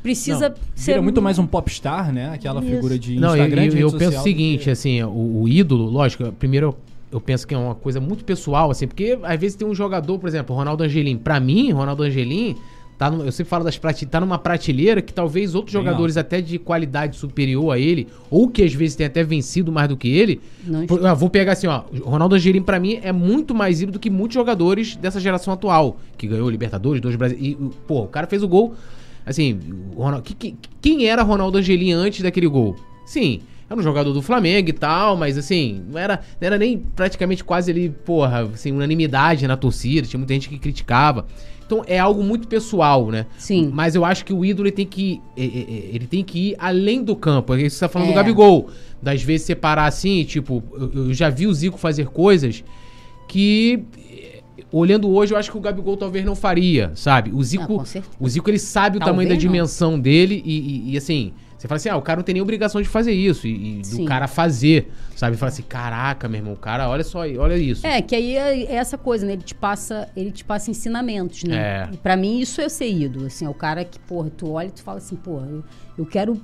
precisa Não, ser. Vira muito mais um popstar, né? Aquela Isso. figura de Não, eu, Instagram, eu, de eu penso o seguinte, assim, o, o ídolo, lógico, primeiro eu, eu penso que é uma coisa muito pessoal, assim, porque às vezes tem um jogador, por exemplo, Ronaldo Angelim. Pra mim, Ronaldo Angelim tá no- eu sempre falo das prateleiras, tá numa prateleira que talvez outros Bem jogadores até de qualidade superior a ele, ou que às vezes tem até vencido mais do que ele. Não por- ah, vou pegar assim, ó, Ronaldo Angelim pra mim é muito mais ídolo do que muitos jogadores dessa geração atual, que ganhou Libertadores, dois Brasileiros. E, pô, o cara fez o gol. Assim, o Ronaldo, que- que- quem era Ronaldo Angelim antes daquele gol? Sim, era um jogador do Flamengo e tal, mas assim, não era, não era nem praticamente quase ali, porra, assim, unanimidade na torcida, tinha muita gente que criticava. Então é algo muito pessoal, né? Sim. Mas eu acho que o ídolo ele tem que é, é, é, ele tem que ir além do campo. Você tá falando É. do Gabigol, das vezes separar assim, tipo, eu, já vi o Zico fazer coisas que olhando hoje eu acho que o Gabigol talvez não faria, sabe? O Zico, o Zico ele sabe o Talvez tamanho da não. dimensão dele e, e- e, assim, você fala assim, ah, o cara não tem nem obrigação de fazer isso e, e do cara fazer, sabe? Fala assim, caraca, meu irmão, o cara, olha só, aí, olha isso. É, que aí é é essa coisa, né? Ele te passa, ele te passa ensinamentos, né? É. E pra mim isso é ser ídolo, assim, é o cara que, porra, tu olha e tu fala assim, porra, eu, eu quero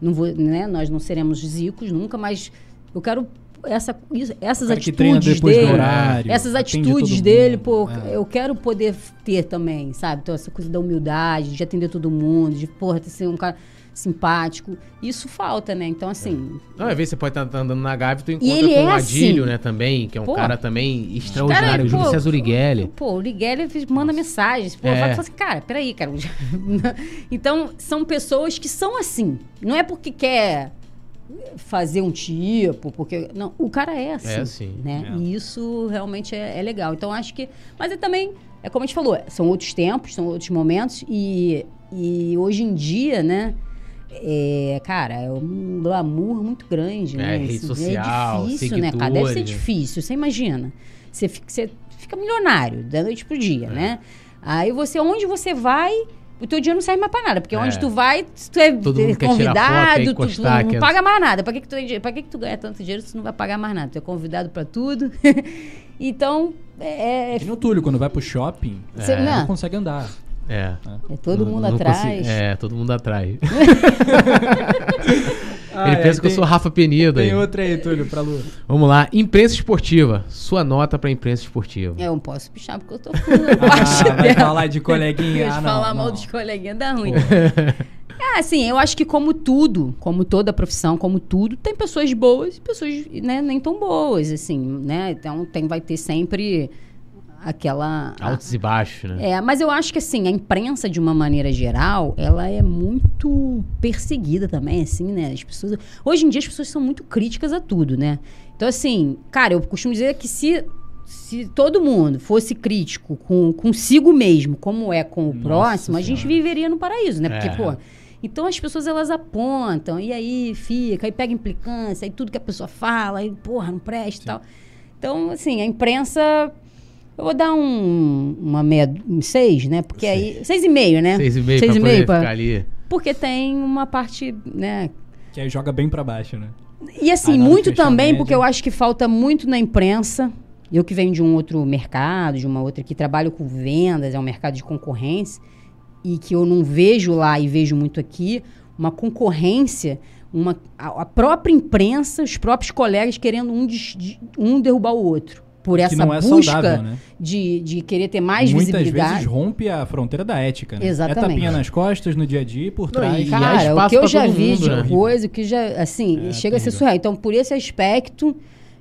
não vou, né, nós não seremos zicos nunca, mas eu quero essa, isso- essas atitudes depois do dele, horário, essas atitudes dele, mundo, pô, é. eu quero poder ter também, sabe? Então essa coisa da humildade, de atender todo mundo, de porra, ter ser um cara simpático, isso falta, né? Então assim, Não, às vezes você pode estar andando na Gávea e tu encontra ele com é o Adílio, assim. né, também, que é um Pô, cara também extraordinário, Cara, o Júlio pô, César Urigueli. Pô, o Ligueli manda mensagens. Pô, É. fala assim, cara, peraí, cara. então, são pessoas que são assim. Não é porque quer fazer um tipo, porque. Não, o cara é assim. É assim, Né? é. E isso realmente é, é legal. Então, acho que. Mas é também, é como a gente falou, são outros tempos, são outros momentos. E, e hoje em dia, né? É, cara, é um glamour muito grande, É, né? rede Isso social, É difícil, né, cara? Deve ser difícil, você imagina. Você fica, você fica milionário da noite pro É. dia, né? Aí você, onde você vai, o teu dinheiro não serve mais pra nada. Porque É. onde tu vai, tu é Todo mundo quer tirar foto, convidado, quer tu, tu não quer- paga mais nada. Pra que, que, tu, pra que, que tu ganha tanto dinheiro se tu não vai pagar mais nada? Tu é convidado pra tudo. então, é, E no Túlio, quando vai pro shopping, Cê- É. não consegue andar. É. é todo Não- mundo não atrás. consigo- É, todo mundo atrás. Ah, Ele é, pensa que eu tem- sou Rafa Penido aí. Tem outra aí, Túlio, pra Lu. Vamos lá, imprensa esportiva. Sua nota pra imprensa esportiva. Eu não posso pichar porque eu tô parte Ah, vai dela. falar de coleguinha. Ah, não, falar não. mal dos coleguinhas dá ruim. é, assim, eu acho que como tudo, como toda profissão, como tudo, tem pessoas boas e pessoas né, nem tão boas, assim, né? Então tem, vai ter sempre aquela... Altos e baixos, né? É, mas eu acho que assim, a imprensa, de uma maneira geral, ela é muito perseguida também, assim, né? As pessoas. Hoje em dia as pessoas são muito críticas a tudo, né? Então, assim, cara, eu costumo dizer que se, se todo mundo fosse crítico com, consigo mesmo, como é com o Nossa próximo, a gente Senhora. viveria no paraíso, né? Porque, É. pô. Então as pessoas elas apontam, e aí fica, aí pega implicância, aí tudo que a pessoa fala, aí, porra, não presta e tal. Então, assim, a imprensa. Eu vou dar um, uma meia, um seis, né? Porque aí. Seis e meio, né? Seis e meio Seis pra e poder meio pra- ficar ali. Porque tem uma parte, né? Que aí joga bem pra baixo, né? E assim, muito também, porque eu acho que falta muito na imprensa. Eu que venho de um outro mercado, de uma outra que trabalho com vendas, é um mercado de concorrência, e que eu não vejo lá e vejo muito aqui, uma concorrência, uma, a, a própria imprensa, os próprios colegas querendo um, des- de- um derrubar o outro. Por Que essa não é busca saudável, né? de, de querer ter mais Muitas visibilidade. vezes rompe a fronteira da ética, né? Exatamente. É tapinha nas costas no dia a dia e por Não, trás. e- há Cara, o que eu já vi mundo, de né? coisa, o que já, assim, É, chega a ser surreal. Então, por esse aspecto,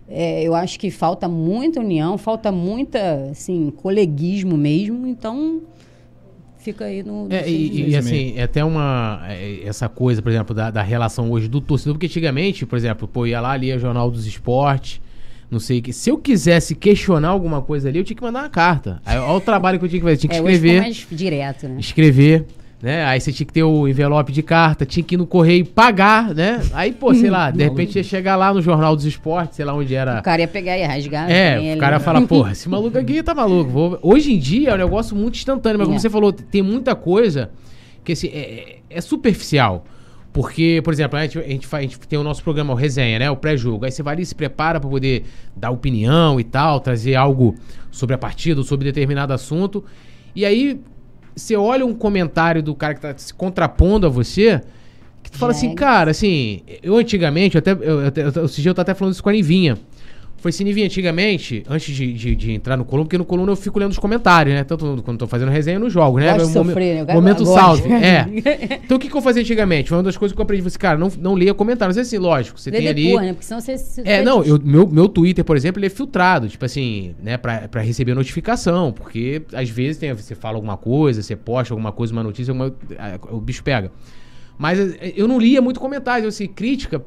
é, eu acho que falta muita união, falta muita, assim, coleguismo mesmo. Então, fica aí no... É, no e, seis e, meses. assim, é até uma. é, essa coisa, por exemplo, da, da relação hoje do torcedor, porque antigamente, por exemplo, pô, ia lá, lia Jornal dos Esportes, não sei o que. Se eu quisesse questionar alguma coisa ali, eu tinha que mandar uma carta. Aí, olha o trabalho que eu tinha que fazer. Tinha que É, escrever. mais direto, né? escrever, né? Aí você tinha que ter o envelope de carta, tinha que ir no correio pagar, né? Aí, pô, sei lá, de repente ia chegar lá no Jornal dos Esportes, sei lá onde era. O cara ia pegar e rasgar. É, também o ali. cara ia falar, porra, esse maluco aqui tá maluco. Vou- Hoje em dia é um negócio muito instantâneo, mas como É. você falou, tem muita coisa que assim, é, é superficial. Porque, por exemplo, a gente, a, gente faz, a gente tem o nosso programa, o Resenha, né? O pré-jogo. Aí você vai ali e se prepara pra poder dar opinião e tal, trazer algo sobre a partida, sobre determinado assunto. E aí você olha um comentário do cara que tá se contrapondo a você, que tu fala assim, cara, assim, eu antigamente, eu até, eu, eu, eu, esse dia eu tava até falando isso com a Nivinha. Foi Cinevinha antigamente, antes de, de, de entrar no coluna, porque no coluna eu fico lendo os comentários, né? Tanto quando tô fazendo resenha nos jogos, né? Gosto Momen- sofrer, né? Momento gosto. salve. É. Então o que, que eu fazia antigamente? Foi uma das coisas que eu aprendi. Você, cara, não, não leia comentários. Assim, lógico, você Vê tem ali. depois, né? Porque senão você... você É, não, eu, meu, meu Twitter, por exemplo, ele é filtrado, tipo assim, né, pra, pra receber notificação, porque às vezes tem, você fala alguma coisa, você posta alguma coisa, uma notícia, alguma- o bicho pega. Mas eh, eu não lia muito comentário, assim, crítica.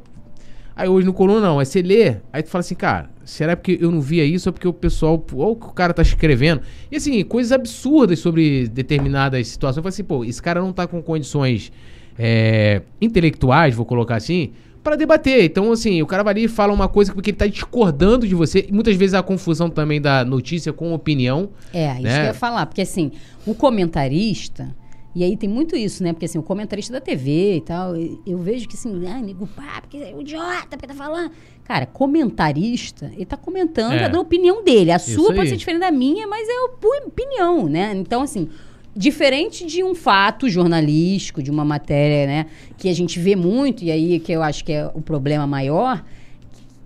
Aí hoje no coluna não, aí você lê, aí tu fala assim, cara, será porque eu não via isso ou porque o pessoal, ou que o cara tá escrevendo? E assim, coisas absurdas sobre determinadas situações. Eu falei assim, pô, esse cara não tá com condições é, intelectuais, vou colocar assim, pra debater. Então, assim, o cara vai ali e fala uma coisa porque ele tá discordando de você. E muitas vezes a confusão também da notícia com opinião. É, isso né? que eu ia falar. Porque assim, o comentarista. E aí tem muito isso, né? Porque assim, o comentarista da TV e tal, eu vejo que assim, ah, nego, pá, porque é um idiota, porque tá falando. Cara, comentarista, ele tá comentando, É. dando a opinião dele. A Isso sua pode aí. ser diferente da minha, mas é a opinião, né? Então, assim, diferente de um fato jornalístico, de uma matéria, né? Que a gente vê muito, e aí que eu acho que é o problema maior,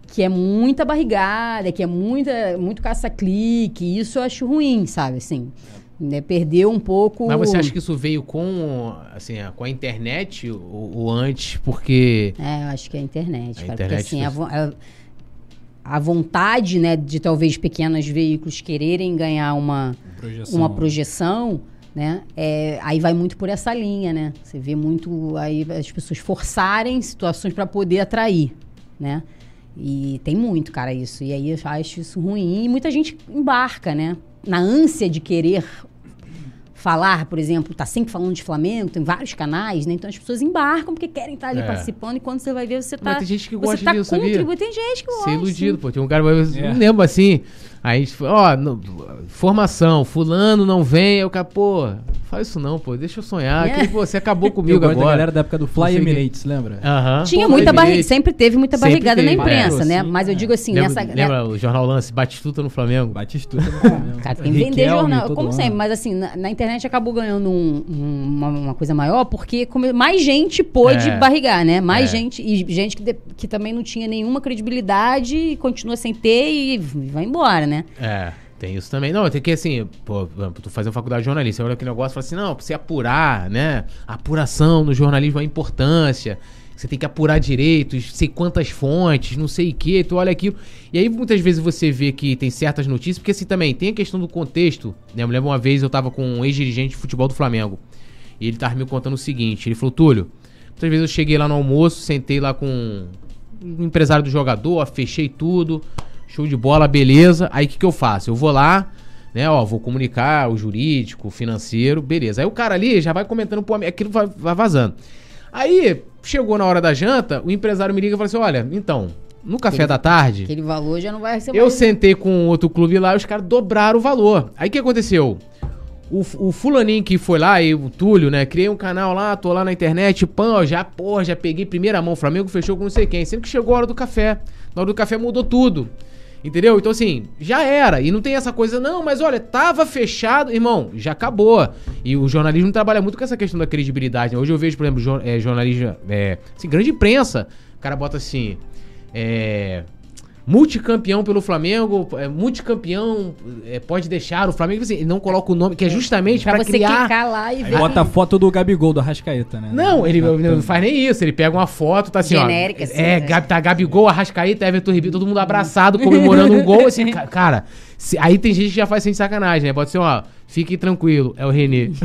que é muita barrigada, que é muita, muito caça-clique. Isso eu acho ruim, sabe? Assim, né? Perdeu um pouco. Mas você acha que isso veio com, assim, a- com a internet ou, ou antes? Porque. É, eu acho que é a internet, A cara. internet porque assim, a- a vontade, né, de talvez pequenos veículos quererem ganhar uma, Projeção. uma projeção, né? É, aí vai muito por essa linha, né? Você vê muito aí as pessoas forçarem situações para poder atrair, né? E tem muito, cara, isso. E aí eu acho isso ruim. E muita gente embarca, né? Na ânsia de querer falar, por exemplo, tá sempre falando de Flamengo, tem vários canais, né? Então as pessoas embarcam porque querem estar ali É. participando e quando você vai ver, você tá. Mas tem gente que gosta tá disso, sabia? contribuindo. Tem gente que gosta. Ser iludido, sim. pô. Tem um cara, eu É. não lembro assim. Aí, a gente falou, ó, no- formação, fulano não vem. Aí o cara, pô, faz isso não, pô, deixa eu sonhar. É. Que, pô, você acabou Eu comigo da agora. galera da época do Fly Emirates, lembra? Aham. Tinha Pô, muita barriga, sempre teve muita Sempre barrigada na teve. imprensa, É, né? sim, Mas eu é. digo assim, Lembra, nessa. lembra o Jornal Lance, Batistuta no Flamengo? Batistuta no Flamengo. Cara, tem que vender jornal, como ano. sempre. Mas assim, na, na internet acabou ganhando um- um- uma, uma coisa maior, porque come- mais gente pôde É. barrigar, né? Mais É. gente, e gente que, de- que também não tinha nenhuma credibilidade e continua sem ter e vai embora, né? É, tem isso também. Não, tem que assim, pô, tu fazendo faculdade de jornalista, você olha aquele negócio e fala assim, não, pra você apurar, né? A apuração no jornalismo, a importância. Você tem que apurar direito, sei quantas fontes, não sei o que, tu olha aquilo. E aí muitas vezes você vê que tem certas notícias, porque assim também tem a questão do contexto. Né? Eu me lembro uma vez eu tava com um ex-dirigente de futebol do Flamengo. E ele tava me contando o seguinte: ele falou, Túlio, muitas vezes eu cheguei lá no almoço, sentei lá com um empresário do jogador, fechei tudo, show de bola, beleza. Aí o que, que eu faço? Eu vou lá, né, ó, vou comunicar o jurídico, o financeiro, beleza. Aí o cara ali já vai comentando, pô, aquilo vai, vai vazando. Aí, chegou na hora da janta, o empresário me liga e fala assim: olha, então, no café da tarde. Aquele valor já não vai ser Eu mais. sentei com outro clube lá e os caras dobraram o valor. Aí o que aconteceu? O, o fulaninho que foi lá, e o Túlio, né? Criei um canal lá, tô lá na internet, pã, já, porra, já peguei primeira mão, Flamengo fechou com não sei quem. Sendo que chegou a hora do café. Na hora do café mudou tudo. Entendeu? Então, assim, já era. E não tem essa coisa, não, mas olha, tava fechado. Irmão, já acabou. E o jornalismo trabalha muito com essa questão da credibilidade. né? Hoje eu vejo, por exemplo, jor é, jornalismo, é, assim, grande imprensa. O cara bota assim, é, multicampeão pelo Flamengo, é, multicampeão, é, pode deixar o Flamengo, assim, ele não coloca o nome, que é justamente você criar... clicar lá e Aí ver. bota a foto do Gabigol, do Arrascaeta, né? Não, ele Na não thumb. faz nem isso. Ele pega uma foto, tá assim, Genérica, ó. assim, é, né? Tá Gabigol, Arrascaeta, Everton Ribeiro, todo mundo abraçado, comemorando um gol. Assim, ca- cara, se- aí tem gente que já faz sem sacanagem, né? Pode ser, ó, fique tranquilo, é o Renê.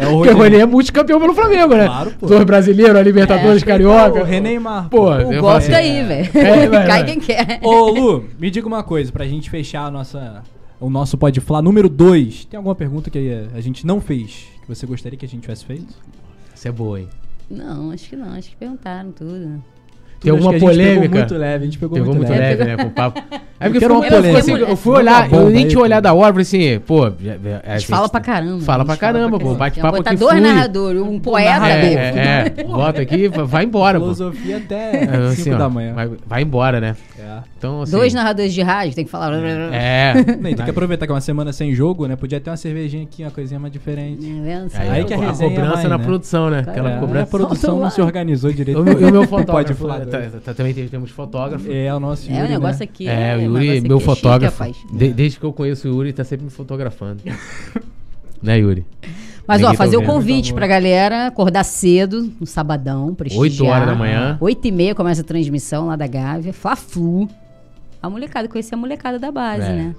É o Porque o René. Renê é multicampeão pelo Flamengo, né? Claro, pô. Dois brasileiros, a Libertadores, É. Carioca. O Reneymar. Pô, O eu gosto assim, aí, velho. É, Cai quem quer. Ô, Lu, me diga uma coisa, pra gente fechar a nossa, o nosso Pode Falar número 2. Tem alguma pergunta que a gente não fez, que você gostaria que a gente tivesse feito? Isso é boa, hein? Não, acho que não. Acho que perguntaram tudo. Tem alguma a polêmica? Pegou muito leve, a gente pegou, Pegou muito, muito leve. leve, né? Com o papo. É porque foi- uma polêmica. assim, eu fui olhar, eu nem tinha olhado a hora, falei assim, pô. A gente fala pra caramba. Fala a pra caramba, pô. Bate-papo um aqui botador flui. narrador, um poeta. É, é, bota aqui, vai embora, pô. Filosofia até É, 5 assim, ó, da manhã. Vai, embora, né? É. Então, assim, Dois narradores de rádio, tem que falar. É. Tem que aproveitar que é uma semana sem jogo, né? Podia ter uma cervejinha aqui, uma coisinha mais diferente. É, vendo? Aí, Aí que a a resenha é cobrança mais, na né? produção, né? Aquela É, a cobrança. produção não se organizou direito. O meu, e o meu Pode fotógrafo. Falar. tá- tá- também tem- temos fotógrafo. É o nosso É, Yuri, o negócio né? aqui É, o um Yuri, negócio meu aqui é chique, fotógrafo. desde que eu conheço o Yuri, tá sempre me fotografando. né, Yuri? Mas, Ninguém ó, tá fazer o ouvindo. convite pra galera acordar cedo, no sabadão, prestigiar. 8 horas da manhã. 8 e meia começa a transmissão lá da Gávea. Fla-Flu. A molecada, conheci a molecada da base, É. né?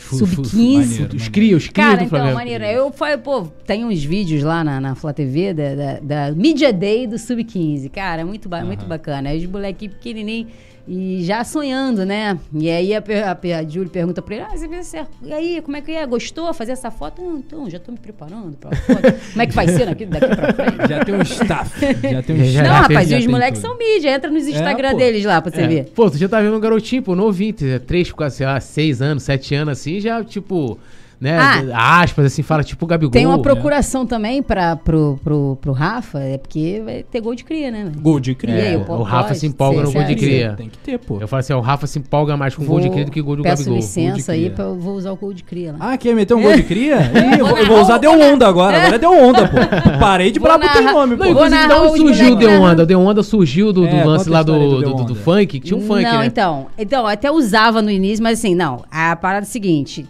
Fu- Sub-15. fu- maneiro, Os cria, os cria Cara, do então, maneiro. Eu falei, pô, tem uns vídeos lá na, na Flá TV da, da, da Media Day do Sub-15. Cara, muito, ba muito bacana. Aí os molequinhos pequenininhos e já sonhando, né? E aí a, a, a Júlia pergunta pra ele: Ah, você viu certo? E aí, como é que é? Gostou fazer essa foto? Não, então, já tô me preparando pra foto. como é que vai ser daqui, daqui pra frente? Já tem um staff. Já tem um staff. Não, rapaz, já e os moleques são mídia. Entra nos Instagram pô. deles lá pra você É. ver. Pô, tu já tá vendo um garotinho, pô, novinho, tem três, quase, sei lá, seis anos, sete anos, assim, já, tipo, né, Ah. aspas, assim, fala tipo Gabigol. Tem uma né? procuração também pra, pro, pro, pro Rafa, é porque vai ter gol de cria, né? Gol de cria. E aí, É, pô, o Rafa pode se empolga no gol de cria. Tem que ter, pô. Eu falo assim, ó, o Rafa se empolga mais com gol de cria do que gol do peço Gabigol. licença aí, pra, eu vou usar o gol de cria lá. Ah, quer meter um gol de cria? Ih, eu vou, eu vou usar o- Deu vou Onda agora. Agora é Deu Onda, pô. Parei de Vou brabo narrar- nome, Não, pô. Vou inclusive, de narrar onde os surgiu o narrando. Onda? O The Onda surgiu do, É, lance a lá do, funk, que tinha um funk, não, né? então, então, até usava no início, mas assim, não. A parada é a seguinte,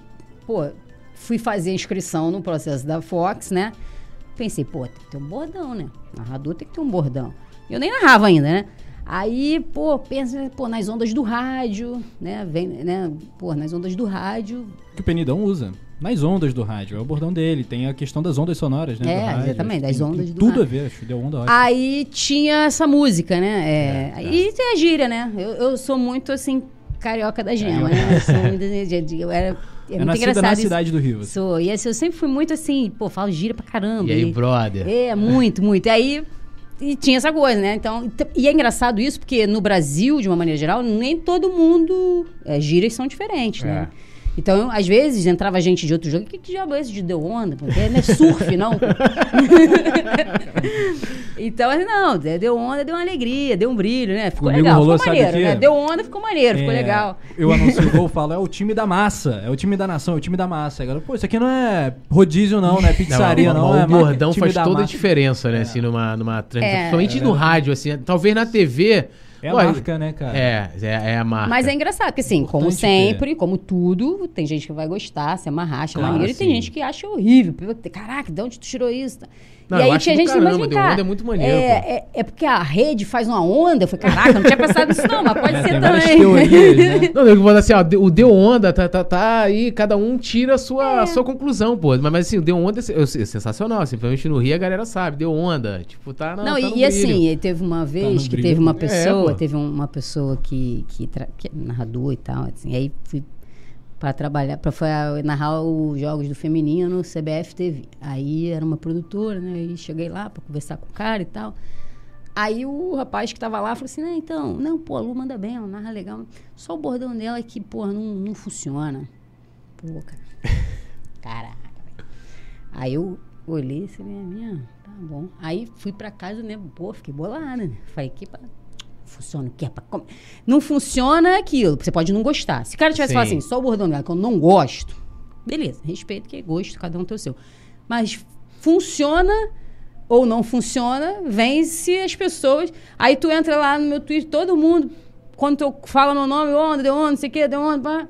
pô, fui fazer a inscrição no processo da Fox, né? Pensei, pô, tem que ter um bordão, né? Narrador tem que ter um bordão. Eu nem narrava ainda, né? Aí, pô, pensa, pô, nas ondas do rádio, né? Vem, né? Pô, nas ondas do rádio. Que o Penidão usa. Nas ondas do rádio. É o bordão dele. Tem a questão das ondas sonoras, né? É, rádio. exatamente, Tem- das tem ondas do Tudo rádio. a ver, acho. Deu onda ótimo. Aí tinha essa música, né? É, E tem a gíria, né? Eu, eu sou muito, assim, carioca da gema, né? Eu sou muito, eu era, é, muito nascida engraçado na isso. cidade do Rio. Sou. E assim, eu sempre fui muito assim, pô, falo gíria pra caramba. E aí, brother? É, muito, muito. E aí e tinha essa coisa, né? Então, e t- e é engraçado isso, porque no Brasil, de uma maneira geral, nem todo mundo. É, gírias são diferentes, né? É. Então, às vezes, entrava gente de outro jogo. Que, que diabo é esse de deu onda? Porque não é surf, não. então, assim, não, deu onda, deu uma alegria, deu um brilho, né? Ficou Comigo legal, rolou, ficou maneiro, né? Deu onda, ficou maneiro, ficou É, legal. Eu anuncio o gol falo, é o time da massa. É o time da nação, é o time da massa. Agora, pô, isso aqui não é rodízio, não, não é pizzaria, não. mas é o bordão time faz da toda a diferença, né? Assim, numa, numa transmissão. É. Principalmente no rádio, assim. Talvez na TV. É a Ué, marca, né, cara? É, é, é a marca. Mas é engraçado, porque assim, como Importante sempre, como tudo, tem gente que vai gostar, se amarrar, acha Claro, maneiro, e tem gente que acha horrível. Caraca, de onde tu tirou isso? Não, e aí tinha gente caramba, mas vem cá, é muito maneiro, É, é, é porque a rede faz uma onda. Eu falei, caraca, não tinha pensado nisso, não, mas pode É, ser também. teorias, né? Não, eu vou falar assim, ó, o Deu Onda tá, tá, tá aí, cada um tira a sua, a sua conclusão, pô. Mas, mas assim, o Deu Onda é, é sensacional, assim, principalmente no Rio a galera sabe, Deu Onda, tipo, tá na Não, tá e, e brilho. assim, teve uma vez que brilho. teve uma É, pessoa, teve um- uma pessoa que, que, que é narrador e tal, assim, aí fui pra trabalhar, pra foi a- narrar os jogos do feminino no CBF TV. Aí era uma produtora, né? Aí cheguei lá pra conversar com o cara e tal. Aí o rapaz que tava lá falou assim: não, então, não, pô, a Lu manda bem, ela narra legal. Só o bordão dela é que, pô, não, não funciona. Pô, cara. Caraca, velho. Aí eu olhei e falei, é minha, tá bom. Aí fui pra casa, né? Pô, fiquei bolada, né? Falei, que. Funciona o quê? Pra comer? Não funciona aquilo. Você pode não gostar. Se o cara tivesse Sim. falado assim, só o bordão dela, que eu não gosto, beleza, respeito que é gosto, cada um tem o seu. Mas funciona ou não funciona, vence as pessoas. Aí tu entra lá no meu Twitter, todo mundo, quando tu fala meu nome, onda, deu onda, não sei o quê, deu onda, pá.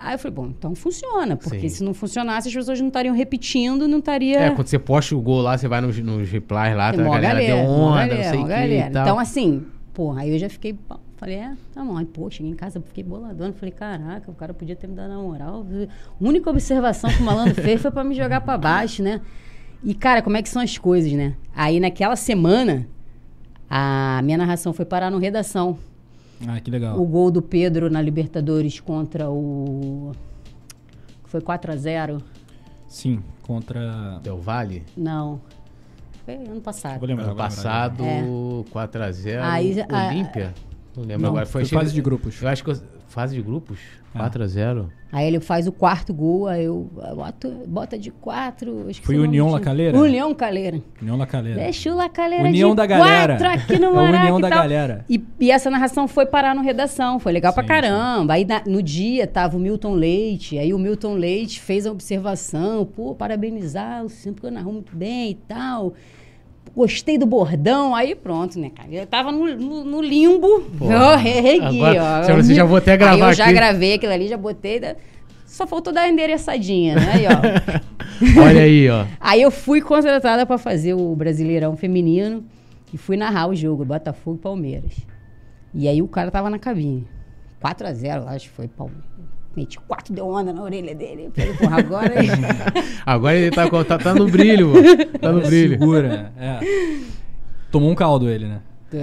Aí eu falei, bom, então funciona, porque Sim. se não funcionasse, as pessoas não estariam repetindo, não estaria. É, quando você posta o gol lá, você vai nos, nos replies lá, tá, a mó galera, deu onda, galera, não sei o que galera. Então, assim, porra, aí eu já fiquei. Falei, é, tá bom. Aí, pô, cheguei em casa, fiquei boladona. Falei, caraca, o cara podia ter me dado a moral. A única observação que o malandro fez foi pra me jogar pra baixo, né? E, cara, como é que são as coisas, né? Aí, naquela semana, a minha narração foi parar no redação. Ah, que legal. O gol do Pedro na Libertadores contra o. Foi 4 a 0 Sim, contra. Del Vale? Não. Foi ano passado. Vou lembrar. Ano lembrar. passado, É. 4x0, Aí, a- Olímpia. Não lembro Não, agora. foi chega- fase de grupos. Eu acho que eu- fase de grupos? É. 4x0. Aí ele faz o quarto gol, aí eu boto, bota de quatro. Foi União. Lacaleira? União Caleira. União La Calera. Deixa o Lacaleira União de da galera. quatro aqui no É a Maraca união e da galera. E, e essa narração foi parar no redação, foi legal pra Sim, caramba. Aí na- no dia tava o Milton Leite, aí o Milton Leite fez a observação, pô, parabenizar o eu narrou muito bem e tal. Gostei do bordão, aí pronto, né, cara? Eu tava no, no- no limbo, eu regui, Agora, ó. se você já vou até Aí gravar eu já aqui. gravei aquilo ali, já botei, só faltou dar endereçadinha, né? Aí, ó. Olha aí, ó. Aí eu fui contratada para fazer o Brasileirão Feminino e fui narrar o jogo, Botafogo e Palmeiras. E aí o cara tava na cabine. 4 a 0 acho que foi Palmeiras. Meti 4 deu onda na orelha dele. Falei, porra, agora. Agora ele tá, tá, tá no brilho, mano. Tá no brilho. Segura. É. Tomou um caldo ele, né?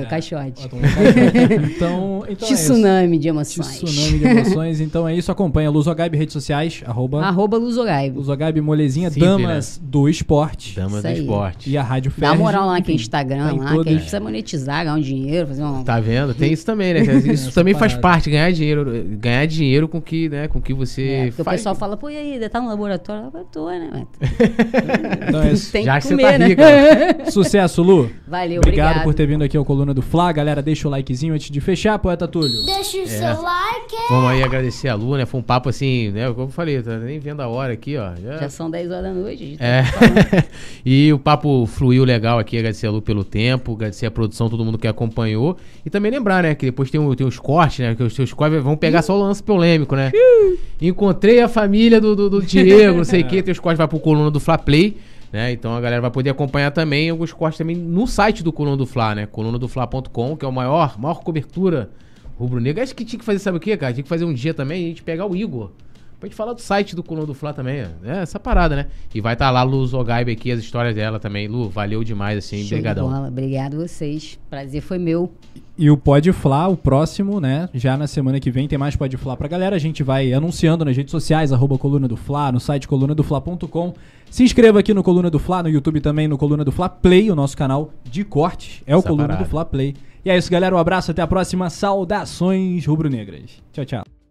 Caixote. Tomou um caldo. então, então é. Tsunami de emoções. Tsunami de emoções. Então é isso. Acompanha Luzogab redes sociais. Arroba Arroba Luzogaibo. Luzogab Molezinha Simples, Damas do Esporte. Damas Isso do aí. esporte. E a Rádio Dá Ferg. moral lá enfim, naquele Instagram, tá lá, que a gente precisa monetizar, ganhar um dinheiro, fazer um. Tá vendo? Tem isso também, né? Isso também faz parada. parte, ganhar dinheiro. Ganhar dinheiro com que, né, com que você É, porque o faz. pessoal fala, pô, e aí, tá no laboratório? Eu tô, né? Então é isso. Tem Já que que você comer, tá né? rica. Sucesso, Lu. Valeu, obrigado, obrigado. por ter vindo aqui ao Coluna do Fla. Galera, deixa o likezinho antes de fechar, poeta Túlio. Deixa É. o seu like. Vamos aí agradecer a Lu, né? Foi um papo assim, né? Como eu falei, tá nem vendo a hora aqui, ó. Já- Já são 10 horas da noite. tá É. e o papo fluiu legal aqui, agradecer a Lu pelo tempo, agradecer a produção, todo mundo que acompanhou. E também lembrar, né, que depois tem, o- tem os cortes, né? Que os seus cortes vão pegar só o lance polêmico, né? Encontrei a família do, do, do Diego, não sei o que, tem os cortes vai pro coluna do Fla Play. Né? Então a galera vai poder acompanhar também alguns cortes também no site do Coluna do Fla, né? colunadofla.com, que é o maior, maior cobertura rubro-negra. Acho que tinha que fazer, sabe o que, cara? Tinha que fazer um dia também a gente pegar o Igor. Pra gente falar do site do Coluna do Fla também. É essa parada, né? E vai estar lá a Lu Zogaibe aqui, as histórias dela também. Lu, valeu demais, assim. Brigadão. Obrigado vocês. Prazer foi meu. E o Pode Fla, o próximo, né? Já na semana que vem tem mais Pode Fla pra galera. A gente vai anunciando nas redes sociais, arroba Coluna do Fla, no site colunadofla.com. Se inscreva aqui no Coluna do Fla, no YouTube também, no Coluna do Fla Play, o nosso canal de cortes. É o Essa Coluna parada. do Fla Play. E é isso, galera. Um abraço, até a próxima. Saudações rubro-negras. Tchau, tchau.